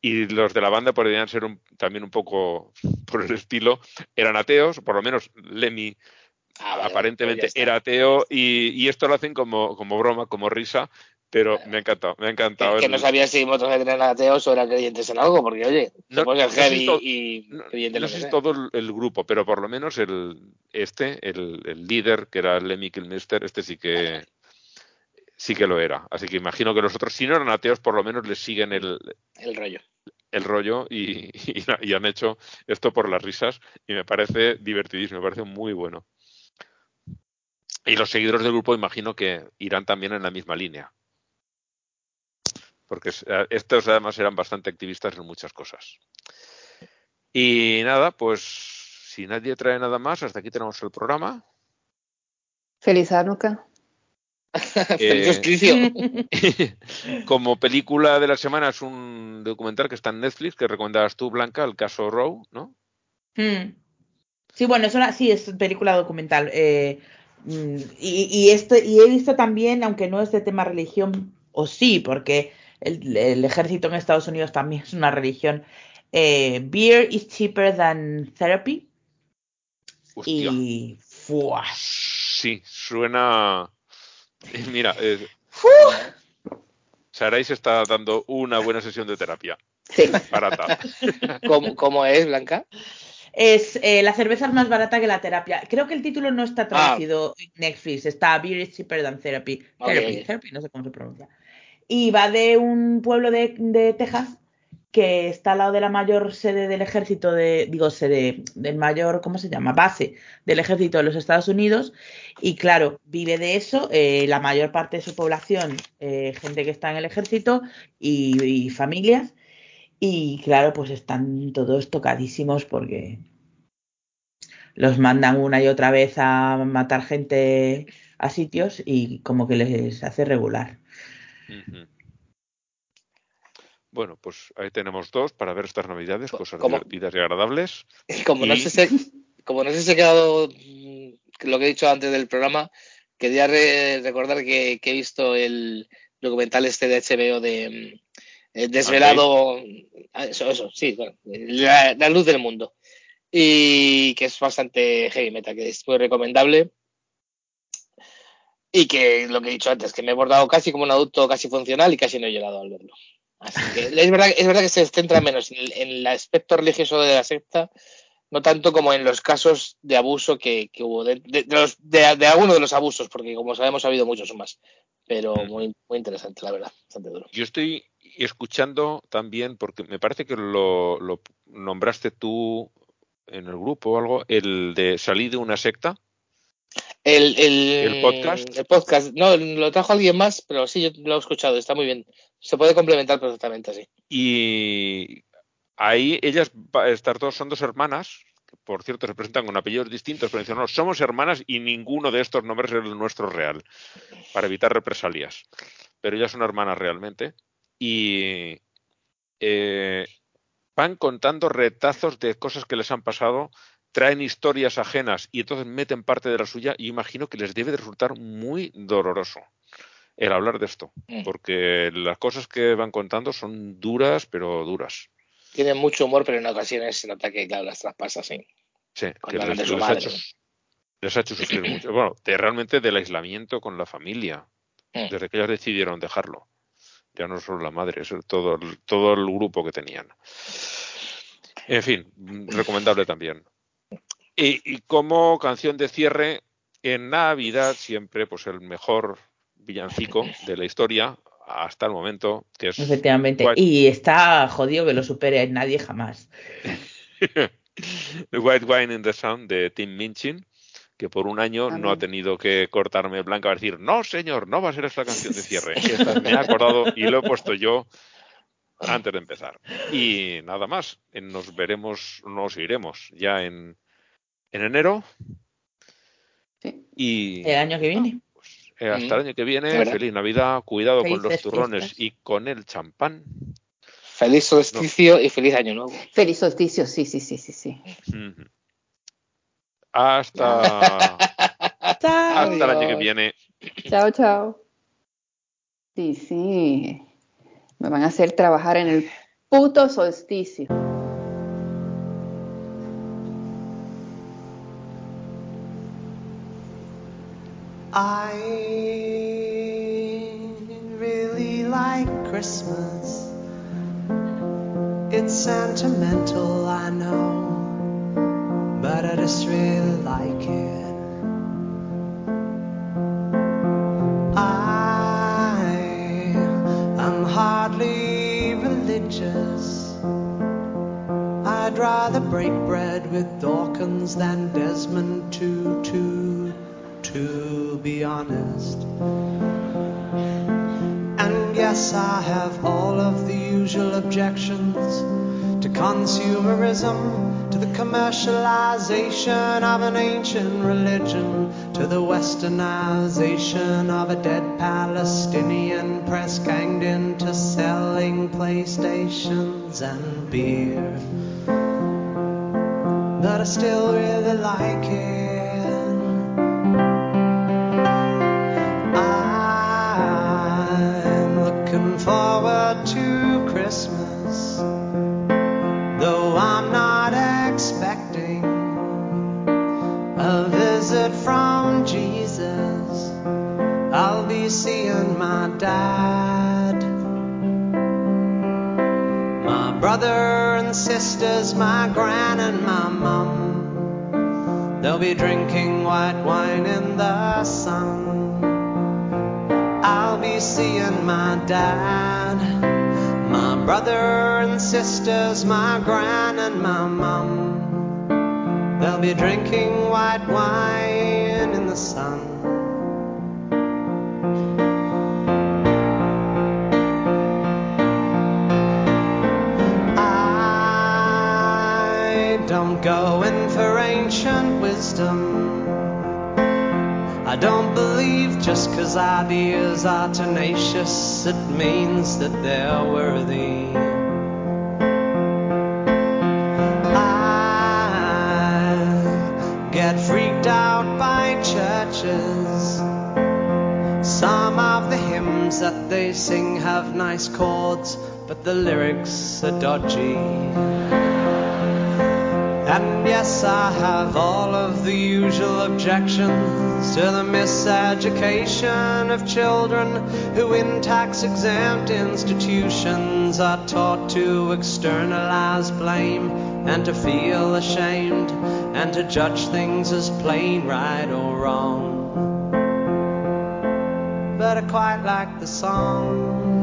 y los de la banda podrían ser un- también un poco por el estilo. Eran ateos, por lo menos Lemmy Ah, aparentemente pues está. era ateo. Y, y esto lo hacen como, como broma, como risa. Pero me ha encantado, me ha encantado. que, que no sabía si Motorhead eran ateos o eran creyentes en algo, porque oye, No- no si heavy to- y No, creyente no sé si todo el, el grupo, pero por lo menos el este, el, el líder, que era Lemmy Kilmister, este sí que sí que lo era. Así que imagino que los otros, si no eran ateos, por lo menos les siguen el, El rollo. el rollo y, y- y han hecho esto por las risas y me parece divertidísimo, me parece muy bueno. Y los seguidores del grupo imagino que irán también en la misma línea. Porque eh, estos además eran bastante activistas en muchas cosas. Y nada, pues si nadie trae nada más, hasta aquí tenemos el programa. Feliz Hanukkah. Eh. Como película de la semana es un documental que está en Netflix, que recomendabas tú, Blanca, el caso Rowe, ¿no? Hmm. Sí, bueno, es una, sí, es película documental. eh, mm, y, y, este, y he visto también, aunque no es de tema religión, o sí, porque el, el ejército en Estados Unidos también es una religión. eh, Beer is cheaper than therapy. Hostia. Y. ¡fua! Sí, suena. Mira, eh, Sarai se está dando una buena sesión de terapia. Sí. Barata. ¿Cómo, cómo es, Blanca? Es eh, la cerveza es más barata que la terapia. Creo que el título no Ah. está traducido en Netflix, está Beer is cheaper than therapy. Ok, Therapy, no sé cómo se pronuncia. Y va de un pueblo de, de Texas que está al lado de la mayor sede del ejército de, digo, sede del mayor, ¿cómo se llama? Base del ejército de los Estados Unidos. Y claro, vive de eso, eh, la mayor parte de su población, eh, gente que está en el ejército y, familias. Y claro, pues están todos tocadísimos porque los mandan una y otra vez a matar gente a sitios y como que les hace regular. Ujú. Bueno, pues ahí tenemos dos para ver estas navidades, cosas ¿Cómo? divertidas y agradables. Como no sé si, como no sé si he quedado mm, lo que he dicho antes del programa, quería re- recordar que, que he visto el documental este de HBO de mm, eh, Desvelado, ah, eso, eso, sí, bueno, la, la luz del mundo. Y que es bastante heavy metal, que es muy recomendable. Y que lo que he dicho antes, que me he bordado casi como un adulto casi funcional y casi no he llorado al verlo. Así que es verdad, es verdad que se centra menos en el, en el aspecto religioso de la secta, no tanto como en los casos de abuso que, que hubo, de, de, de los, de, algunos de los abusos, porque como sabemos ha habido muchos más. Pero muy, muy interesante, la verdad, bastante duro. Yo estoy escuchando también, porque me parece que lo, lo nombraste tú en el grupo o algo, el de salir de una secta. El, el, ¿El podcast? El podcast, no, lo trajo alguien más, pero sí, yo lo he escuchado, está muy bien. Se puede complementar perfectamente así. Y ahí ellas, estas dos son dos hermanas, por cierto se presentan con apellidos distintos, pero dicen, no, somos hermanas y ninguno de estos nombres es el nuestro real, para evitar represalias. Pero ellas son hermanas realmente. Y eh, van contando retazos de cosas que les han pasado, traen historias ajenas y entonces meten parte de la suya y imagino que les debe de resultar muy doloroso el hablar de esto, porque las cosas que van contando son duras, pero duras. Tienen mucho humor, pero en ocasiones se nota que, claro, las traspasa, sí. Sí, que les, de su les ha hecho, les ha hecho sufrir mucho. Bueno, de, realmente del aislamiento con la familia, Mm. desde que ellas decidieron dejarlo. Ya no solo la madre, es todo, el- todo el grupo que tenían. En fin, recomendable también. Y, y como canción de cierre, en Navidad siempre, pues el mejor villancico de la historia hasta el momento, que es Efectivamente. White, Y está jodido que lo supere nadie jamás. The White Wine in the Sun de Tim Minchin, que por un año no ha tenido que cortarme Blanca a decir, no, señor, no va a ser esta canción de cierre. Esta me he acordado y lo he puesto yo antes de empezar. Y nada más, nos veremos, nos iremos ya en, en enero. Sí. Y El año que viene. Eh, hasta el Mm, año que viene, feliz Navidad, cuidado con los turrones fiestas. y con el champán. Feliz solsticio y feliz año nuevo. Feliz solsticio, sí, sí, sí, sí, sí. Ujú. Hasta, hasta el año que viene. Chao, chao. Sí, sí. Me van a hacer trabajar en el puto solsticio. I really like Christmas. It's sentimental, I know, but I just really like it. I am hardly religious. I'd rather break bread with Dawkins than Desmond Tutu, to be honest. And yes, I have all of the usual objections to consumerism, to the commercialization of an ancient religion, to the westernization of a dead Palestinian press ganged into selling PlayStations and beer. But I still really like it. My gran and my mum. They'll be drinking white wine in the sun. I'll be seeing my dad, my brother and sisters, my gran and my mum. They'll be drinking white wine in the sun. Don't believe just 'cause ideas are tenacious, it means that they're worthy. I get freaked out by churches. Some of the hymns that they sing have nice chords, but the lyrics are dodgy. And yes, I have all of the usual objections to the miseducation of children who, in tax exempt institutions, are taught to externalize blame and to feel ashamed and to judge things as plain right or wrong. But I quite like the songs.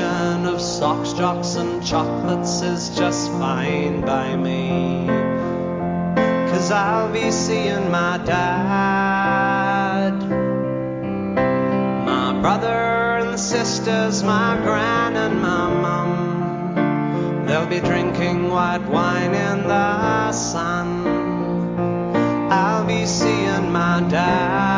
Of socks, jocks, and chocolates is just fine by me. Cause I'll be seeing my dad, my brother and sisters, my gran and my mum. They'll be drinking white wine in the sun. I'll be seeing my dad,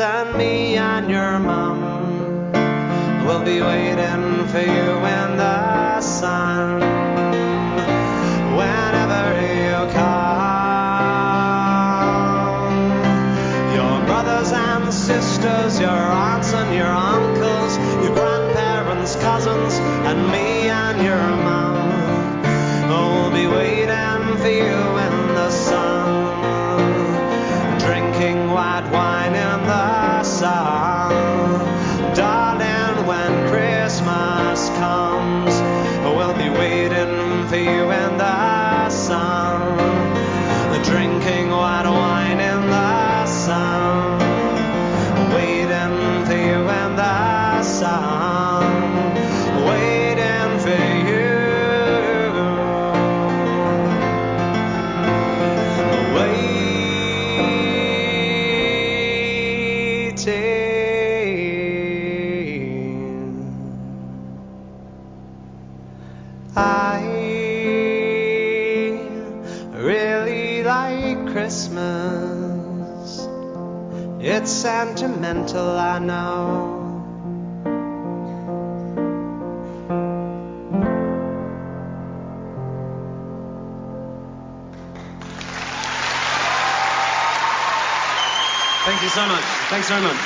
I made. sermon.